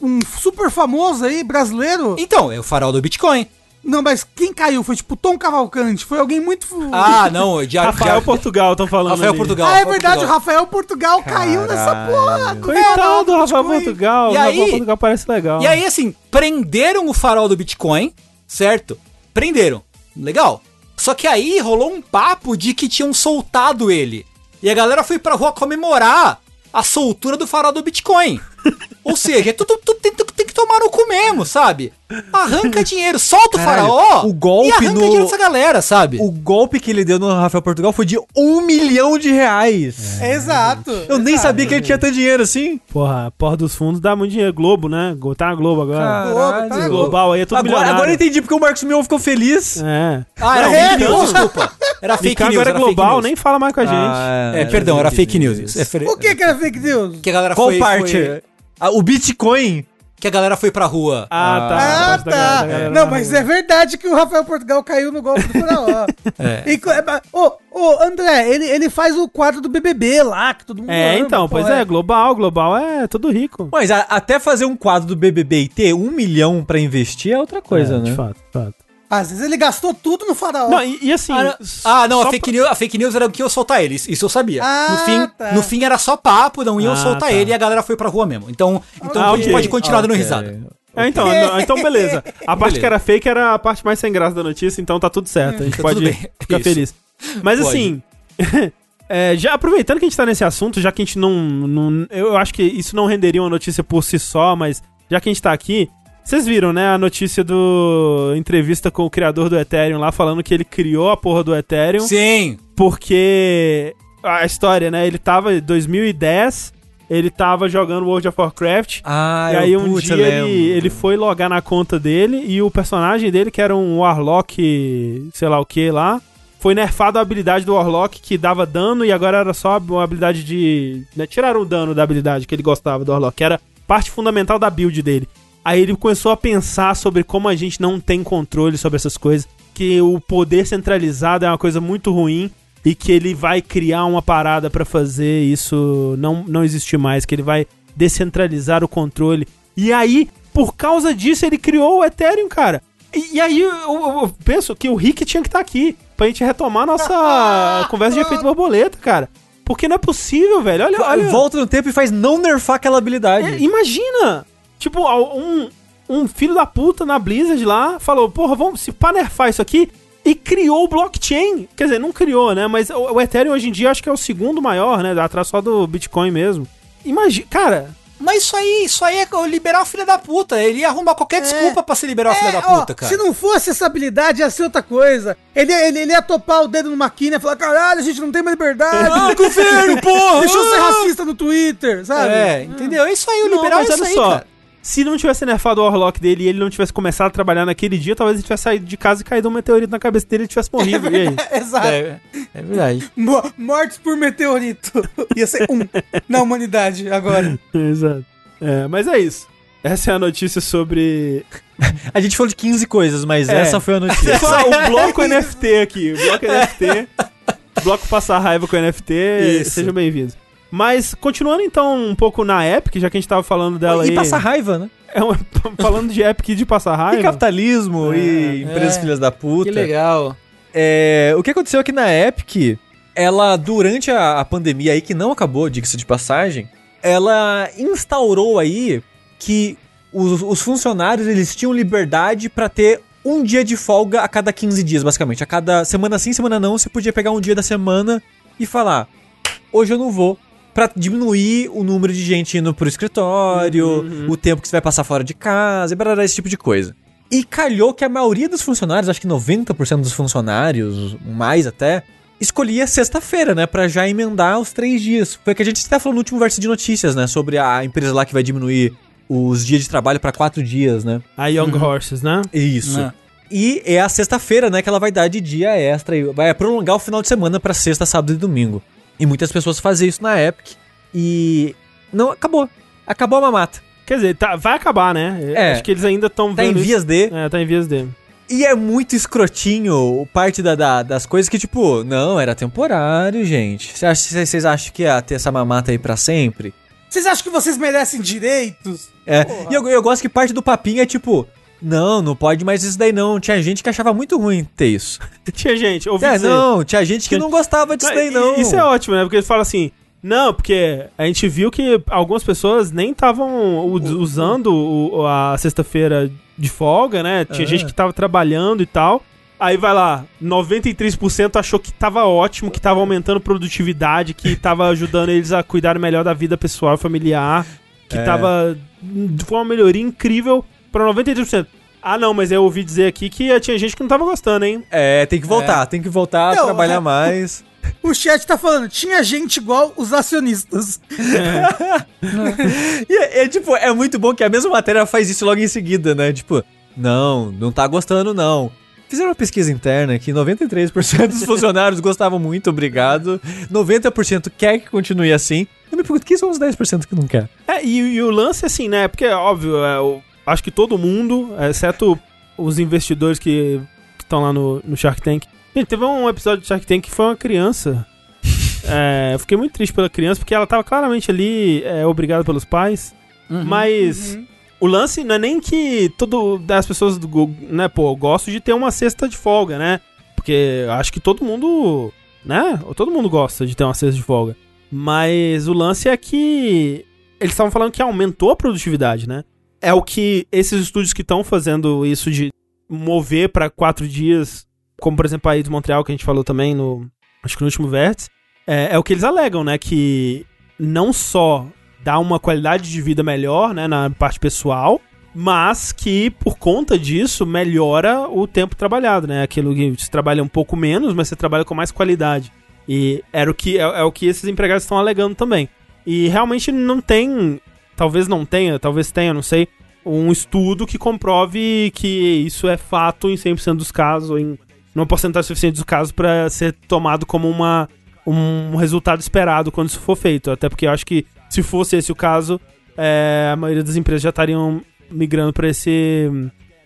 um, um super famoso aí, brasileiro? Então, é o farol do Bitcoin. Não, mas quem caiu? Foi tipo Tom Cavalcante. Foi alguém muito. Ah, não, de Rafael Portugal, estão falando Rafael ali. Portugal. Ah, é Portugal. verdade, o Rafael Portugal caiu nessa porra. Coitado do Rafael. Portugal. E o Rafael aí- Portugal parece legal. E aí, assim, prenderam o farol do Bitcoin, certo? Prenderam. Legal. Só que aí rolou um papo de que tinham soltado ele. E a galera foi pra rua comemorar a soltura do farol do Bitcoin. Ou seja, é tudo, tudo tem, tem que tomar no cu mesmo, sabe? Arranca dinheiro, solta o Caralho, faraó o golpe e arranca no- dinheiro dessa galera, sabe? O golpe que ele deu no Rafael Portugal foi de um milhão de reais. Exato. Eu nem sabia que ele tinha tanto dinheiro assim. Porra, Porra dos Fundos dá muito dinheiro. Globo, né? Tá na Globo agora. Caralho. Caralho. Global aí é tudo Agora, milionário. agora eu entendi porque o Marcos Mion ficou feliz. É. Ah, era Não, fake é, news, desculpa. Era fake Ficar news, agora é era fake global, news. nem fala mais com a gente. Ah, É, perdão, era fake news. É O que que era fake news? Que a galera Qual foi, parte? foi- Ah, o Bitcoin. Que a galera foi pra rua. Ah, tá. Ah, tá. galera Não, mas rua. é verdade que o Rafael Portugal caiu no golpe do faraó. É. E é, Ô, ô, André, ele, ele faz o quadro do BBB lá, que todo mundo É, ama, então, pô, pois é, global, global é tudo rico. Mas a- até fazer um quadro do BBB e ter um milhão pra investir é outra coisa, É, né? De fato, de fato. Às vezes ele gastou tudo no faraó. Não, e, e assim. Ah, ah, não, a fake, news, a fake news era que eu soltar ele, isso eu sabia. Ah, no, fim, tá. no fim era só papo, não iam Ah, soltar tá. ele e a galera foi pra rua mesmo. Então, então Ah, a gente pode continuar dando Ok. risada. É, então, não, então beleza. A parte Beleza. que era fake era a parte mais sem graça da notícia, então tá tudo certo. A gente Tá pode ficar Isso. feliz. Mas Pode. assim. é, já aproveitando que a gente tá nesse assunto, já que a gente não, não. Eu acho que isso não renderia uma notícia por si só, mas já que a gente tá aqui. Vocês viram, né, a notícia do. entrevista com o criador do Ethereum lá, falando que ele criou a porra do Ethereum Sim. porque a história, né? Ele tava em 2010, ele tava jogando World of Warcraft. Ah, e eu- aí um putz, dia ele, ele foi logar na conta dele e o personagem dele, que era um Warlock, sei lá o que lá, foi nerfado a habilidade do Warlock que dava dano e agora era só uma habilidade de. Né, tiraram o dano da habilidade que ele gostava do Warlock, que era parte fundamental da build dele. Aí ele começou a pensar sobre como a gente não tem controle sobre essas coisas, que o poder centralizado é uma coisa muito ruim e que ele vai criar uma parada pra fazer isso não, não existir mais, que ele vai descentralizar o controle. E aí, por causa disso, ele criou o Ethereum, cara. E, e aí eu, eu- penso que o Rick tinha que estar aqui pra gente retomar nossa conversa de efeito borboleta, cara. Porque não é possível, velho. Olha, olha. Volta no tempo e faz não nerfar aquela habilidade. É, imagina! Tipo, um, um filho da puta na Blizzard lá falou, porra, vamos se pá nerfar isso aqui e criou o blockchain. Quer dizer, não criou, né? Mas o, o Ethereum hoje em dia acho que é o segundo maior, né? Atrás só do Bitcoin mesmo. Imagina, cara, Mas isso aí, isso aí é liberar o filho da puta. Ele ia arrumar qualquer desculpa pra se liberar o filho da É, ó, puta, cara. Se não fosse essa habilidade, ia ser outra coisa. Ele, ele, ele ia topar o dedo numa quina e falar: caralho, a gente não tem mais liberdade. Ah, governo, porra! Deixa eu ser racista no Twitter, sabe? É, entendeu? É isso aí, o Não, liberal mas é isso olha aí, só. cara. Se não tivesse nerfado o Warlock dele e ele não tivesse começado a trabalhar naquele dia, talvez ele tivesse saído de casa e caído um meteorito na cabeça dele e tivesse morrido. E aí? Exato. É, é verdade. Mo- Mortes por meteorito. Ia ser um na humanidade agora. Exato. É, mas é isso. Essa é a notícia sobre. A gente falou de 15 coisas, mas É. essa foi a notícia. Só o bloco NFT aqui. O bloco NFT. bloco passar raiva com NFT. Isso. Sejam bem-vindos. Mas, continuando então um pouco na Epic, já que a gente tava falando dela e aí. passar raiva, né? É uma- falando de Epic e de passar E raiva. capitalismo, e empresas é. filhas da puta. Que legal. É, o que aconteceu aqui na Epic, ela, durante a, a pandemia aí, que não acabou, diga-se de passagem, ela instaurou aí que os, os funcionários, eles tinham liberdade pra ter um dia de folga a cada 15 dias, basicamente. A cada semana sim, semana não, você podia pegar um dia da semana e falar, hoje eu não vou. Pra diminuir o número de gente indo pro escritório, o tempo que você vai passar fora de casa, e barará, esse tipo de coisa. E calhou que a maioria dos funcionários, acho que 90% dos funcionários, mais até, escolhia sexta-feira, né? Pra já emendar os três dias. Foi o que a gente até falou no último verso de notícias, né? Sobre a empresa lá que vai diminuir os dias de trabalho pra quatro dias, né? A Young Horses, né? Isso. É. E é a sexta-feira, né, que ela vai dar de dia extra e vai prolongar o final de semana pra sexta, sábado e domingo. E muitas pessoas fazem isso na Epic e não acabou. Acabou a mamata. Quer dizer, tá- vai acabar, né? É. Acho que eles ainda estão Tá em vendo. isso. vias de É, tá em vias de. E é muito escrotinho parte da, da- das coisas que, tipo, não, era temporário, gente. Vocês acham que ia ter essa mamata aí pra sempre? Vocês acham que vocês merecem direitos? É. E eu, eu gosto que parte do papinho é tipo, não, não pode mais isso daí não. Tinha gente que achava muito ruim ter isso. Tinha gente, ouvi É, dizer. não, tinha gente que não gostava disso daí não. Isso é ótimo, né? Porque eles falam assim. Não, porque a gente viu que algumas pessoas nem estavam usando o- a sexta-feira de folga, né? Tinha É. gente que tava trabalhando e tal. Aí vai lá, 93% achou que tava ótimo, que tava aumentando produtividade, que tava ajudando eles a cuidar melhor da vida pessoal e familiar, que É. tava foi uma melhoria incrível pra 93%. Ah, não, mas eu ouvi dizer aqui que tinha gente que não tava gostando, hein? É, tem que voltar, tem que voltar a Não, trabalhar é- mais. O chat tá falando, tinha gente igual os acionistas. E é, é, tipo, é muito bom que a mesma matéria faz isso logo em seguida, né? Tipo, não, não tá gostando não. Fizeram uma pesquisa interna que 93% dos funcionários gostavam muito, obrigado. 90% quer que continue assim. Eu me pergunto, quem são os 10% que não quer? É, e, e o lance, assim, né? Porque, óbvio, é, eu acho que todo mundo, exceto os investidores que estão lá no, no Shark Tank. Gente, teve um episódio de Shark Tank que foi uma criança. É, eu fiquei muito triste pela criança, porque ela tava claramente ali, é, obrigada pelos pais. Mas o lance não é nem que todo as pessoas do Google, né, pô, eu gosto de ter uma cesta de folga, né? Porque acho que todo mundo, né? Todo mundo gosta de ter uma cesta de folga. Mas o lance é que eles estavam falando que aumentou a produtividade, né? É o que esses estúdios que estão fazendo isso de mover pra quatro dias, como por exemplo a de Montreal, que a gente falou também no. Acho que no último vértice, é, é o que eles alegam, né? Que não só dá uma qualidade de vida melhor, né, na parte pessoal, mas que por conta disso melhora o tempo trabalhado, né? Aquilo que você trabalha um pouco menos, mas você trabalha com mais qualidade. E era o que é, é o que esses empregados estão alegando também. E realmente não tem, talvez não tenha, talvez tenha, não sei, um estudo que comprove que isso é fato em 100% dos casos, ou em uma porcentagem suficiente dos casos para ser tomado como uma, um resultado esperado quando isso for feito. Até porque eu acho que se fosse esse o caso, é, a maioria das empresas já estariam migrando para esse,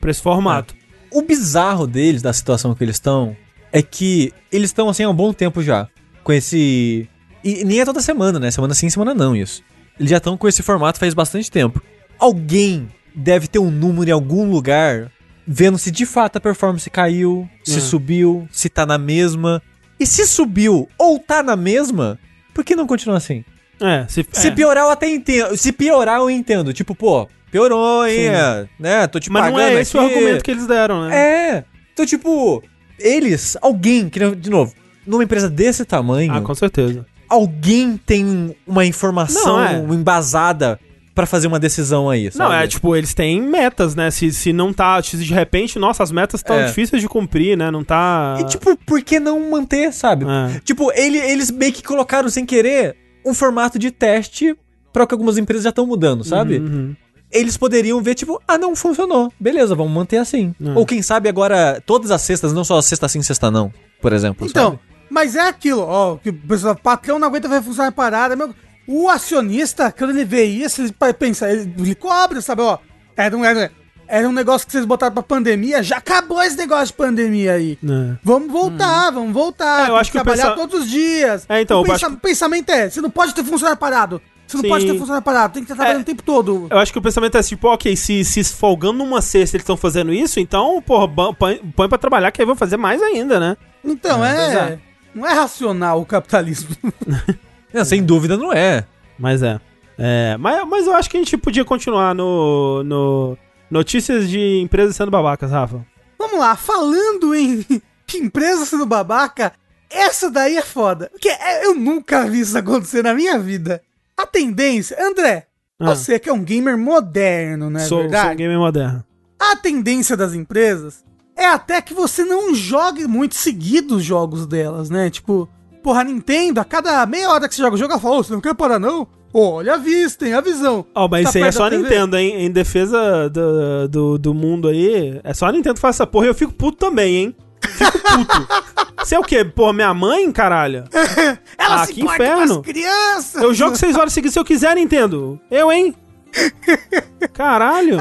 esse formato. O bizarro deles, da situação que eles estão, é que eles estão assim há um bom tempo já. Com esse. E nem é toda semana, né? Semana sim, semana não, isso. Eles já estão com esse formato faz bastante tempo. Alguém deve ter um número em algum lugar vendo se de fato a performance caiu, se É. subiu, se tá na mesma. E se subiu ou tá na mesma, por que não continua assim? É, se, Se é. piorar, eu até entendo. Se piorar, eu entendo. Tipo, pô, piorou, hein? É, Né? Tô te Mas pagando não é esse o aqui. argumento que eles deram, né? É. Então, tipo, eles, alguém, que de novo, numa empresa desse tamanho, Ah, com certeza. Alguém tem uma informação Não, é. embasada pra fazer uma decisão aí, sabe? Não, é tipo, eles têm metas, né? Se, se não tá. Se de repente, nossa, as metas estão É. difíceis de cumprir, né? Não tá. E, tipo, por que não manter, sabe? É. Tipo, ele, eles meio que colocaram sem querer um formato de teste pra o que algumas empresas já estão mudando, sabe? Uhum. Eles poderiam ver, tipo, ah, não funcionou. Beleza, vamos manter assim. Hum. Ou quem sabe agora, todas as cestas, não só sexta sim, sexta não, por exemplo. Então, sabe? Mas é aquilo, ó, que o pessoal, patrão não aguenta ver funcionar parada, meu. O acionista, quando ele vê isso, ele vai pensar, ele, ele cobra, sabe, ó. Era um, era, era um negócio que vocês botaram pra pandemia, já acabou esse negócio de pandemia aí. É. Vamos voltar, vamos voltar. É, eu tem acho que trabalhar pensa- todos os dias. É, então, o pensa- acho pensamento é, você não pode ter funcionário parado. Você não Sim. pode ter funcionário parado, tem que estar trabalhando É. o tempo todo. Eu acho que o pensamento é tipo, ok, se, se folgando numa sexta eles estão fazendo isso, então, porra, põe, pra trabalhar que aí vão fazer mais ainda, né? Então, é, é. Não é racional o capitalismo. Não, sem dúvida não é. Mas é. É, mas, mas eu acho que a gente podia continuar no, no notícias de empresas sendo babacas, Rafa. Vamos lá, falando em empresa sendo babaca, essa daí é foda. Porque é- eu nunca vi isso acontecer na minha vida. A tendência, André, Ah. você que é um gamer moderno, não é sou, sou um gamer moderno. A tendência das empresas é até que você não jogue muito seguido os jogos delas, né? Tipo, porra, a Nintendo, a cada meia hora que você joga o jogo, ela fala, "Ô, você não quer parar não? Olha a vista, tem a visão. Ó, mas Tá isso aí é só a? Nintendo, hein? Em defesa do, do, do mundo aí, é só a Nintendo que faz essa porra e eu fico puto também, hein? Fico puto. Você é o quê? Porra, minha mãe, caralho? Ela Ah, se que inferno. as crianças. Eu jogo seis horas seguidas se eu quiser, Nintendo. Eu, hein? Caralho.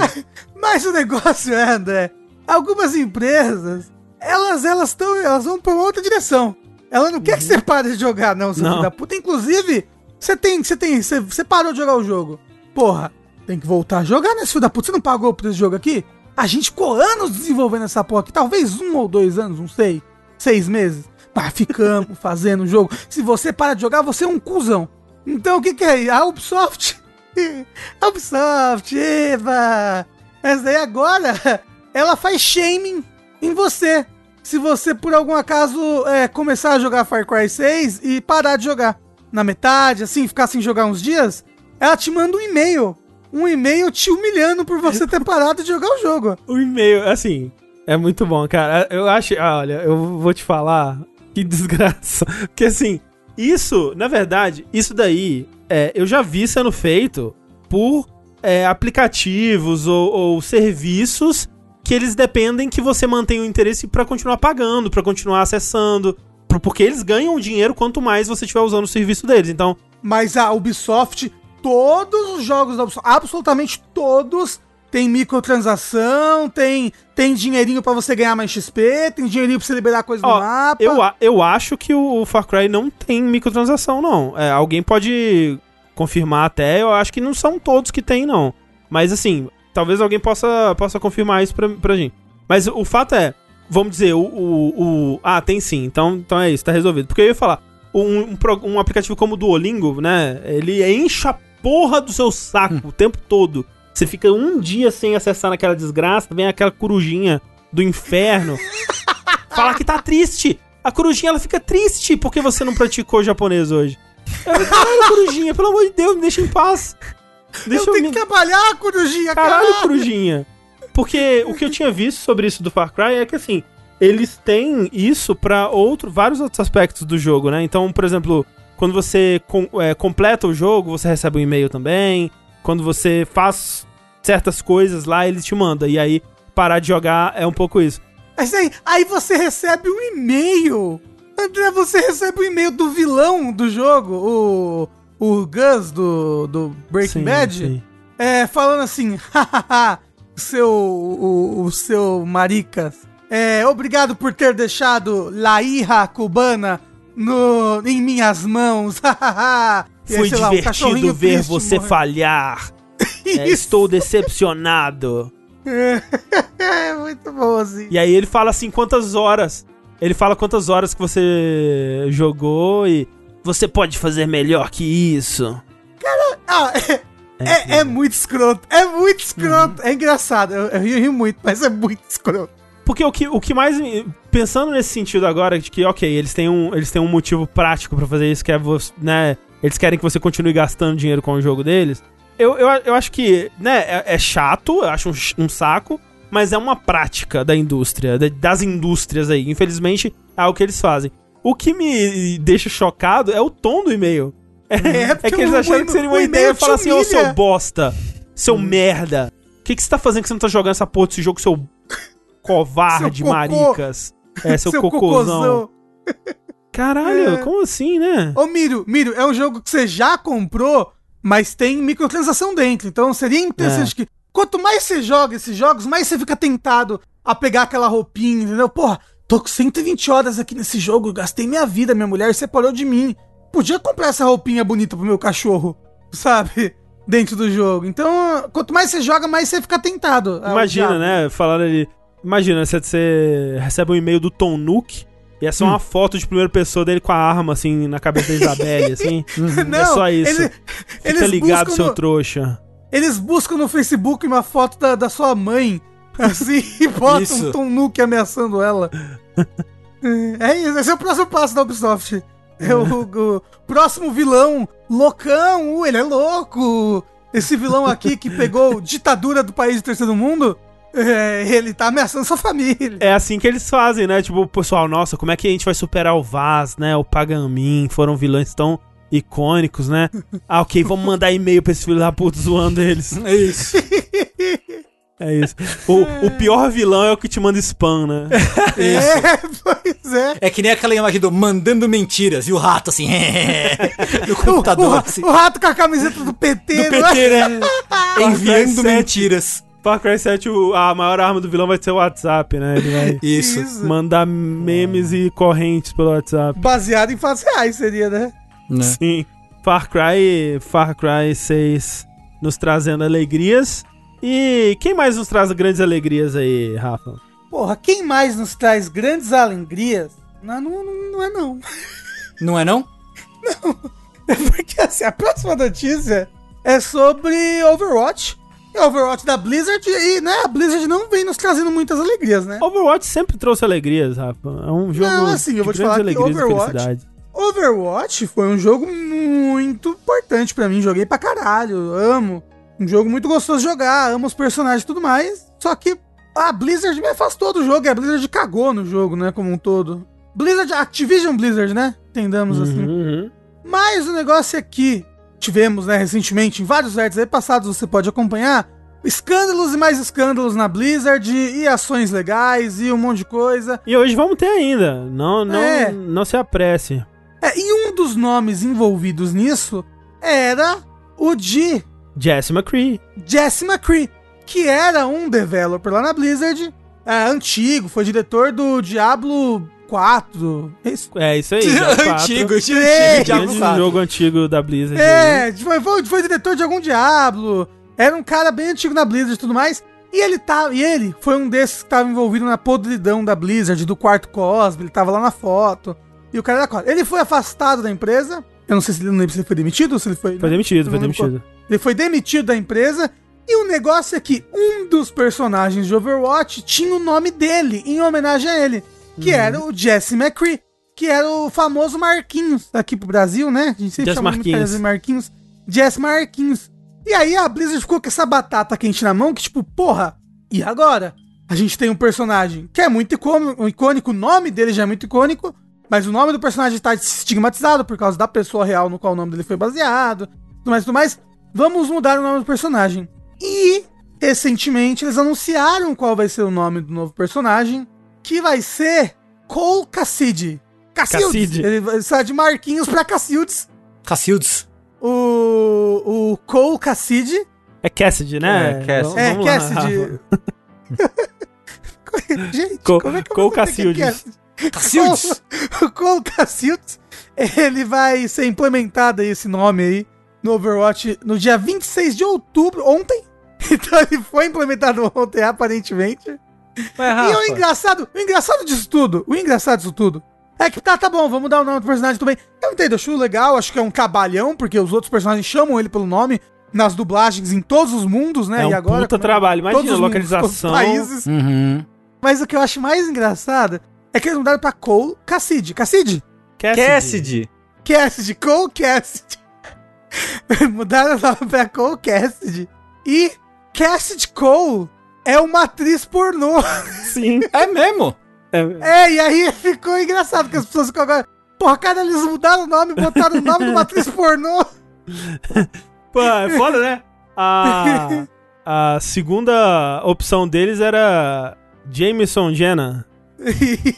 Mas o negócio é, André, algumas empresas, elas elas estão, elas vão pra uma outra direção. Ela não quer que você pare de jogar, não, seu Uhum. Filho da puta. Inclusive, você tem, você tem, você, você parou de jogar o jogo. Porra, tem que voltar a jogar, né, filho da puta? Você não pagou por esse jogo aqui? A gente ficou anos desenvolvendo essa porra aqui, talvez um ou dois anos, não sei, seis meses. Mas ficamos fazendo o jogo. Se você para de jogar, você é um cuzão. Então o que que é? A Ubisoft a Ubisoft, Eva! Essa daí agora, ela faz shaming em você. Se você, por algum acaso, é, começar a jogar Far Cry 6 e parar de jogar na metade, assim, ficar sem jogar uns dias, ela te manda um e-mail. Um e-mail te humilhando por você ter parado de jogar o jogo. O e-mail, assim, é muito bom, cara. Eu acho. ah, olha, eu vou te falar. Que desgraça. Porque, assim, isso, na verdade, isso daí, é, eu já vi sendo feito por é, aplicativos ou, ou serviços que eles dependem que você mantenha o interesse pra continuar pagando, pra continuar acessando. por- Porque eles ganham dinheiro quanto mais você estiver usando o serviço deles. Então, Mas a Ubisoft, todos os jogos da Ubisoft, absolutamente todos, tem microtransação, tem, tem dinheirinho pra você ganhar mais XP, tem dinheirinho pra você liberar coisa no Ó, mapa. Eu, eu acho que o Far Cry não tem microtransação, não. É, alguém pode confirmar até, eu acho que não são todos que tem, não. Mas assim, talvez alguém possa, possa confirmar isso pra, pra gente. Mas o fato é, vamos dizer, o, o, o- Ah, tem sim, então, então é isso, tá resolvido. Porque eu ia falar, um, um, um aplicativo como o Duolingo, né? Ele enche a porra do seu saco o tempo todo. Você fica um dia sem acessar naquela desgraça, vem aquela corujinha do inferno. Fala que tá triste. A corujinha ela fica triste porque você não praticou japonês hoje. Eu, Caralho, corujinha, pelo amor de Deus, me deixa em paz. Deixa eu tenho me... que trabalhar, corujinha, Caralho, caralho. corujinha. Porque o que eu tinha visto sobre isso do Far Cry é que assim, eles têm isso pra outro, vários outros aspectos do jogo, né? Então, por exemplo, quando você com- é, completa o jogo, você recebe um e-mail também. Quando você faz certas coisas lá, eles te mandam. E aí, parar de jogar é um pouco isso. Mas aí, aí você recebe um e-mail. André, você recebe um e-mail do vilão do jogo, o, o Gus do, do Breaking Sim, Bad, sim. É, falando assim, hahaha, seu, o, o seu maricas, é, obrigado por ter deixado La Hija Cubana no, em minhas mãos, hahaha. Aí, Foi lá, divertido cachorrinho ver você morrendo. falhar. É, estou decepcionado. É, muito bom assim. E aí ele fala assim quantas horas. Ele fala quantas horas que você jogou e você pode fazer melhor que isso. Ah, É, é muito escroto. É muito escroto. É engraçado. Eu, eu rio, muito, mas é muito escroto. Porque o que, o que mais. Pensando nesse sentido agora, de que, ok, eles têm um, eles têm um motivo prático pra fazer isso, que é você, né? Eles querem que você continue gastando dinheiro com o jogo deles. Eu, eu, eu acho que, né, é, é chato, eu acho um, um saco, mas é uma prática da indústria, da- das indústrias aí. Infelizmente, é o que eles fazem. O que me deixa chocado é o tom do e-mail. É, é porque que eles acharam que seria uma ideia e falar assim, ô seu humilha." bosta, seu merda, o que, que você tá fazendo que você não tá jogando essa porra desse jogo, seu covarde, Seu maricas? É, seu, cocôzão. Caralho, É. como assim, né? Ô, Miro, Miro, é um jogo que você já comprou, mas tem microtransação dentro. Então seria interessante que quanto mais você joga esses jogos, mais você fica tentado a pegar aquela roupinha, entendeu? Porra, tô com 120 horas aqui nesse jogo, gastei minha vida, minha mulher separou de mim. Podia comprar essa roupinha bonita pro meu cachorro, sabe? Dentro do jogo. Então, quanto mais você joga, mais você fica tentado. Imagina, né? Falaram ali. Imagina, você, você recebe um e-mail do Tom Nook e é só Hum. uma foto de primeira pessoa dele com a arma, assim, na cabeça da Isabelle, assim. é só isso. ele- Fica ligado, seu no- trouxa. Eles buscam no Facebook uma foto da, da sua mãe, assim, e botam Isso. um Tom Nook ameaçando ela. é isso, esse é o próximo passo da Ubisoft. É o, o próximo vilão, loucão, uh, ele é louco. Esse vilão aqui que pegou ditadura do país do terceiro mundo, é, ele tá ameaçando sua família. É assim que eles fazem, né? Tipo, pessoal, nossa, como é que a gente vai superar o Vaz, né? O Pagamin, foram vilões tão icônicos, né? Ah, ok, vamos mandar e-mail pra esse filho da puta zoando eles. É isso. É isso. O, o pior vilão é o que te manda spam, né? É, pois é. É que nem aquela imagem do mandando mentiras e o rato assim, no O, computador, o- assim, o rato com a camiseta do PT, do é? PT, né? Enviando Sete. mentiras. Far Cry 7, o- a maior arma do vilão vai ser o WhatsApp, né? Ele vai Isso. Isso. mandar memes e correntes pelo WhatsApp. Baseado em fatos reais, seria, né? Né? Sim. Far Cry, Far Cry 6 nos trazendo alegrias. E quem mais nos traz grandes alegrias aí, Rafa? Porra, quem mais nos traz grandes alegrias? Não, não, não, não é não. Não é não? É porque assim, a próxima notícia é sobre Overwatch. É Overwatch da Blizzard e, né, a Blizzard não vem nos trazendo muitas alegrias, né? Overwatch sempre trouxe alegrias, Rafa. É um jogo Não, assim, eu de vou te grandes falar que alegrias e Overwatch- felicidade. Overwatch foi um jogo muito importante pra mim, joguei pra caralho, amo. Um jogo muito gostoso de jogar, amo os personagens e tudo mais. Só que a Blizzard me afastou do jogo, e a Blizzard cagou no jogo, né, como um todo. Blizzard, Activision Blizzard, né? Entendamos assim. Uhum. Mas o negócio é que tivemos, né, recentemente, em vários vértices aí passados, você pode acompanhar, escândalos e mais escândalos na Blizzard, e ações legais, e um monte de coisa. E hoje vamos ter ainda. Não, não, É. não se apresse. É, e um dos nomes envolvidos nisso era o de Jesse McCree. Jesse McCree, que era um developer lá na Blizzard, é, antigo, foi diretor do Diablo 4. Esse- É isso aí. Diablo 4. Antigo, antigo, É, antigo, Diablo Grande 4. jogo antigo da Blizzard. É, foi, foi, foi diretor de algum Diablo. Era um cara bem antigo na Blizzard e tudo mais. E ele tá, e ele foi um desses que tava envolvido na podridão da Blizzard, do quarto Cosme, ele tava lá na foto. E o cara era quatro. Ele foi afastado da empresa. Eu não sei se ele não lembro se ele foi demitido ou se ele foi. Foi demitido, foi demitido. Ele foi demitido da empresa. E o negócio é que um dos personagens de Overwatch tinha o nome dele, em homenagem a ele. Que era o Jesse McCree. Que era o famoso Marquinhos aqui pro Brasil, né? A gente sempre Jesse chama muito Marquinhos. de Marquinhos. Jesse Marquinhos. E aí a Blizzard ficou com essa batata quente na mão, que tipo, porra, e agora? A gente tem um personagem que é muito icô- icônico, o nome dele já é muito icônico, mas o nome do personagem está estigmatizado por causa da pessoa real no qual o nome dele foi baseado, tudo mais, tudo mais. Vamos mudar o nome do personagem. E, recentemente, eles anunciaram qual vai ser o nome do novo personagem, que vai ser Cole Cassidy. Cacildes. Cassidy. Ele vai sair de Marquinhos pra Cacildes. Cacildes. O, o Cole Cassidy. É Cassidy, né? É, Cassidy. Vamos- É, Cassidy. Gente, Co- como é que eu Cole que é? Cacildes. Cacildes. O Cole Cacildes, ele vai ser implementado aí, esse nome aí, no Overwatch no dia 26 de outubro, ontem. Então ele foi implementado ontem, aparentemente. Mas, E o engraçado, o engraçado disso tudo, o engraçado disso tudo, é que tá, tá bom, vamos dar o nome do personagem também. Eu entendo, acho legal, acho que é um cabalhão, porque os outros personagens chamam ele pelo nome. nas dublagens em todos os mundos, né? É um e agora puta trabalho. todos Imagina, os mundos, localização. todos os países. Uhum. Mas o que eu acho mais engraçado é que eles mudaram pra Cole Cassidy. Cassidy? Cassidy. Cassidy, Cole Cassidy. mudaram o nome pra Cole Cassidy. E Cassidy Cole é uma atriz pornô. Sim. É mesmo? É, É, e aí ficou engraçado que as pessoas ficam agora. Porra, cara, eles mudaram o nome, botaram o nome de uma atriz pornô. Pô, é foda, né? A, a segunda opção deles era Jameson Jenna.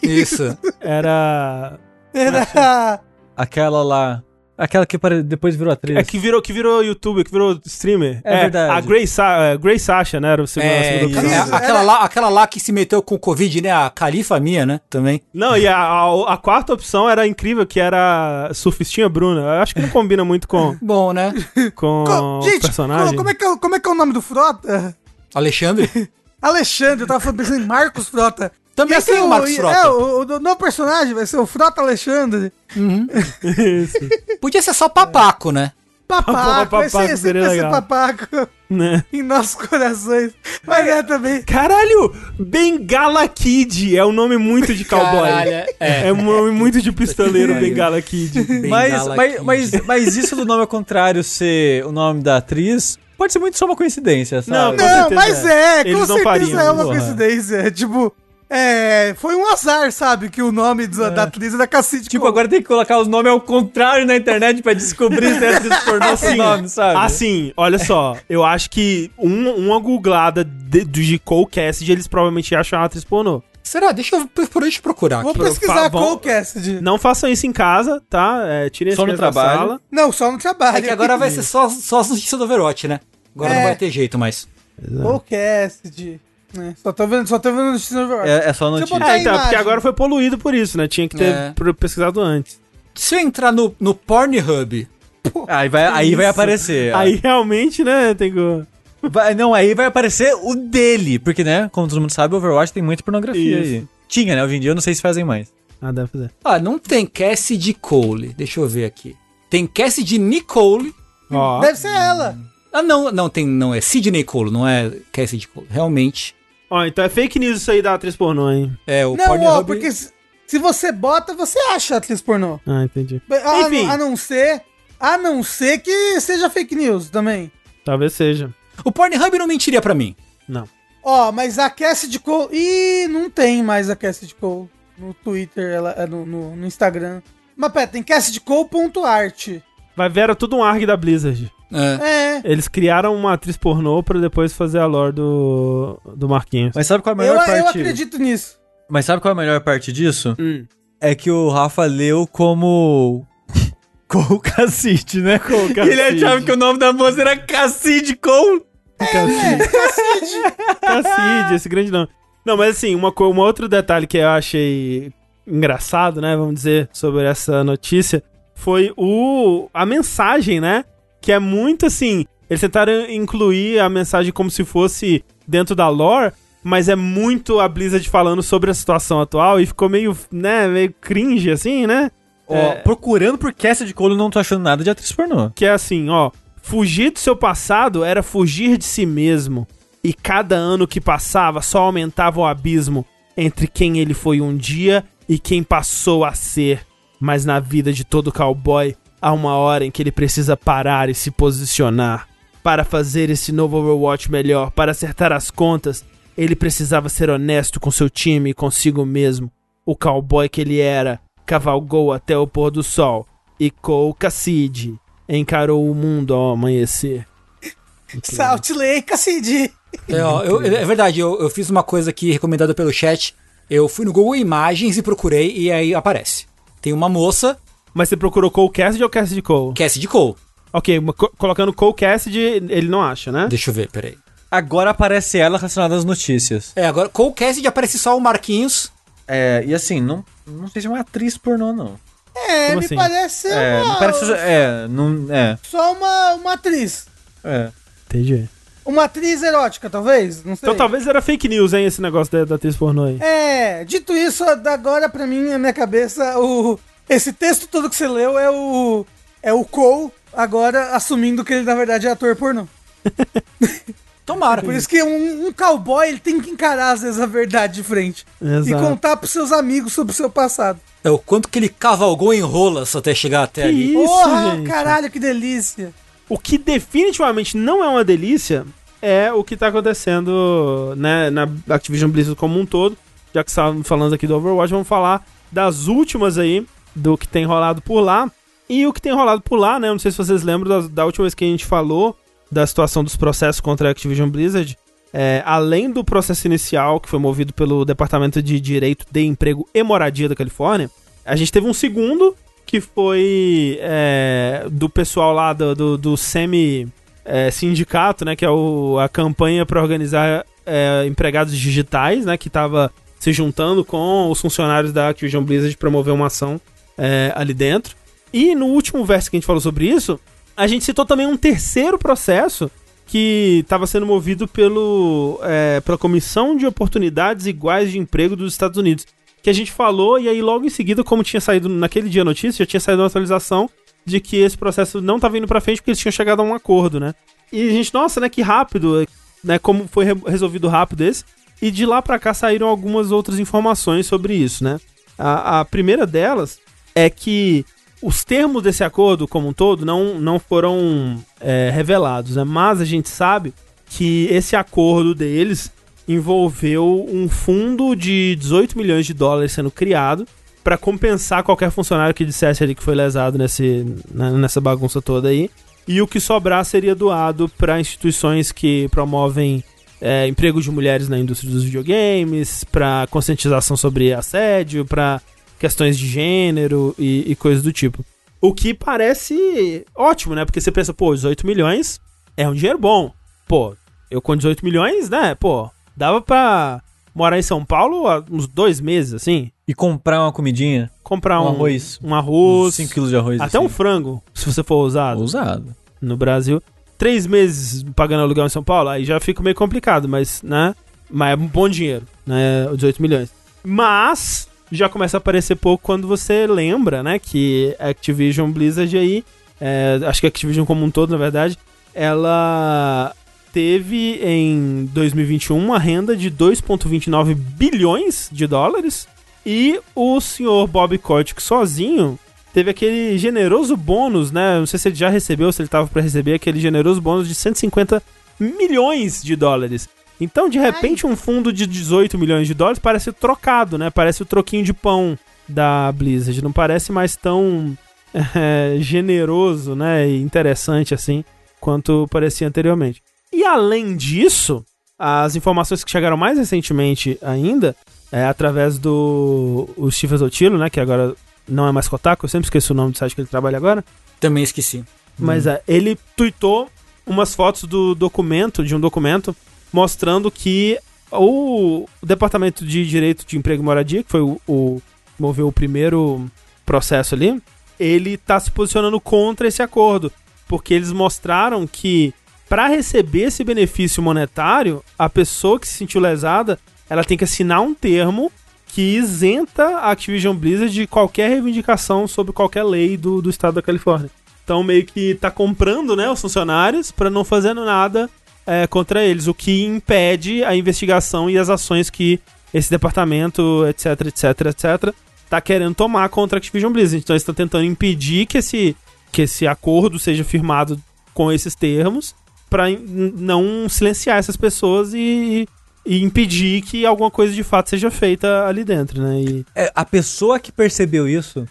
Isso. Era. Era. Aquela lá. Aquela que depois virou atriz. É que virou, que virou youtuber, que virou streamer. É verdade. A Grey, Sa é, Grey Sasha, né? Era o segundo, a É, segunda opção. é, aquela, lá, aquela lá que se meteu com o Covid, né? A Califa minha, né? Também. Não, e a, a, a quarta opção era incrível, que era a Surfistinha Bruna. Eu acho que não combina muito com, Bom, né? com Co- o Gente, personagem. como é, que é, o- como é que é o nome do Frota? Alexandre. Alexandre, eu tava falando- pensando em Marcos Frota. Também Ia ser tem o Marcos Frota. É, o, o novo personagem vai ser o Frota Alexandre. Isso, Podia ser só papaco, né? Papaco, vai Papaco ser, seria vai ser papaco né? em nossos corações. Mas é também. Caralho! Bengala Kid é um nome muito de cowboy. Caralho, é. É um nome muito de pistoleiro. Bengala Kid. Mas, Bengala mas, Kid. mas, mas isso do nome ao contrário ser o nome da atriz pode ser muito só uma coincidência, sabe? Não, Com Não, mas é. é, Eles com não certeza fariam, é uma porra. coincidência. Tipo, é, foi um azar, sabe? Que o nome da, da atriz era Cassidy Tipo, Cole. agora tem que colocar os nomes ao contrário na internet pra descobrir se é atriz pornô sem nome, sabe? Assim, olha só, eu acho que um- uma googlada de, de Cole Cassidy, eles provavelmente acham a atriz pornô. Será? Deixa eu, por eu procurar Vou aqui. pesquisar Cole Cassidy. Não façam isso em casa, tá? É, tirem Só no trabalho. sala. Não, só no trabalho. É que agora vai ser só, só as notícias do Overwatch, né? Agora É. não vai ter jeito mais. Cole Cassidy. É, só tô vendo, só tô vendo notícia no Overwatch. É, é só Deixa eu notícia. botar É, então, porque imagem. agora foi poluído por isso, né? Tinha que ter É. pesquisado antes. Se eu entrar no, no Pornhub, Aí vai, aí vai aparecer. Aí realmente, né, tem que... Vai- não, aí vai aparecer o dele. Porque, né, como todo mundo sabe, Overwatch tem muita pornografia Isso. aí. Tinha, né? Hoje em dia eu não sei se fazem mais. Ah, deve fazer. ah, não tem Cassidy Cole. Deixa eu ver aqui. Tem Cassidy Nicole. Ó, Deve ser ela. Ah, não, não, tem, não, é Sidney Cole, não é Cassidy Cole. Realmente, ó, então é fake news isso aí da atriz pornô, hein? é o Não, Pornhub. ó, porque se, se você bota, você acha atriz pornô. Ah, entendi. A, Enfim. a não ser. A não ser que seja fake news também. Talvez seja. O Pornhub não mentiria pra mim. Não. Ó, mas a Cassidy Cole. Ih, não tem mais a Cassidy Cole no Twitter, ela, é no, no, no Instagram. Mas pera, tem CassidyCole.art. Vai ver, era tudo um arg da Blizzard. É. É. Eles criaram uma atriz pornô pra depois fazer a lore do, do Marquinhos. Mas sabe qual é a Eu, melhor eu parte? acredito nisso. Mas sabe qual é a melhor parte disso? Hum. É que o Rafa leu como. Cole Casside, né? Cole ele Casside. achava que o nome da moça era Casside Cole. Casside, esse grande nome. Não, mas assim, uma, co- um outro detalhe que eu achei engraçado, né? Vamos dizer, sobre essa notícia, foi o a mensagem, né? Que é muito assim. Eles tentaram incluir a mensagem como se fosse dentro da lore, mas é muito a Blizzard falando sobre a situação atual e ficou meio, né, meio cringe, assim, né? Ó, É. procurando por Cassidy Cole, não tô achando nada de atriz pornô. Que é assim, ó. Fugir do seu passado era fugir de si mesmo. E cada ano que passava só aumentava o abismo entre quem ele foi um dia e quem passou a ser. Mas na vida de todo cowboy, há uma hora em que ele precisa parar e se posicionar. Para fazer esse novo Overwatch melhor, para acertar as contas, ele precisava ser honesto com seu time e consigo mesmo. O cowboy que ele era cavalgou até o pôr do sol e Cole Cassidy encarou o mundo ao amanhecer. Salt Lake Cassidy. É, ó, eu- é verdade, eu, eu fiz uma coisa aqui recomendada pelo chat. Eu fui no Google Imagens e procurei e aí aparece. Tem uma moça, Mas você procurou Cole Cassidy ou Cassidy Cole? Cassidy Cole. Ok, co- colocando Cole Cassidy, ele não acha, né? Deixa eu ver, peraí. Agora aparece ela relacionada às notícias. É, agora Cole Cassidy aparece só o Marquinhos. É, e assim, não, não sei se é uma atriz pornô, não. É, Como me assim? parece É, uma, não parece. seja- É, não. É. só uma, uma atriz. É. Entendi. Uma atriz erótica, talvez? Não sei. Então talvez era fake news, hein, esse negócio da, da atriz pornô aí. É, dito isso, agora pra mim, na minha cabeça, o esse texto todo que você leu é o é o Cole agora assumindo que ele na verdade é ator pornô. Tomara. Por isso que um, um cowboy ele tem que encarar às vezes a verdade de frente. E Exato. contar pros seus amigos sobre o seu passado. É o quanto que ele cavalgou em rolas até chegar até Que ali. Isso, Porra, gente. caralho, que delícia. O que definitivamente não é uma delícia é o que tá acontecendo né, na Activision Blizzard como um todo. Já que estávamos falando aqui do Overwatch, vamos falar das últimas aí, do que tem rolado por lá. E o que tem rolado por lá, né? Não sei se vocês lembram da, da última vez que a gente falou da situação dos processos contra a Activision Blizzard. É, além do processo inicial, que foi movido pelo Departamento de Direito de Emprego e Moradia da Califórnia, a gente teve um segundo que foi é, do pessoal lá do, do, do semi é, né, que é o, a campanha para organizar é, empregados digitais, né, que estava se juntando com os funcionários da Activision Blizzard para promover uma ação é, ali dentro. E no último verso que a gente falou sobre isso, a gente citou também um terceiro processo que estava sendo movido pelo, é, pela Comissão de Oportunidades Iguais de Emprego dos Estados Unidos. Que a gente falou, e aí logo em seguida, como tinha saído naquele dia a notícia, já tinha saído uma atualização de que esse processo não estava indo pra frente porque eles tinham chegado a um acordo, né? E a gente, nossa, né, que rápido, né, como foi re- resolvido rápido esse. E de lá pra cá saíram algumas outras informações sobre isso, né? A, a primeira delas é que os termos desse acordo como um todo não, não foram é, revelados, né? Mas a gente sabe que esse acordo deles envolveu um fundo de 18 milhões de dólares sendo criado para compensar qualquer funcionário que dissesse ali que foi lesado nesse, né, nessa bagunça toda aí. E o que sobrar seria doado para instituições que promovem é, emprego de mulheres na indústria dos videogames, para conscientização sobre assédio, para questões de gênero e, e coisas do tipo. O que parece ótimo, né? Porque você pensa, pô, 18 milhões é um dinheiro bom. Pô, eu com 18 milhões, né? Pô, dava pra morar em São Paulo há uns dois meses, assim. E comprar uma comidinha, Comprar um, um, arroz, um arroz, 5 quilos de arroz. até um frango, se você for ousado, Ousado. no Brasil. Três meses pagando aluguel em São Paulo, aí já fica meio complicado, mas, né? Mas é um bom dinheiro, né? 18 milhões. Mas já começa a aparecer pouco quando você lembra, né? Que Activision Blizzard aí, é, acho que Activision como um todo, na verdade, ela teve em 2021 uma renda de 2,29 bilhões de dólares e o senhor Bob Kotick sozinho teve aquele generoso bônus, né? Não sei se ele já recebeu, se ele tava para receber aquele generoso bônus de 150 milhões de dólares. Então, de repente, um fundo de 18 milhões de dólares parece trocado, né? Parece o troquinho de pão da Blizzard. Não parece mais tão é, generoso, né? E interessante assim quanto parecia anteriormente. E além disso, as informações que chegaram mais recentemente ainda, é através do o Steve Zotilo, né? Que agora não é mais Kotaku, eu sempre esqueço o nome do site que ele trabalha agora. Também esqueci. Mas é, ele tweetou umas fotos do documento, de um documento, mostrando que o Departamento de Direito de Emprego e Moradia, que foi o, que moveu o primeiro processo ali, ele tá se posicionando contra esse acordo, porque eles mostraram que para receber esse benefício monetário, a pessoa que se sentiu lesada, ela tem que assinar um termo que isenta a Activision Blizzard de qualquer reivindicação sobre qualquer lei do, do estado da Califórnia. Então meio que tá comprando, né, os funcionários para não fazendo nada é, contra eles, o que impede a investigação e as ações que esse departamento, etc, etc, etc, tá querendo tomar contra a Activision Blizzard. Então eles estão tentando impedir que esse, que esse acordo seja firmado com esses termos para não silenciar essas pessoas e, e impedir que alguma coisa de fato seja feita ali dentro, né? E, É, a pessoa que percebeu isso,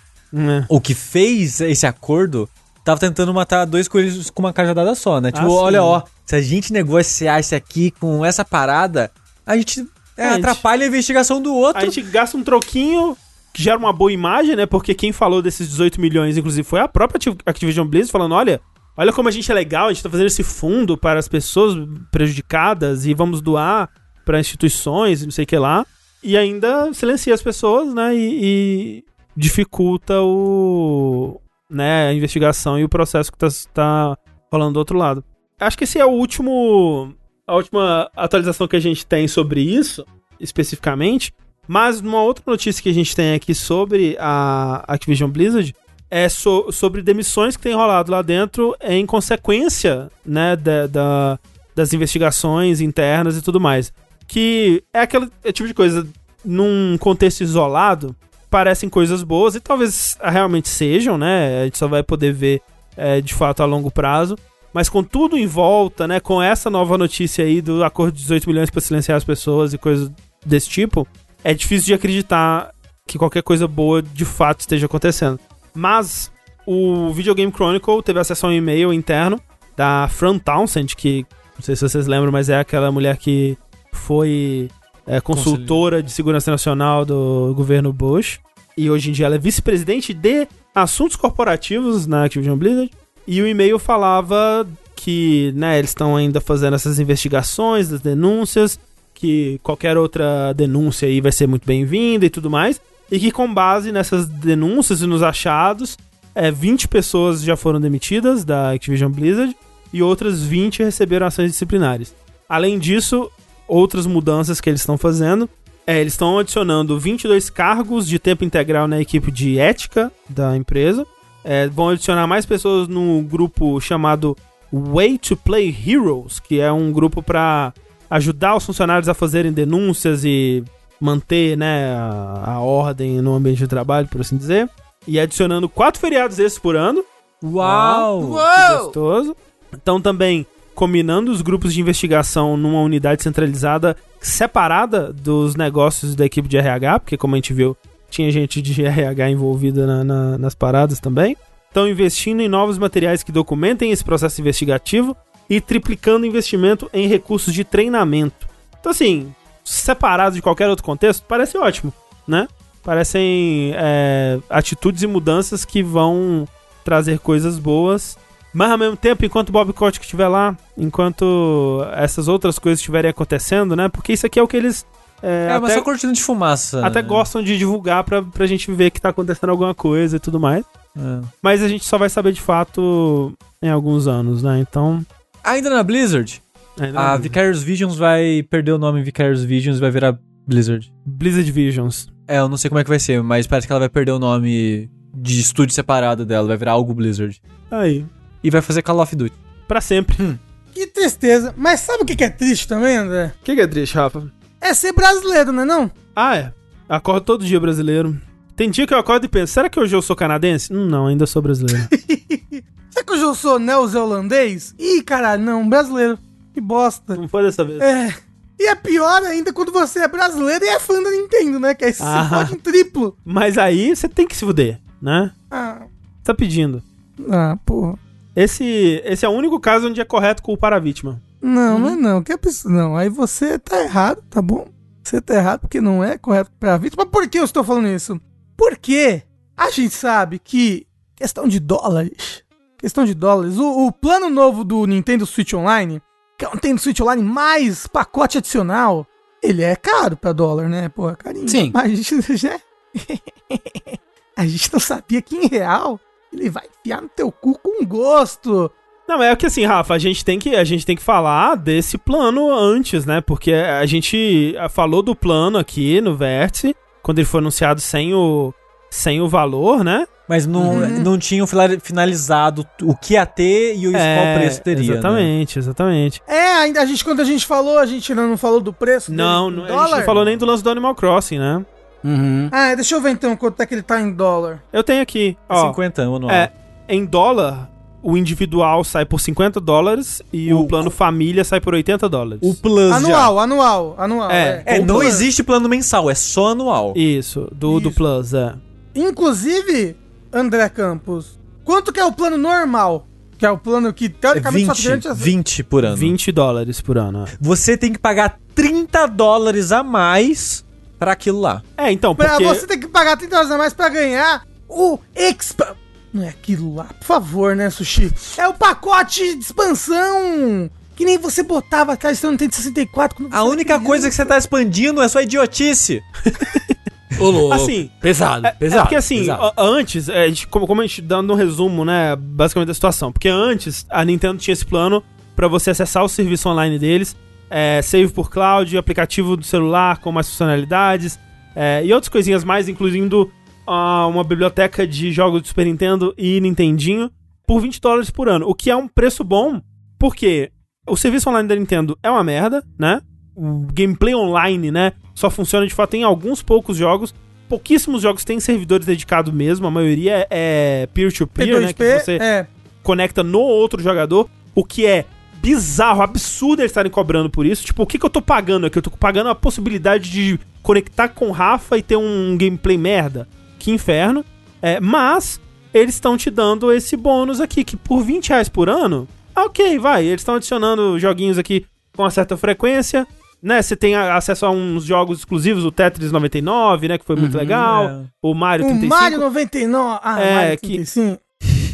ou que fez esse acordo, tava tentando matar dois coelhos com uma cajadada só, né? Tipo, Ah, olha, ó, se a gente negociar esse aqui com essa parada, a gente é, É, a gente- atrapalha a investigação do outro. A gente gasta um troquinho que gera uma boa imagem, né? Porque quem falou desses 18 milhões, inclusive, foi a própria Activ- Activision Blizzard falando: olha, olha como a gente é legal, a gente tá fazendo esse fundo para as pessoas prejudicadas e vamos doar para instituições, não sei o que lá. E ainda silencia as pessoas, né? E, e dificulta o. né, a investigação e o processo que tá, tá rolando do outro lado. Acho que esse é o último. A última atualização que a gente tem sobre isso, especificamente. Mas uma outra notícia que a gente tem aqui sobre a Activision Blizzard é so- sobre demissões que tem rolado lá dentro em consequência, né, da, da- das investigações internas e tudo mais. Que é aquele é tipo de coisa, num contexto isolado, parecem coisas boas e talvez realmente sejam, né? A gente só vai poder ver é, de fato a longo prazo. Mas com tudo em volta, né? Com essa nova notícia aí do acordo de 18 milhões para silenciar as pessoas e coisas desse tipo, é difícil de acreditar que qualquer coisa boa de fato esteja acontecendo. Mas o Video Game Chronicle teve acesso a um e-mail interno da Fran Townsend, que não sei se vocês lembram, mas é aquela mulher que foi é, consultora de segurança nacional do governo Bush. E hoje em dia ela é vice-presidente de assuntos corporativos na Activision Blizzard. E o e-mail falava que né, eles estão ainda fazendo essas investigações das denúncias, que qualquer outra denúncia aí vai ser muito bem-vinda e tudo mais. E que com base nessas denúncias e nos achados, é, 20 pessoas já foram demitidas da Activision Blizzard e outras 20 receberam ações disciplinares. Além disso, outras mudanças que eles estão fazendo. É, eles estão adicionando 22 cargos de tempo integral na equipe de ética da empresa. É, vão adicionar mais pessoas no grupo chamado Way to Play Heroes, que é um grupo para ajudar os funcionários a fazerem denúncias e manter né, a, a ordem no ambiente de trabalho, por assim dizer. E adicionando quatro feriados esses por ano. Uau! Que gostoso. Então também combinando os grupos de investigação numa unidade centralizada separada dos negócios da equipe de RH, porque como a gente viu, tinha gente de RH envolvida na- na- nas paradas também. Estão investindo em novos materiais que documentem esse processo investigativo e triplicando investimento em recursos de treinamento. Então, assim, separados de qualquer outro contexto, parece ótimo, né? Parecem é, atitudes e mudanças que vão trazer coisas boas. Mas ao mesmo tempo, enquanto o Bob Kotick estiver lá, enquanto essas outras coisas estiverem acontecendo, né? Porque isso aqui é o que eles é, É, mas até, só cortina de fumaça. até né? gostam de divulgar pra, pra gente ver que tá acontecendo alguma coisa e tudo mais. É. Mas a gente só vai saber de fato em alguns anos, né? Então. Ainda na Blizzard, ainda a não- Vicarious Visions vai perder o nome Vicarious Visions e vai virar Blizzard. Blizzard Visions. É, eu não sei como é que vai ser, mas parece que ela vai perder o nome de estúdio separado dela, vai virar algo Blizzard. Aí. E vai fazer Call of Duty. Pra sempre. Que tristeza. Mas sabe o que que é triste também, André? O que, que é triste, Rafa? É ser brasileiro, não é não? Ah, é. Acordo todo dia brasileiro. Tem dia que eu acordo e penso, será que hoje eu sou canadense? Hum, não, ainda sou brasileiro. Será que hoje eu sou neozelandês? Ih, caralho, não, brasileiro. Que bosta. não foi dessa vez. É. E é pior ainda quando você é brasileiro e é fã da Nintendo, né? Que aí você Ah. pode em triplo. Mas aí você tem que se fuder, né? Ah, Tá pedindo. ah porra. Esse, esse é o único caso onde é correto culpar a vítima. Não, não é não. Que absurdo. Não, aí você tá errado, tá bom? Você tá errado porque não é correto pra vítima. Mas por que eu estou falando isso? Porque a gente sabe que questão de dólares, questão de dólares, o, o plano novo do Nintendo Switch Online, que é o Nintendo Switch Online mais pacote adicional, ele é caro pra dólar, né? Porra, carinho. Sim. Mas a gente já... a gente não sabia que em real ele vai enfiar no teu cu com gosto. Não, é que assim, Rafa, a gente tem que, a gente tem que falar desse plano antes, né? Porque a gente falou do plano aqui no Vértice, quando ele foi anunciado sem o, sem o valor, né? Mas não, Uhum. não tinham finalizado o que ia ter e o qual preço teria. né? Exatamente, exatamente. É, ainda a gente, quando a gente falou, a gente ainda não falou do preço. Não, não a gente não falou nem do lance do Animal Crossing, né? Uhum. Ah, deixa eu ver então quanto é que ele tá em dólar. Eu tenho aqui, É ó. 50 anual. É, em dólar, o individual sai por 50 dólares e o, O- plano família sai por 80 dólares. O Plus Anual, anual, anual. É. já. É, O não Plus. existe plano mensal, é só anual. Isso, do, do Isso. Plus, é. Inclusive, André Campos, quanto que é o plano normal? Que é o plano que É teoricamente só 20, garante as... 20 por ano. 20 dólares por ano. é. Você tem que pagar 30 dólares a mais pra aquilo lá. É, então, Pra porque... você tem que pagar 30 dólares a mais pra ganhar o Expa... Não é aquilo lá, por favor, né, Sushi? É o pacote de expansão que nem você botava atrás do Nintendo 64. quando você A única criança. coisa que você tá expandindo é sua idiotice. Ô, louco. Assim, pesado, É, pesado. é porque assim, pesado. antes, é, a gente- como, como a gente dando um resumo, né, basicamente da situação. Porque antes a Nintendo tinha esse plano pra você acessar o serviço online deles, é, save por cloud, aplicativo do celular com mais funcionalidades é, e outras coisinhas mais, incluindo ah, uma biblioteca de jogos do Super Nintendo e Nintendinho por 20 dólares por ano, o que é um preço bom, porque o serviço online da Nintendo é uma merda, né? O gameplay online, né, só funciona de fato em alguns poucos jogos. Pouquíssimos jogos têm servidores dedicados mesmo, a maioria é peer-to-peer, né? Que você é. conecta no outro jogador, o que é bizarro, absurdo eles estarem cobrando por isso. Tipo, o que, que eu tô pagando aqui? Eu tô pagando a possibilidade de conectar com o Rafa e ter um gameplay merda. Que inferno. É, mas eles estão te dando esse bônus aqui, que por 20 reais por ano, ah, ok, vai. Eles estão adicionando joguinhos aqui com uma certa frequência. Né, você tem acesso a uns jogos exclusivos, o Tetris 99, né, que foi muito legal. é. O Mario O 35. Mario 99. Ah, É, Mario que- 35.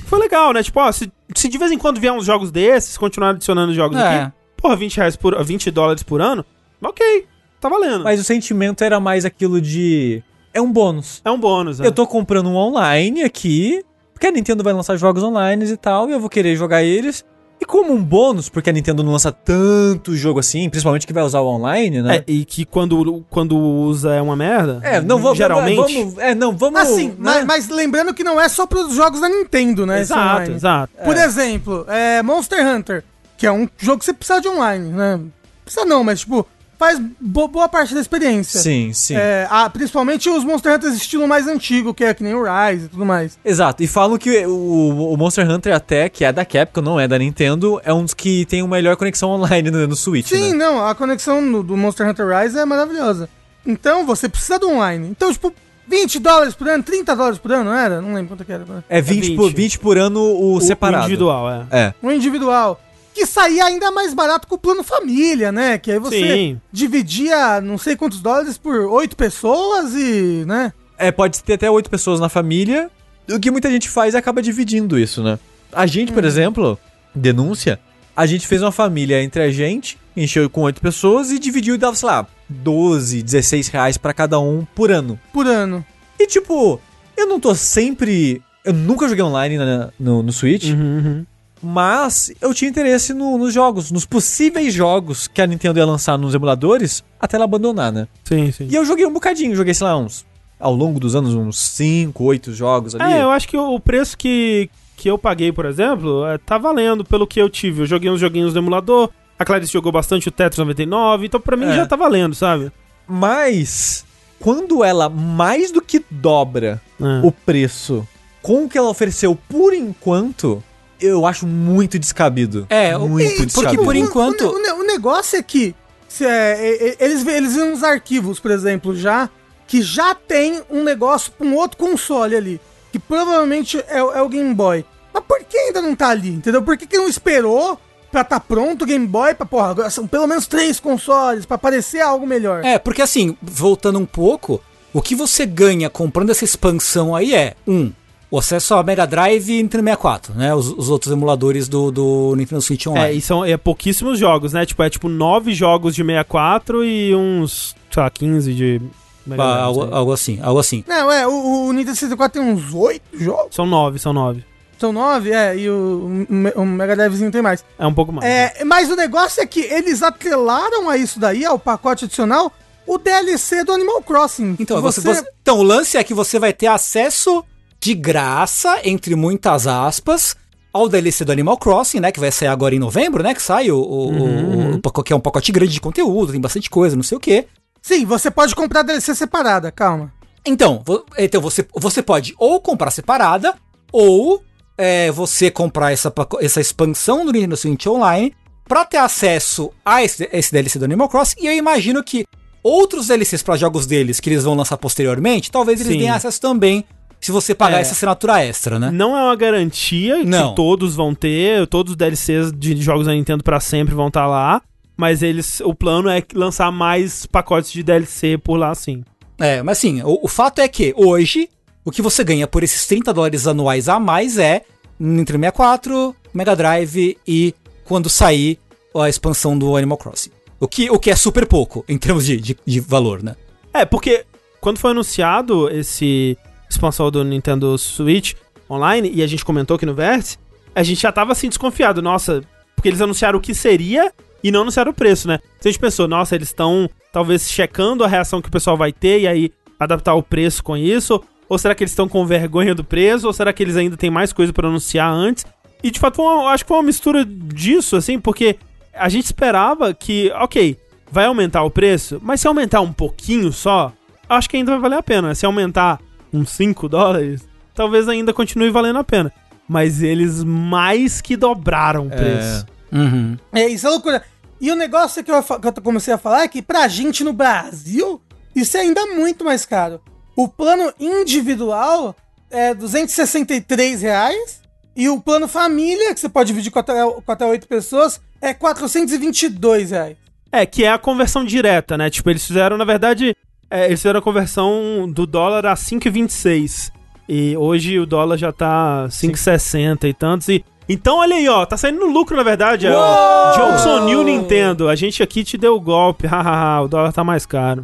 Foi legal, né? Tipo, ó, se, se de vez em quando vier uns jogos desses, continuar adicionando jogos É. aqui, porra, 20 reais por 20 dólares por ano, ok, tá valendo. Mas o sentimento era mais aquilo de. É um bônus. é um bônus, né? Eu tô comprando um online aqui, porque a Nintendo vai lançar jogos online e tal, e eu vou querer jogar eles. E como um bônus, porque a Nintendo não lança tanto jogo assim, principalmente que vai usar o online, né? É, e que quando, quando usa é uma merda. É, não vamos. Geralmente. Vamos, é, não, vamos. Assim, né? mas, mas lembrando que não é só pros jogos da Nintendo, né? exato, exato. Por exemplo, é Monster Hunter, que é um jogo que você precisa de online, né? Precisa não, mas tipo, faz bo- boa parte da experiência. Sim, sim. É, ah, principalmente os Monster Hunters estilo mais antigo, que é que nem o Rise e tudo mais. Exato, e falam que o, o Monster Hunter até, que é da Capcom, não é da Nintendo, é um dos que tem uma melhor conexão online no, no Switch, Sim, né? não, a conexão no- do Monster Hunter Rise é maravilhosa. Então você precisa do online. Então, tipo, 20 dólares por ano, 30 dólares por ano, não era? Não lembro quanto que era. É 20, 20. Por, 20 por ano o, O- separado. O individual, é. É. Um individual. Que saía ainda mais barato com o plano família, né? Que aí você Sim. dividia não sei quantos dólares por oito pessoas e, né? É, pode ter até oito pessoas na família. O que muita gente faz é acaba dividindo isso, né? A gente, por exemplo, denúncia, a gente fez uma família entre a gente, encheu com oito pessoas e dividiu e dava, sei lá, 12, 16 reais pra cada um por ano. Por ano. E tipo, eu não tô sempre. Eu nunca joguei online na- no, no Switch, Uhum, uhum. Mas eu tinha interesse no- nos jogos, nos possíveis jogos que a Nintendo ia lançar nos emuladores até ela abandonar, né? Sim, sim. E eu joguei um bocadinho, joguei, sei lá, uns. Ao longo dos anos, uns 5, 8 jogos ali. É, eu acho que o preço que, que eu paguei, por exemplo, é, tá valendo pelo que eu tive. Eu joguei uns joguinhos no emulador, a Clarice jogou bastante o Tetris 99, então pra mim É. já tá valendo, sabe? Mas, quando ela mais do que dobra É. o preço com o que ela ofereceu por enquanto, eu acho muito descabido. É, o- muito e- porque descabido. por O- enquanto- O, ne- o negócio é que se é, eles, eles viram uns arquivos, por exemplo, já, que já tem um negócio com outro console ali. Que provavelmente é, o- é o Game Boy. Mas por que ainda não tá ali? Entendeu? Por que, que não esperou pra tá pronto o Game Boy? Pra, porra, agora são pelo menos três consoles, pra parecer algo melhor. É, porque assim, voltando um pouco, o que você ganha comprando essa expansão aí é, um, o acesso ao Mega Drive e Nintendo 64, né? Os, os outros emuladores do, do Nintendo Switch É, Online. e são é, pouquíssimos jogos, né? Tipo, é tipo nove jogos de 64 e uns, sei lá, 15 de. Mega Ah, Drive, algo, algo assim, algo assim. Não, é, o, o Nintendo 64 tem uns oito jogos. São nove, são nove. São nove, é, e o, o, o Mega Drivezinho tem mais. É um pouco mais. É, mas o negócio é que eles atrelaram a isso daí, ao pacote adicional, o DLC do Animal Crossing. Então, você... você- então, o lance é que você vai ter acesso de graça, entre muitas aspas, ao DLC do Animal Crossing, né? Que vai sair agora em novembro, né? Que sai o, o, o- o pacote- que é um pacote grande de conteúdo, tem bastante coisa, não sei o quê. Sim, você pode comprar DLC separada, calma. Então, então você, você pode ou comprar separada, ou é, você comprar essa, essa expansão do Nintendo Switch Online pra ter acesso a esse, esse DLC do Animal Crossing. E eu imagino que outros DLCs para jogos deles que eles vão lançar posteriormente, talvez eles Sim. tenham acesso também, se você pagar É. essa assinatura extra, né? Não é uma garantia Não. que todos vão ter, todos os DLCs de jogos da Nintendo pra sempre vão estar lá, mas eles, o plano é lançar mais pacotes de DLC por lá sim. É, mas assim, o, o fato é que hoje, o que você ganha por esses 30 dólares anuais a mais é Nintendo 64, Mega Drive e quando sair a expansão do Animal Crossing. O que, o que é super pouco em termos de, de, de valor, né? É, porque quando foi anunciado esse expansão do Nintendo Switch Online, e a gente comentou aqui no Vértice, a gente já tava assim desconfiado, nossa, porque eles anunciaram o que seria e não anunciaram o preço, né? Então a gente pensou, nossa, eles estão talvez checando a reação que o pessoal vai ter e aí adaptar o preço com isso, Ou será que eles estão com vergonha do preço? Ou será que eles ainda têm mais coisa pra anunciar antes? E de fato, acho que foi uma mistura disso, assim, porque a gente esperava que, ok, vai aumentar o preço, mas se aumentar um pouquinho só, acho que ainda vai valer a pena. Se aumentar uns 5 dólares, talvez ainda continue valendo a pena. Mas eles mais que dobraram o preço. Uhum. É, isso é loucura. E o negócio que eu, que eu comecei a falar é que pra gente no Brasil, isso é ainda muito mais caro. O plano individual é 263 reais e o plano família, que você pode dividir com até, com até 8 pessoas, é 422 reais. É, que é a conversão direta, né? Tipo, eles fizeram, na verdade, é, eles fizeram a conversão do dólar a 5,26. E hoje o dólar já tá 5,60 e tantos. E... Então, olha aí, ó, tá saindo no lucro, na verdade. Ó, Johnson New Nintendo, a gente aqui te deu o golpe, hahaha, o dólar tá mais caro.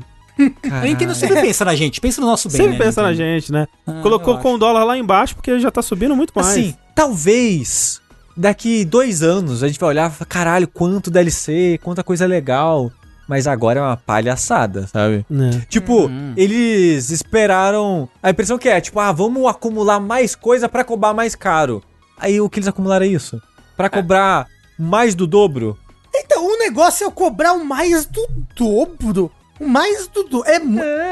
A Nintendo sempre pensa na gente, pensa no nosso bem, Sempre né, pensa na Nintendo? gente, né? Ah, Colocou com o dólar lá embaixo porque já tá subindo muito mais. Assim, talvez daqui dois anos a gente vai olhar e falar, caralho, quanto DLC, quanta coisa legal. Mas agora é uma palhaçada, sabe? Né? Tipo, Uhum. eles esperaram. A impressão que é, tipo, ah, vamos acumular mais coisa pra cobrar mais caro. Aí o que eles acumularam é isso? Pra cobrar mais do dobro? Então, o negócio é eu cobrar o mais do dobro. O mais do dobro. É,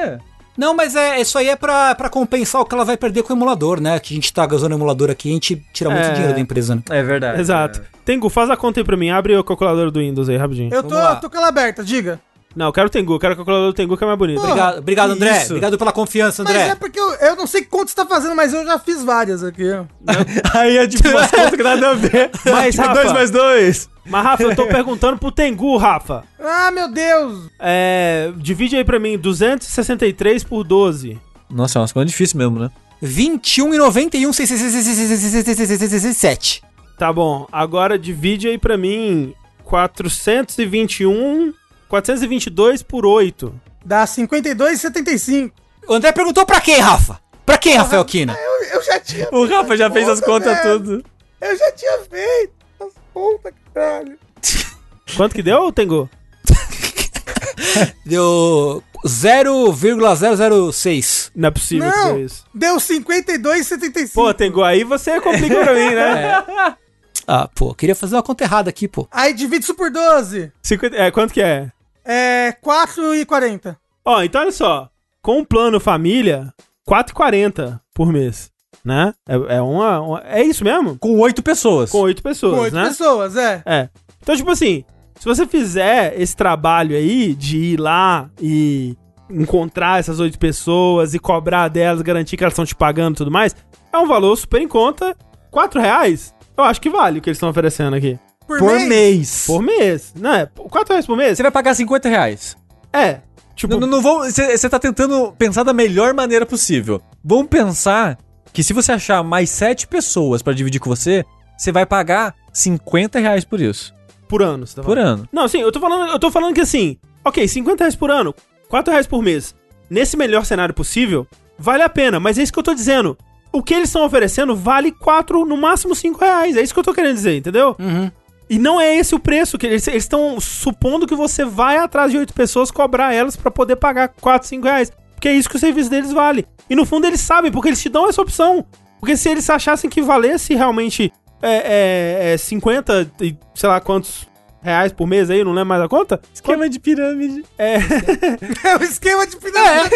É. Não, mas é, isso aí é pra, pra compensar o que ela vai perder com o emulador, né? Que a gente tá usando o emulador aqui, a gente tira muito É. dinheiro da empresa, né? É verdade. Exato. Tengu, faz a conta aí pra mim. Abre a calculadora do Windows aí, rapidinho. eu tô, tô com ela aberta, diga. Não, eu quero o Tengu. Eu quero a calculadora do Tengu que é mais bonita. Porra, Obrigado, obrigado André. isso. Obrigado pela confiança, Mas André. é porque eu, eu não sei quanto você tá fazendo, mas eu já fiz várias aqui. Aí é tipo umas contas que nada a ver. Mas, tipo, Rafa- dois mais dois. Mas, Rafa, eu tô perguntando pro Tengu, Rafa. Ah, meu Deus! É, divide aí pra mim, 263 por 12. Nossa, é umas contas difíceis mesmo, né? 21 e 91, 7. Tá bom, agora divide aí pra mim 421, 422 por 8. Dá 52,75. O André perguntou pra quem, Rafa? Pra quem, Rafael Kina? Eu, eu já tinha. O Rafa já fez as contas velho. tudo. Eu já tinha feito. As contas, caralho. Quanto que deu, Tengu? Deu 0,006. Não é possível que Não, deu isso. deu 52,75. Pô, Tengu, aí você complica pra mim, né? Ah, pô, queria fazer uma conta errada aqui, pô. Aí divide isso por 12. 50, é, quanto que é? É 4,40. Ó, então olha só. Com o plano família, 4,40 por mês, né? É, é uma, uma- É isso mesmo? Com oito pessoas. Com 8 pessoas, Com 8 né? pessoas, é. É. Então, tipo assim, se você fizer esse trabalho aí de ir lá e encontrar essas oito pessoas e cobrar delas, garantir que elas estão te pagando e tudo mais, é um valor super em conta. 4 reais? Eu acho que vale o que eles estão oferecendo aqui. Por, Por mês. mês. Por mês, né? 4 reais por mês? Você vai pagar 50 reais. É. Tipo, Não, não, não vamos. Você tá tentando pensar da melhor maneira possível. Vamos pensar que se você achar mais sete pessoas pra dividir com você, você vai pagar 50 reais por isso. por ano, você tá Por ano. Não, sim, eu tô falando, eu tô falando que assim, ok, 50 reais por ano, 4 reais por mês. Nesse melhor cenário possível, vale a pena, mas é isso que eu tô dizendo. O que eles estão oferecendo vale 4, no máximo 5 reais. É isso que eu tô querendo dizer, entendeu? Uhum. E não é esse o preço, que eles estão supondo que você vai atrás de 8 pessoas cobrar elas pra poder pagar 4, 5 reais. Porque é isso que o serviço deles vale. E no fundo eles sabem, porque eles te dão essa opção. Porque se eles achassem que valesse realmente é, é, é 50 e sei lá quantos reais por mês aí, não lembro mais a conta. Esquema de pirâmide. É, É o esquema de pirâmide.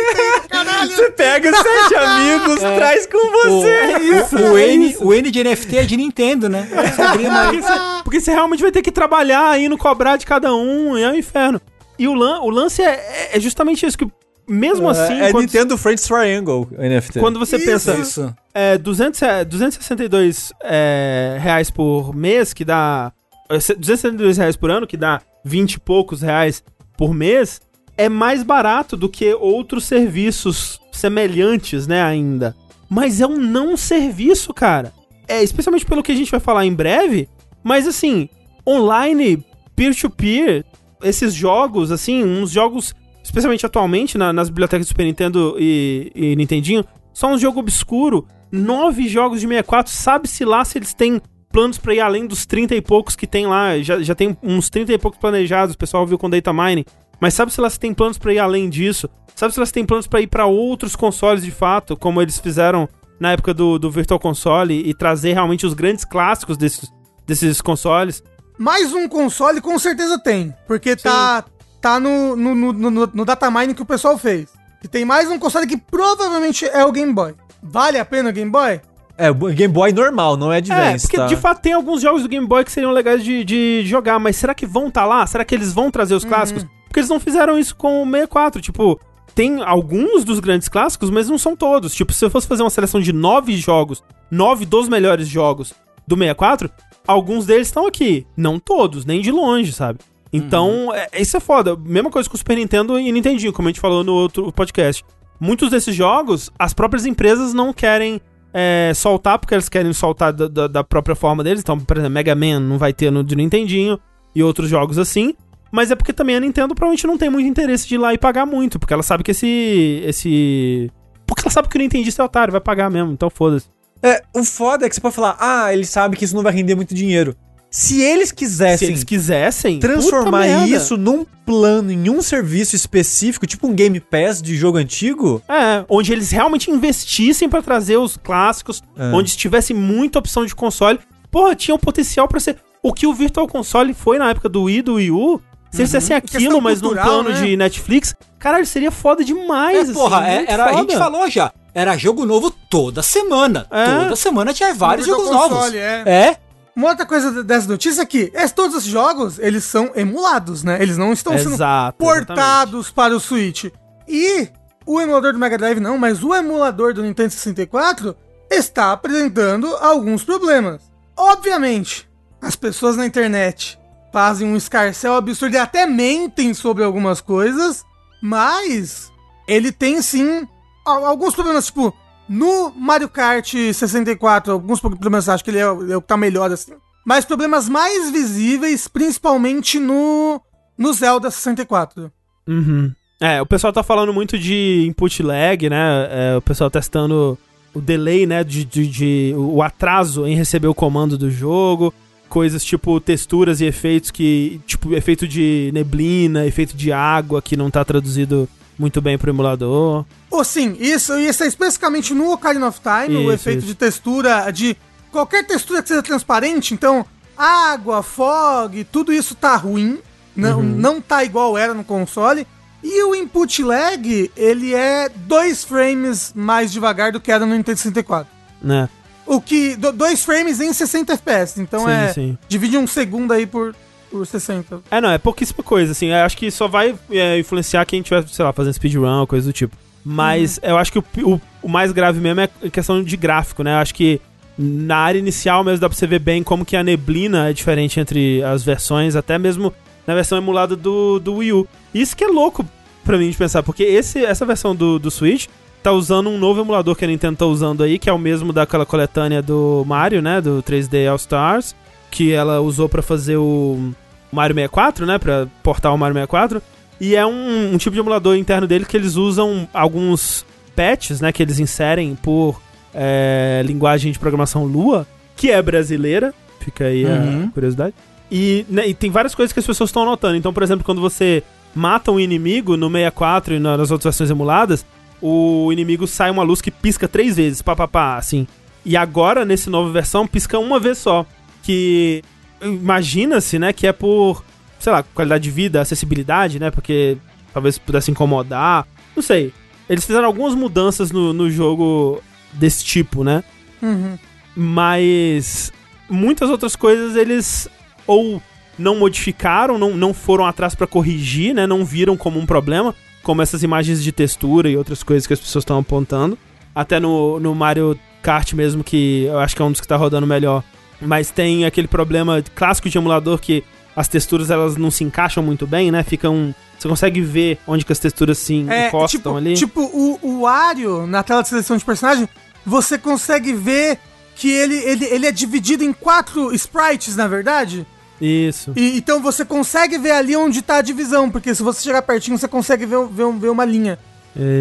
Caralho. Você pega sete amigos, traz com você. O, o, N, o N de NFT é de Nintendo, né? porque, você, porque você realmente vai ter que trabalhar indo cobrar de cada um, e é um inferno. E o, lan, o lance é, é justamente isso, que mesmo assim, é Nintendo Friends Triangle NFT. quando você Isso. pensa Isso. é, 200, é, 262 é, reais por mês, que dá. É, 262 reais por ano, que dá 20 e poucos reais por mês, é mais barato do que outros serviços semelhantes, né, ainda. Mas é um não serviço, cara. É, especialmente pelo que a gente vai falar em breve, mas assim, online, peer-to-peer, esses jogos, assim, uns jogos, especialmente atualmente na- nas bibliotecas do Super Nintendo e, e Nintendinho, só um jogo obscuro. Nove jogos de 64, sabe-se lá se eles têm planos pra ir além dos 30 e poucos que tem lá. Já, já tem uns 30 e poucos planejados, o pessoal viu com Data Mining. Mas sabe se elas têm planos pra ir além disso? Sabe se elas têm planos pra ir pra outros consoles de fato, como eles fizeram na época do, do Virtual Console e trazer realmente os grandes clássicos desses, desses consoles? Mais um console com certeza tem. Porque tá, tá no, no, no, no, no datamine que o pessoal fez. Que tem mais um console que provavelmente é o Game Boy. Vale a pena o Game Boy? É, o Game Boy normal, não é É, Advance, porque tá? de fato tem alguns jogos do Game Boy que seriam legais de, de jogar, mas será que vão estar lá? Será que eles vão trazer os clássicos? Porque eles não fizeram isso com o 64. Tipo, tem alguns dos grandes clássicos, mas não são todos. Tipo, se eu fosse fazer uma seleção de nove jogos, nove dos melhores jogos do 64, alguns deles estão aqui. Não todos, nem de longe, sabe? Então, é- isso é foda. Mesma coisa com o Super Nintendo e Nintendinho, como a gente falou no outro podcast. Muitos desses jogos, as próprias empresas não querem é, soltar, porque eles querem soltar da, da- da própria forma deles. Então, por exemplo, Mega Man não vai ter no de Nintendinho e outros jogos assim. Mas é porque também a Nintendo provavelmente não tem muito interesse de ir lá e pagar muito, porque ela sabe que esse. esse. Porque ela sabe que o Nintendista é otário, vai pagar mesmo, então foda-se. É, o foda é que você pode falar, ah, ele sabe que isso não vai render muito dinheiro. Se eles Se quisessem eles quisessem. transformar isso num plano, em um serviço específico, tipo um Game Pass de jogo antigo, É, onde eles realmente investissem pra trazer os clássicos, É. onde tivesse muita opção de console. Porra, tinha um potencial pra ser. O que o Virtual Console foi na época do Wii, do Wii U. Se eles fizessem aquilo, mas num cultural, plano né? de Netflix, caralho, seria foda demais. É, porra, assim, é- era, a gente foda. falou já. Era jogo novo toda semana. É. Toda semana tinha vários jogos novos. Console, é. É. Uma outra coisa dessa notícia é que es- todos esses jogos, eles são emulados, né? Eles não estão sendo Exato. portados para o Switch. E o emulador do Mega Drive não, mas o emulador do Nintendo 64 está apresentando alguns problemas. Obviamente, as pessoas na internet fazem um escarcel absurdo e até mentem sobre algumas coisas, mas ele tem sim al- alguns problemas, tipo, no Mario Kart 64, alguns problemas, acho que ele é, é o que tá melhor assim. Mas problemas mais visíveis, principalmente no, no Zelda 64. Uhum. É, o pessoal tá falando muito de input lag, né? É, o pessoal testando o delay, né? De, de- de- o atraso em receber o comando do jogo. Coisas tipo texturas e efeitos que. Tipo, efeito de neblina, efeito de água que não tá traduzido muito bem pro emulador. Ou sim, isso, isso é especificamente no Ocarina of Time, o Isso, efeito isso. de textura, de qualquer textura que seja transparente, então água, fog, tudo isso tá ruim, não, Uhum. não tá igual era no console. E o input lag, ele é dois frames mais devagar do que era no Nintendo 64. Né? O que. do- dois frames em 60 FPS. Então Sim, é. sim. Divide um segundo aí por, por 60. É, não, é pouquíssima coisa, assim. Eu acho que só vai é, influenciar quem tiver, sei lá, fazendo speedrun ou coisa do tipo. Mas eu acho que o, o, o mais grave mesmo é a questão de gráfico, né? Eu acho que na área inicial mesmo dá pra você ver bem como que a neblina é diferente entre as versões, até mesmo na versão emulada do, do Wii U. Isso que é louco pra mim de pensar, porque esse, essa versão do, do Switch tá usando um novo emulador que a Nintendo tá usando aí, que é o mesmo daquela coletânea do Mario, né? Do 3D All Stars, que ela usou pra fazer o Mario 64, né? Pra portar o Mario 64. E é um, um tipo de emulador interno dele que eles usam alguns patches, né? Que eles inserem por é, linguagem de programação Lua, que é brasileira. Fica aí Uhum. a curiosidade. E, né, e tem várias coisas que as pessoas estão notando. Então, por exemplo, quando você mata um inimigo no 64 e nas outras versões emuladas, o inimigo sai uma luz que pisca três vezes, pá, pá, pá, assim. E agora, nesse nova versão, pisca uma vez só. Que imagina-se, né, que é por, sei lá, qualidade de vida, acessibilidade, né, porque talvez pudesse incomodar. Não sei. Eles fizeram algumas mudanças no, no jogo desse tipo, né? Uhum. Mas muitas outras coisas eles ou não modificaram, não, não foram atrás pra corrigir, né? Não viram como um problema, como essas imagens de textura e outras coisas que as pessoas estão apontando. Até no, no Mario Kart mesmo, que eu acho que é um dos que tá rodando melhor. Mas tem aquele problema clássico de emulador que as texturas elas não se encaixam muito bem, né? Ficam. Você consegue ver onde que as texturas se É, encostam tipo, ali. tipo o, o Wario, na tela de seleção de personagem, você consegue ver que ele, ele, ele é dividido em quatro sprites, na verdade. Isso. E, então você consegue ver ali onde tá a divisão, porque se você chegar pertinho, você consegue ver, ver, ver uma linha.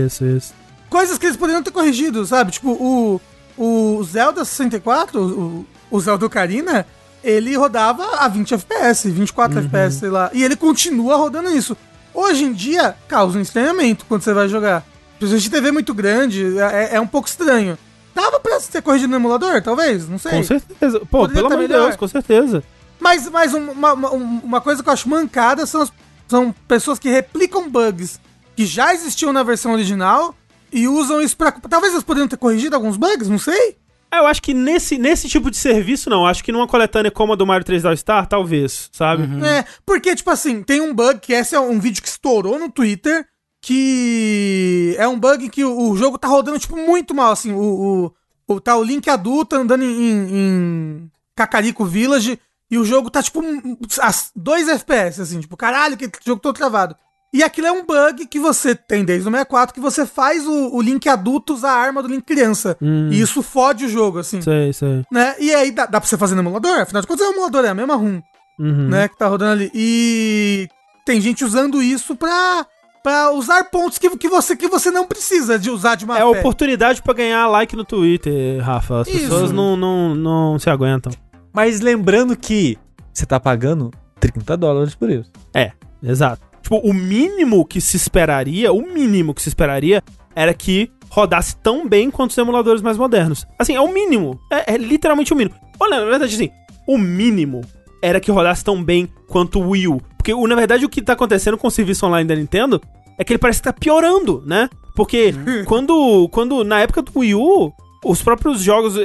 Isso, isso. Coisas que eles poderiam ter corrigido, sabe? Tipo, o, o Zelda 64, o, o Zelda Ocarina, ele rodava a 20 FPS, 24 FPS, sei lá. E ele continua rodando isso. Hoje em dia, causa um estranhamento quando você vai jogar. Precisa de TV muito grande, é, é um pouco estranho. Dava pra ter corrigido no emulador, talvez? Não sei. Com certeza. Pô, Poderia pelo amor de. Deus, com certeza. Mas, mas um- uma, uma, uma coisa que eu acho mancada são, as- são pessoas que replicam bugs que já existiam na versão original e usam isso pra. Talvez eles poderiam ter corrigido alguns bugs, não sei. Ah, Eu acho que nesse, nesse tipo de serviço, não. Acho que numa coletânea como a do Mario 3D All Star, talvez, sabe? É, porque, tipo assim, tem um bug que esse é um vídeo que estourou no Twitter. Que é um bug que o, o jogo tá rodando, tipo, muito mal. Assim, o, o, o- tá o Link adulto andando em, em, em Cacarico Village. E o jogo tá, tipo, um- as 2 FPS, assim, tipo, caralho, que jogo todo travado. E aquilo é um bug que você tem desde o 64, que você faz o, o Link adulto usar a arma do Link criança. E isso fode o jogo, assim. Sei, sei. Né? E aí dá, dá pra você fazer no emulador? Afinal de contas, é o emulador, é a mesma ROM Uhum. né, que tá rodando ali. E tem gente usando isso pra, pra usar pontos que, que, você, que você não precisa de usar de má É fé. oportunidade pra ganhar like no Twitter, Rafa. As Isso. pessoas não, não, não se aguentam. Mas lembrando que você tá pagando 30 dólares por isso. É, exato. Tipo, o mínimo que se esperaria, o mínimo que se esperaria era que rodasse tão bem quanto os emuladores mais modernos. Assim, é o mínimo. É, é literalmente o mínimo. Olha, na verdade, assim, o mínimo era que rodasse tão bem quanto o Wii U. Porque, na verdade, o que tá acontecendo com o serviço online da Nintendo é que ele parece que tá piorando, né? Porque quando, quando, na época do Wii U, os próprios jogos,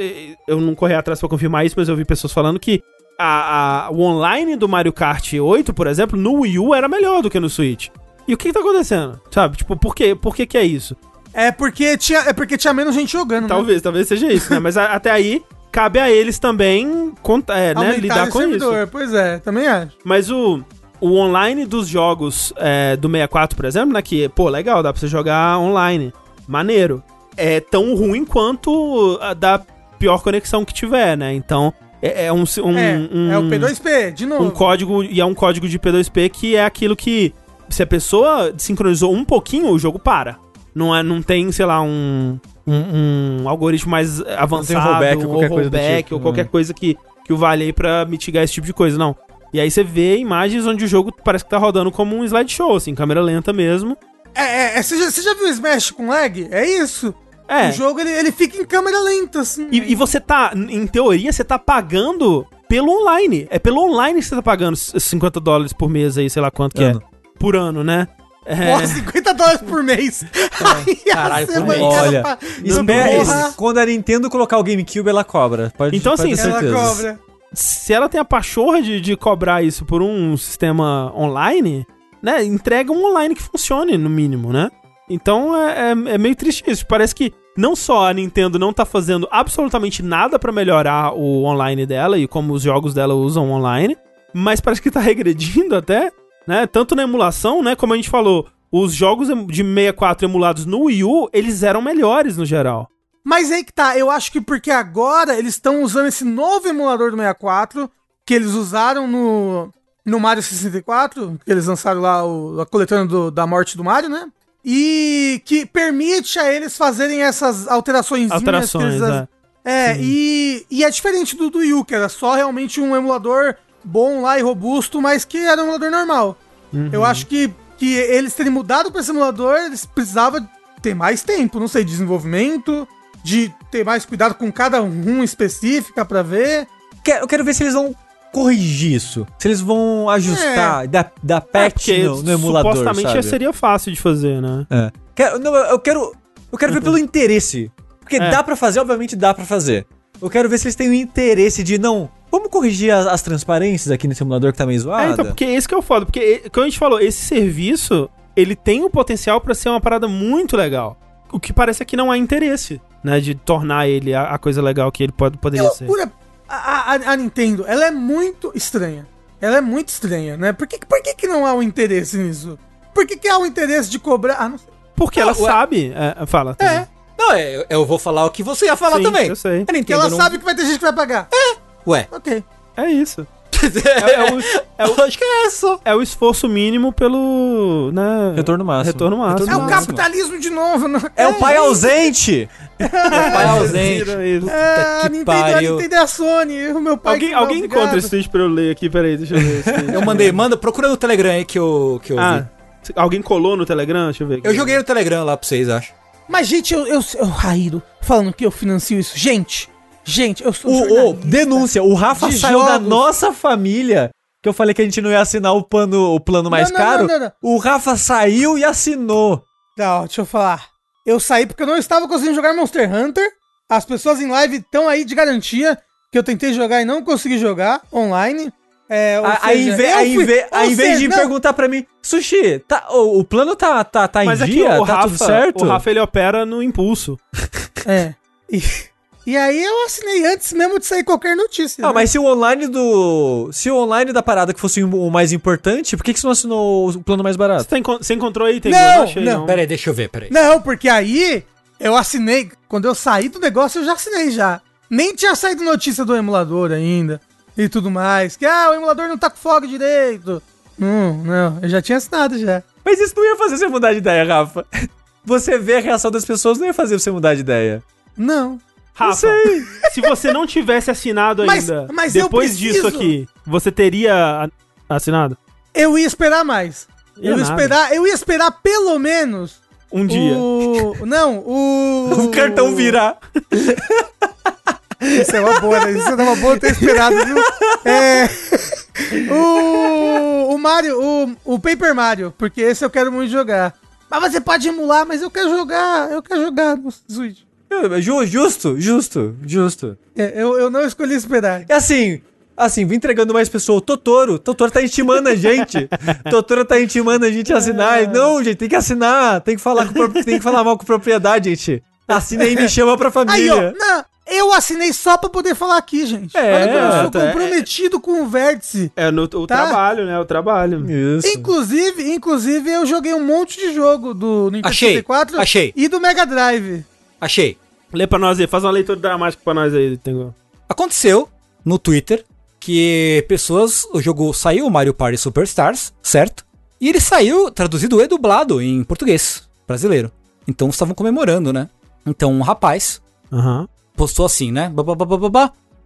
eu não corri atrás pra confirmar isso, mas eu vi pessoas falando que a, a- o online do Mario Kart 8, por exemplo, no Wii U era melhor do que no Switch. E o que, que tá acontecendo? Sabe? Tipo, por quê? Por que, que é isso? É porque tinha, é porque tinha menos gente jogando, né? Talvez, talvez seja isso, né? Mas a- até aí, cabe a eles também conta- é, né, lidar com isso. servidor. Pois é, também acho. Mas o, o online dos jogos é, do 64, por exemplo, né? Que, pô, legal, dá pra você jogar online. Maneiro. É tão ruim quanto a da pior conexão que tiver, né? Então, é, é um, um, é, um- é o P2P, de novo. um código, e é um código de P2P que é aquilo que, se a pessoa sincronizou um pouquinho, o jogo para. Não, é, não tem, sei lá, um, um, um algoritmo mais avançado, rollback ou qualquer coisa do rollback, tipo, ou qualquer né? coisa que, que o vale aí pra mitigar esse tipo de coisa, não. E aí você vê imagens onde o jogo parece que tá rodando como um slideshow, assim, câmera lenta mesmo. É, é, é, você, já, você já viu o Smash com lag? É isso. É, O jogo, ele, ele fica em câmera lenta, assim. e, e você tá, em teoria, você tá pagando pelo online. É pelo online que você tá pagando 50 dólares por mês aí, sei lá quanto que Ano. é. Por ano, né? É. Porra, 50 dólares por mês. Aí ia Caralho, por mês. cara Olha, pra- Espera, Porra, quando a Nintendo colocar o GameCube, ela cobra. Pode, Então, pode assim, ter ela cobra. se ela tem a pachorra de, de cobrar isso por um sistema online, né? Entrega um online que funcione, no mínimo, né? Então é, é- é meio triste isso. Parece que não só a Nintendo não tá fazendo absolutamente nada pra melhorar o online dela e como os jogos dela usam online, mas parece que tá regredindo até, né? Tanto na emulação, né? Como a gente falou, os jogos de 64 emulados no Wii U, eles eram melhores no geral. Mas aí que tá, eu acho que porque agora eles estão usando esse novo emulador do 64, que eles usaram no, no Mario 64, que eles lançaram lá o, a coletânea do- da morte do Mario, né? E que permite a eles fazerem essas alterações. Alterações, é. É, e, e é diferente do, do Wii U, que era só realmente um emulador bom lá e robusto, mas que era um emulador normal. Eu acho que, que eles terem mudado para esse emulador, eles precisavam ter mais tempo, não sei, de desenvolvimento, de ter mais cuidado com cada um específica pra ver. Quero- eu quero ver se eles vão corrigir isso. Se eles vão ajustar, dar, dar É, patch porque no, no emulador, supostamente sabe? seria fácil de fazer, né? É. Quero, não, eu quero, eu quero ver pelo interesse. Porque É. dá pra fazer, obviamente dá pra fazer. Eu quero ver se eles têm o interesse de, não, vamos corrigir as, as transparências aqui nesse emulador que tá meio zoada. É, então, porque esse que é o foda. Porque, como a gente falou, esse serviço, ele tem o potencial pra ser uma parada muito legal. O que parece é que não há interesse, né? De tornar ele a, a coisa legal que ele pode, É poderia ser. loucura. A, a- a Nintendo, ela é muito estranha. Ela é muito estranha, né? Por que, por que, que não há um interesse nisso? Por que, que há um interesse de cobrar? Ah, não sei. Porque Ah, ela ué. sabe. é, fala. É, Não, é, eu- vou falar o que você ia falar Sim, também. eu sei. A Nintendo ela não... sabe que vai ter gente que vai pagar. Ué. Ok. É isso. É, é o, é o- acho que é essa. é o esforço mínimo pelo. Né, Retorno máximo. Retorno máximo. É o capitalismo de novo. Não? É o pai ausente! Pai ausente. Tira isso. É, a que Nintendo, a pariu. Nintendo é a Sony. O meu pai. Alguém, não, alguém obrigado. encontra esse tweet pra eu ler aqui? Peraí, deixa eu ver. tweet. Eu mandei, manda, procura no Telegram aí que eu, que eu Ah, vi. Alguém colou no Telegram? Deixa eu ver. aqui. Eu joguei no Telegram lá pra vocês, acho. Mas, gente, eu, eu, eu Raíro, falando que eu financio isso. Gente, gente, eu sou O, denúncia, o Rafa de saiu da jogos. nossa família. Que eu falei que a gente não ia assinar o plano, o plano mais Não, não, caro. não, não, não. O Rafa saiu e assinou. Não, deixa eu falar. Eu saí porque eu não estava conseguindo jogar Monster Hunter. As pessoas em live estão aí de garantia que eu tentei jogar e não consegui jogar online. É, ou A- Aí, seja, em ve- eu aí, fui- ve- ou aí, vez seja, de não, perguntar pra mim, Sushi, tá, o, o plano tá, tá, tá em Mas aqui dia? o tá Rafa, tudo certo? o Rafa ele opera no impulso. É. E, e aí eu assinei antes mesmo de sair qualquer notícia. Ah, né? mas se o online do. Se o online da parada que fosse o mais importante, por que, que você não assinou o plano mais Você, barato? tá encon- você encontrou aí? Tem Não, não achei, não. não. Pera aí, deixa eu ver, pera aí. Não, porque aí eu assinei. Quando eu saí do negócio, eu já assinei já. Nem tinha saído notícia do emulador ainda. E tudo mais. Que ah, o emulador não tá com fogo direito. Não, não. Eu já tinha assinado já. Mas isso não ia fazer você mudar de ideia, Rafa. Você vê a reação das pessoas, não ia fazer você mudar de ideia. Não. Rafa, se você não tivesse assinado Mas- ainda, mas depois disso aqui, você teria assinado? Eu ia esperar mais. Ia Eu ia esperar, eu ia esperar pelo menos Um dia. o. Não, o. O cartão virar. Isso é uma boa, né? Isso é uma boa ter esperado, viu? É. O. O Mario, o, o Paper Mario, porque esse eu quero muito jogar. Mas você pode emular, mas eu quero jogar, eu quero jogar no Switch. Ju- Justo, justo, justo. É, eu, eu não escolhi esperar. É assim, assim, vim entregando mais pessoas. Totoro, Totoro tá intimando a gente. Totoro tá intimando a gente a assinar. E, Não, gente, tem que assinar. Tem que falar, com, tem que falar mal com propriedade, gente. Assina aí e me chama pra Aí, família. ó, não, eu assinei só pra poder falar aqui, gente. É, Olha eu sou é. comprometido com o vértice. É no o Tá. trabalho, né? O trabalho. Isso. Inclusive, inclusive, eu joguei um monte de jogo do Nintendo Achei, 64 achei. e do Mega Drive. Achei. Lê pra nós aí, faz uma leitura dramática pra nós aí, Tengu. Aconteceu no Twitter que pessoas. O jogo saiu, o Mario Party Superstars, certo? E ele saiu traduzido e dublado em português brasileiro. Então estavam comemorando, né? Então um rapaz Aham. postou assim, né?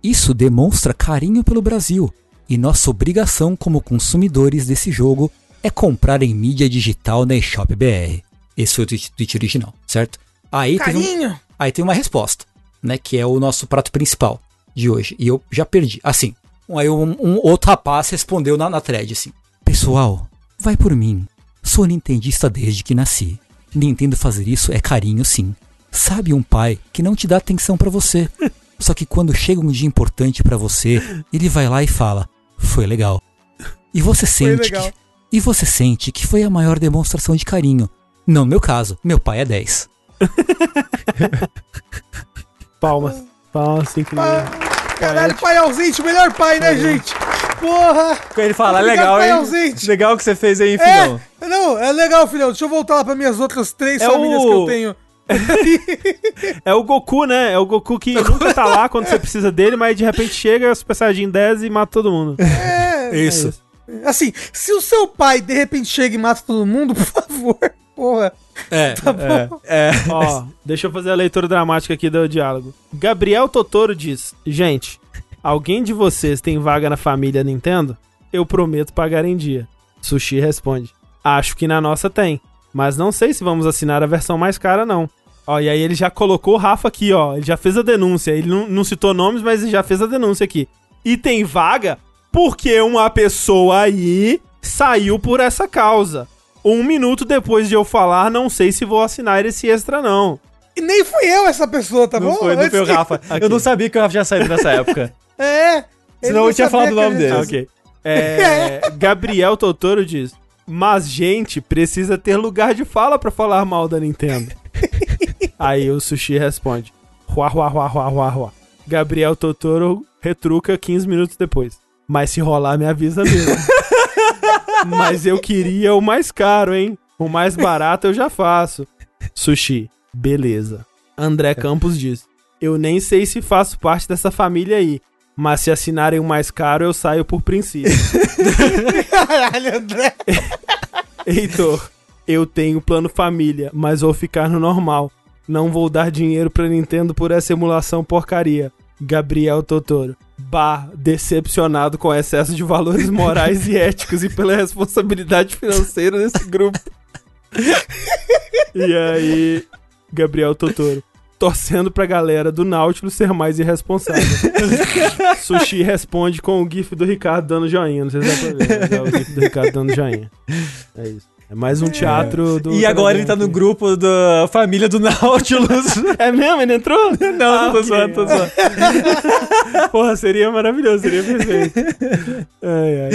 Isso demonstra carinho pelo Brasil. E nossa obrigação como consumidores desse jogo é comprar em mídia digital na eShop BR. Esse foi o tweet, tweet original, certo? Aí teve, um- Carinho. aí tem uma resposta, né? Que é o nosso prato principal de hoje. E eu já perdi. Assim, aí um, um outro rapaz respondeu na, na thread assim: Pessoal, vai por mim. Sou nintendista desde que nasci. Nintendo fazer isso é carinho, sim. Sabe um pai que não te dá atenção pra você. Só que quando chega um dia importante pra você, ele vai lá e fala: Foi legal. E você sente que e você sente que foi a maior demonstração de carinho. Não no meu caso, meu pai é 10. Palmas. Palmas, tem que Ah, caralho, pai ausente, o melhor pai, né, gente? Porra! Ele fala, Obrigado, legal, pai hein? ausente. Legal que você fez aí, filhão. É, não, é legal, filhão. Deixa eu voltar lá pra minhas outras três É famílias o- que eu tenho. É o Goku, né? É o Goku que nunca tá lá quando você precisa dele, mas de repente chega, Super Saiyajin 10 e mata todo mundo. É, Isso. assim, se o seu pai de repente chega e mata todo mundo, por favor, porra. É. Tá bom. É. Ó, deixa eu fazer a leitura dramática aqui do diálogo. Gabriel Totoro diz: Gente, alguém de vocês tem vaga na família Nintendo? Eu prometo pagar em dia. Sushi responde: Acho que na nossa tem, mas não sei se vamos assinar a versão mais cara, não. Ó, e aí ele já colocou o Rafa aqui, ó. Ele já fez a denúncia. Ele não, não citou nomes, mas ele já fez a denúncia aqui. E tem vaga porque uma pessoa aí saiu por essa causa. Um minuto depois de eu falar, não sei se vou assinar esse extra, não. E nem fui eu essa pessoa, tá Não bom? foi, não foi o Rafa. Eu não sabia que o Rafa já saiu nessa época. É. Senão não eu tinha falado o nome dele. Ah, ok. É, Gabriel Totoro diz: Mas, gente, precisa ter lugar de fala pra falar mal da Nintendo. Aí o Sushi responde: Ruá, ruá, ruá, ruá, ruá, ruá. Gabriel Totoro retruca 15 minutos depois. Mas se rolar, me avisa mesmo. Mas eu queria o mais caro, hein? O mais barato eu já faço. Sushi, beleza. André Campos diz: Eu nem sei se faço parte dessa família aí. Mas se assinarem o mais caro, eu saio por princípio. Caralho, André. Heitor, eu tenho plano família, mas vou ficar no normal. Não vou dar dinheiro pra Nintendo por essa emulação porcaria. Gabriel Totoro. Bar decepcionado com o excesso de valores morais e éticos e pela responsabilidade financeira desse grupo. e aí, Gabriel Totoro. Torcendo pra galera do Nautilus ser mais irresponsável. Sushi responde com o gif do Ricardo dando joinha. Não sei se dá pra ver, mas é o gif do Ricardo dando joinha. É isso. É mais um teatro do. E agora ele tá no grupo da família do Nautilus. É mesmo? Ele entrou? Não, Ah, não tô ok. zoando, tô zoando. Porra, seria maravilhoso, seria perfeito. Ai, ai.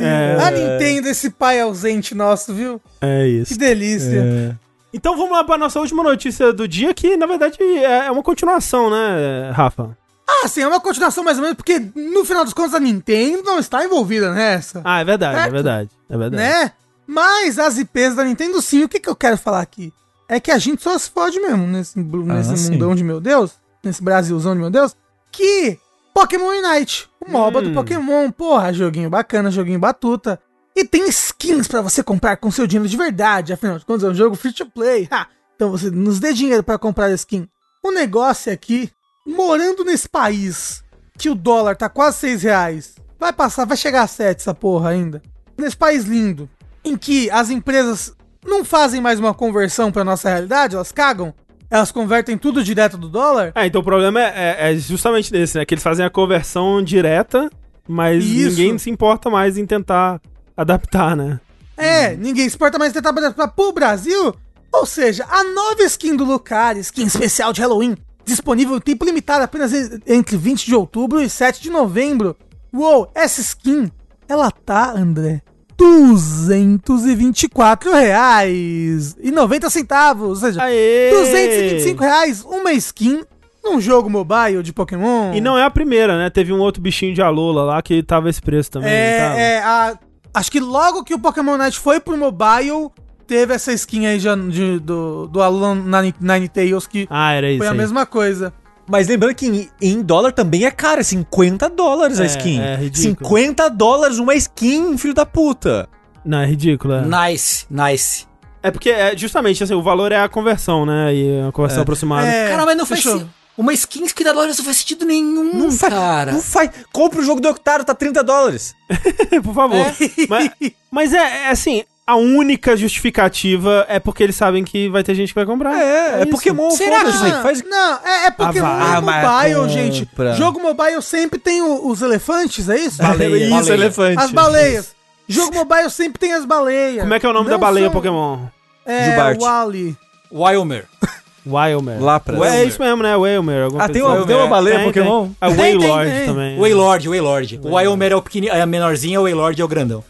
É. A Nintendo, esse pai ausente nosso, viu? É Que isso. delícia. Então vamos lá pra nossa última notícia do dia, que na verdade é é uma continuação, né, Rafa? Ah, sim, é uma continuação mais ou menos, porque no final dos contos a Nintendo não está envolvida nessa. Ah, é verdade, é Certo. verdade. É verdade. né? Mas as IPs da Nintendo, sim, o que, que eu quero falar aqui? É que a gente só se fode mesmo nesse, blu- nesse Ah, sim. mundão de meu Deus, nesse Brasilzão de meu Deus, que Pokémon Unite, o MOBA do Hum. Pokémon, porra, joguinho bacana, joguinho batuta. E tem skins pra você comprar com seu dinheiro de verdade, afinal de contas é um jogo free to play. Ha! Então você nos dê dinheiro pra comprar skin. O negócio é que, morando nesse país, que o dólar tá quase 6 reais, vai passar, vai chegar a 7 essa porra ainda. Nesse país lindo, em que as empresas não fazem mais uma conversão pra nossa realidade, elas cagam, elas convertem tudo direto do dólar. Ah, então o problema é, é- é justamente nesse, né? Que eles fazem a conversão direta, mas Isso. ninguém se importa mais em tentar adaptar, né? É, ninguém se importa mais tentar adaptar pro Brasil. Ou seja, a nova skin do Lucario, skin especial de Halloween, disponível em tempo limitado apenas en- entre 20 de outubro e 7 de novembro. Uou, essa skin, ela tá, André, 224 reais e 90 centavos. Ou seja, Aê! 225 reais uma skin num jogo mobile de Pokémon. E não é a primeira, né? Teve um outro bichinho de Alola lá que tava esse preço também. É, é, a- acho que logo que o Pokémon Night foi pro mobile, teve essa skin aí já de- do, do Nine, Ninetales, que Ah, era isso. foi a aí. mesma coisa. Mas lembrando que em, em dólar também é caro, é 50 dólares a É, skin. é ridículo. 50 dólares uma skin, filho da puta. Não, é ridículo. É, Nice, nice. é porque é, justamente assim, o valor é a conversão, né? E a conversão É. aproximada. É, Cara, mas não faz sentido. Uma skin que dá dólares não faz sentido nenhum, Não faz. cara. Não faz. Compra o jogo do Octaro, tá 30 dólares. Por favor. Mas, mas é, é assim, a única justificativa é porque eles sabem que vai ter gente que vai comprar. É, é, isso. Pokémon. Será que Ah, faz... Não, é, é Pokémon Ah, vai. é Ah, mobile, gente. Jogo mobile sempre tem o- os elefantes, é isso? Baleia. Isso, Baleia. elefante. As baleias. Jogo mobile sempre tem as baleias. Como é que é o nome Não da baleia são- Pokémon? É, Jubarte. Wally. Wilmer. Wilmer. Lapras. É isso mesmo, né? Wilmer. Ah, coisa tem uma, assim. tem uma baleia Tem, Pokémon? tem. A Tem, tem, Waylord tem. também. Waylord, Waylord. O Wilmer é o pequenininho, é a menorzinha, o Waylord é o grandão.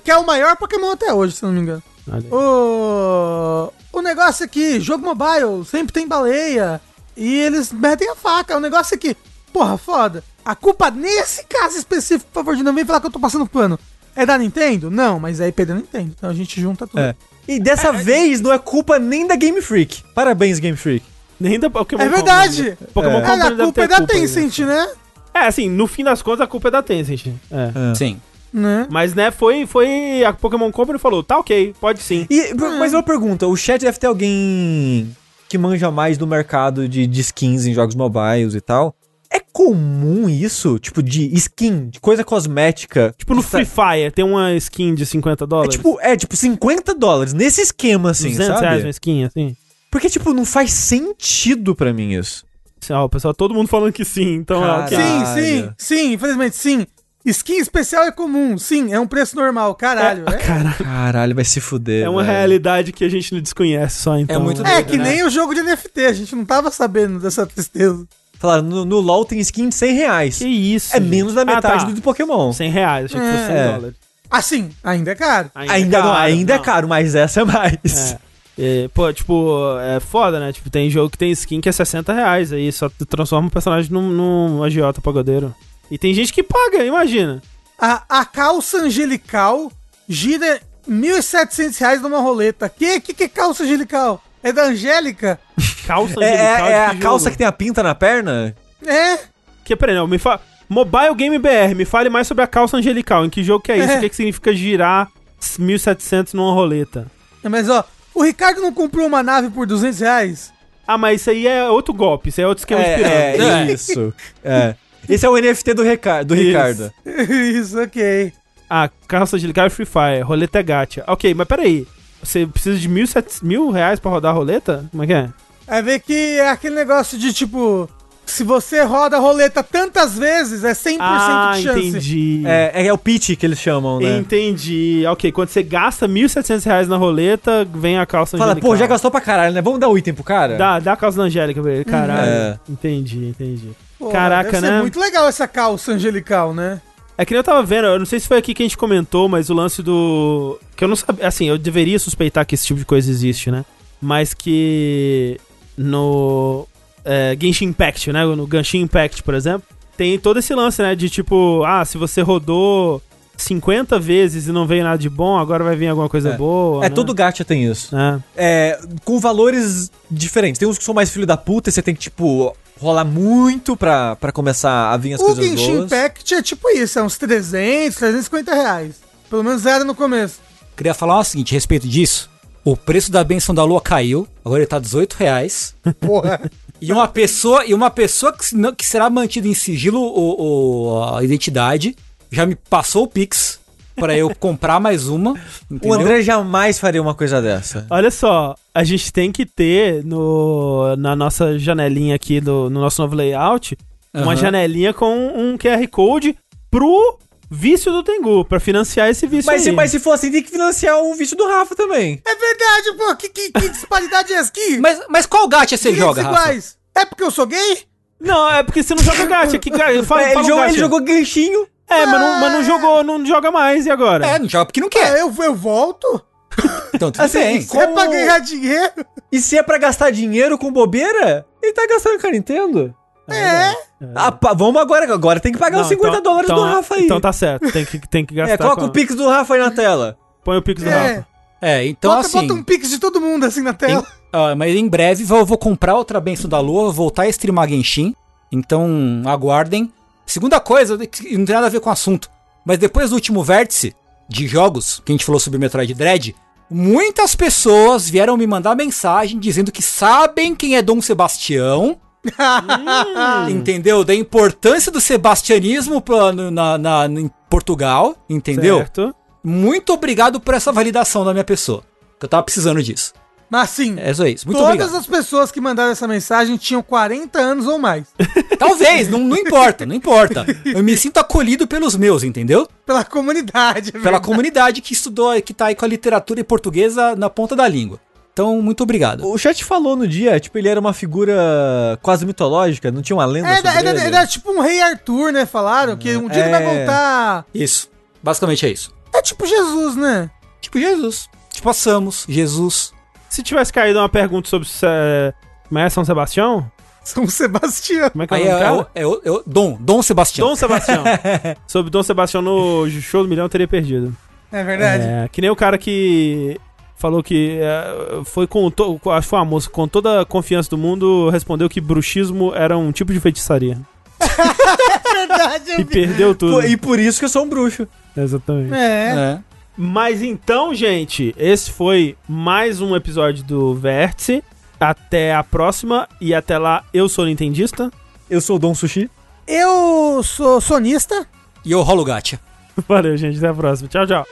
Que é o maior Pokémon até hoje, se não me engano. O, o negócio aqui, jogo mobile, sempre tem baleia. E eles metem a faca. O negócio aqui, porra, foda. A culpa nesse caso específico, por favor, de não vem falar que eu tô passando pano. É da Nintendo? Não, mas é IP da Nintendo. Então a gente junta tudo. É. E dessa vez não é culpa nem da Game Freak. Parabéns, Game Freak. Nem da Pokémon É verdade. Company. Pokémon É, Company a deve culpa é da culpa aí, né? Tencent, né? É, assim, no fim das contas, a culpa é da Tencent. É. Sim. Né? Mas, né, foi, foi a Pokémon Company falou, tá ok, pode sim. E, Mas uma pergunta, o chat deve ter alguém que manja mais do mercado de, de skins em jogos mobiles e tal. É comum isso? Tipo, de skin, de coisa cosmética? Tipo, no Free Fire tem uma skin de 50 É dólares. tipo, é tipo 50 dólares, nesse esquema assim, 200 reais uma sabe? skin, assim. Porque, tipo, não faz sentido pra mim isso. Assim, ó, o pessoal, todo mundo falando que sim, então é ok. Caralho. Sim, sim, sim, infelizmente sim. Skin especial é comum, sim, é um preço normal, caralho. É, É, cara, Caralho, vai se fuder. é uma velho. realidade que a gente não desconhece só, então. muito é doido, que né? nem o jogo de NFT, a gente não tava sabendo dessa tristeza. Falaram, no, no LoL tem skin de 100 reais. Que isso, É gente. menos da Ah, metade tá. do de Pokémon. 100 reais, achei que fosse 100 É. dólares. Assim, ainda é caro. Ainda, não, caro, ainda é não. caro, mas essa é mais. É. É, pô, tipo, é foda, né? Tipo, tem jogo que tem skin que é 60 reais, aí só tu transforma o personagem num, num agiota pagodeiro. E tem gente que paga, imagina. A, a calça angelical gira 1.700 reais numa roleta. Que, que que é calça angelical? É da Angélica? Calça É, é- angelical de é a que calça que tem a pinta na perna? É. Que, peraí, não, me fala... Mobile Game BR, me fale mais sobre a calça angelical. Em que jogo que é isso? É. O que, que significa girar 1.700 numa roleta? Mas ó, o Ricardo não comprou uma nave por 200 reais? Ah, mas isso aí é outro golpe, isso aí é outro esquema de É, pirâmide. é, isso. É. Esse é o NFT do, Reca do Isso. Ricardo. Isso, ok. Ah, calça de ligar Free Fire, roleta é gacha. Ok, mas peraí. Você precisa de mil, set... mil reais pra rodar a roleta? Como é que é? É ver que é aquele negócio de tipo. Se você roda a roleta tantas vezes, é 100% Ah, de chance. entendi. É, é o pitch que eles chamam, né? Entendi. Ok, quando você gasta 1.700 reais na roleta, vem a calça Fala, angelical. pô, já gastou pra caralho, né? Vamos dar um item pro cara? Dá, dá a calça da Angélica pra ele, caralho. É. Entendi, entendi. Pô, Caraca, deve ser né? muito legal essa calça angelical, né? É que nem eu tava vendo, eu não sei se foi aqui que a gente comentou, mas o lance do. Que eu não sabia. Assim, eu deveria suspeitar que esse tipo de coisa existe, né? Mas que. No. É, Genshin Impact, né? No Genshin Impact, por exemplo, tem todo esse lance, né? De tipo, ah, se você rodou 50 vezes e não veio nada de bom, agora vai vir alguma coisa É. boa. É, né? todo gacha tem isso. É. É, com valores diferentes. Tem uns que são mais filho da puta e você tem que, tipo, rolar muito pra, pra começar a vir as o coisas Genshin boas. Impact é tipo isso, é uns 300, 350 reais. Pelo menos era no começo. Queria falar o seguinte a respeito disso. O preço da benção da lua caiu, agora ele tá 18 reais. Porra. E uma pessoa, e uma pessoa que, que será mantida em sigilo o, o- a identidade já me passou o Pix pra eu comprar mais uma. O Entendeu? André jamais faria uma coisa dessa. Olha só, a gente tem que ter no, na nossa janelinha aqui, do, no nosso novo layout, uma Aham. janelinha com um QR Code pro vício do Tengu, pra financiar esse vício Mas se, aí. mas se for assim, tem que financiar o vício do Rafa também. É verdade, pô. Que, que, que disparidade é essa aqui? Mas, mas qual gacha você joga, Rafa? É porque eu sou gay? Não, é porque você não joga gacha. Que, cara, fala, É, fala ele, um jogou, gacha. ele jogou ganchinho. É, mas não, mas não jogou, não joga mais, e agora? É, não joga porque não quer. É, eu, eu volto. Então tudo Assim, bem. isso- É Como- pra ganhar dinheiro? E se é pra gastar dinheiro com bobeira, ele tá gastando com a Nintendo. É. Ah, pá, vamos agora, agora tem que pagar Não, os 50 então- dólares então- do Rafa aí. Então tá certo, tem que, tem que gastar. é, coloca com- o Pix do Rafa aí na tela. Põe o Pix do É. Rafa. É, então bota, assim. bota um pix de todo mundo assim na tela. em- ah, mas em breve eu vou comprar outra benção da lua, vou voltar a streamar Genshin. Então aguardem. Segunda coisa, que não tem nada a ver com o assunto. Mas depois do último vértice de jogos, que a gente falou sobre Metroid Dread, muitas pessoas vieram me mandar mensagem dizendo que sabem quem é Dom Sebastião. Entendeu? Da importância do sebastianismo pra- na, na- em Portugal, entendeu? Certo. Muito obrigado por essa validação da minha pessoa. Que eu tava precisando disso. Mas assim, É só isso. Muito todas obrigado. as pessoas que mandaram essa mensagem tinham 40 anos ou mais. Talvez, não, não importa, não importa. Eu me sinto acolhido pelos meus, entendeu? Pela comunidade. é Pela comunidade que estudou, que tá aí com a literatura portuguesa na ponta da língua. Então, muito obrigado. O chat falou no dia, tipo, ele era uma figura quase mitológica, não tinha uma lenda É, sobre era, ele. era tipo um rei Arthur, né? Falaram que um dia ele vai É. voltar. Isso. Basicamente é isso. É tipo Jesus, né? Tipo Jesus. Tipo a Samus, Jesus. Se tivesse caído uma pergunta sobre é, como é São Sebastião, São Sebastião. como é que é o é, nome do é, é, é Dom, Dom Sebastião. Dom Sebastião. sobre Dom Sebastião no show do milhão eu teria perdido. É verdade. É, que nem o cara que falou que é, foi com to, acho que foi uma moça com toda a confiança do mundo respondeu que bruxismo era um tipo de feitiçaria É verdade. eu e vi. perdeu tudo. Pô, E por isso que eu sou um bruxo. Exatamente. É. É. Mas então, gente, esse foi mais um episódio do Vértice. Até a próxima e até lá eu sou nintendista. Eu sou o Dom Sushi. Eu sou sonista. E eu rolo gacha. Valeu, gente, até a próxima. Tchau, tchau.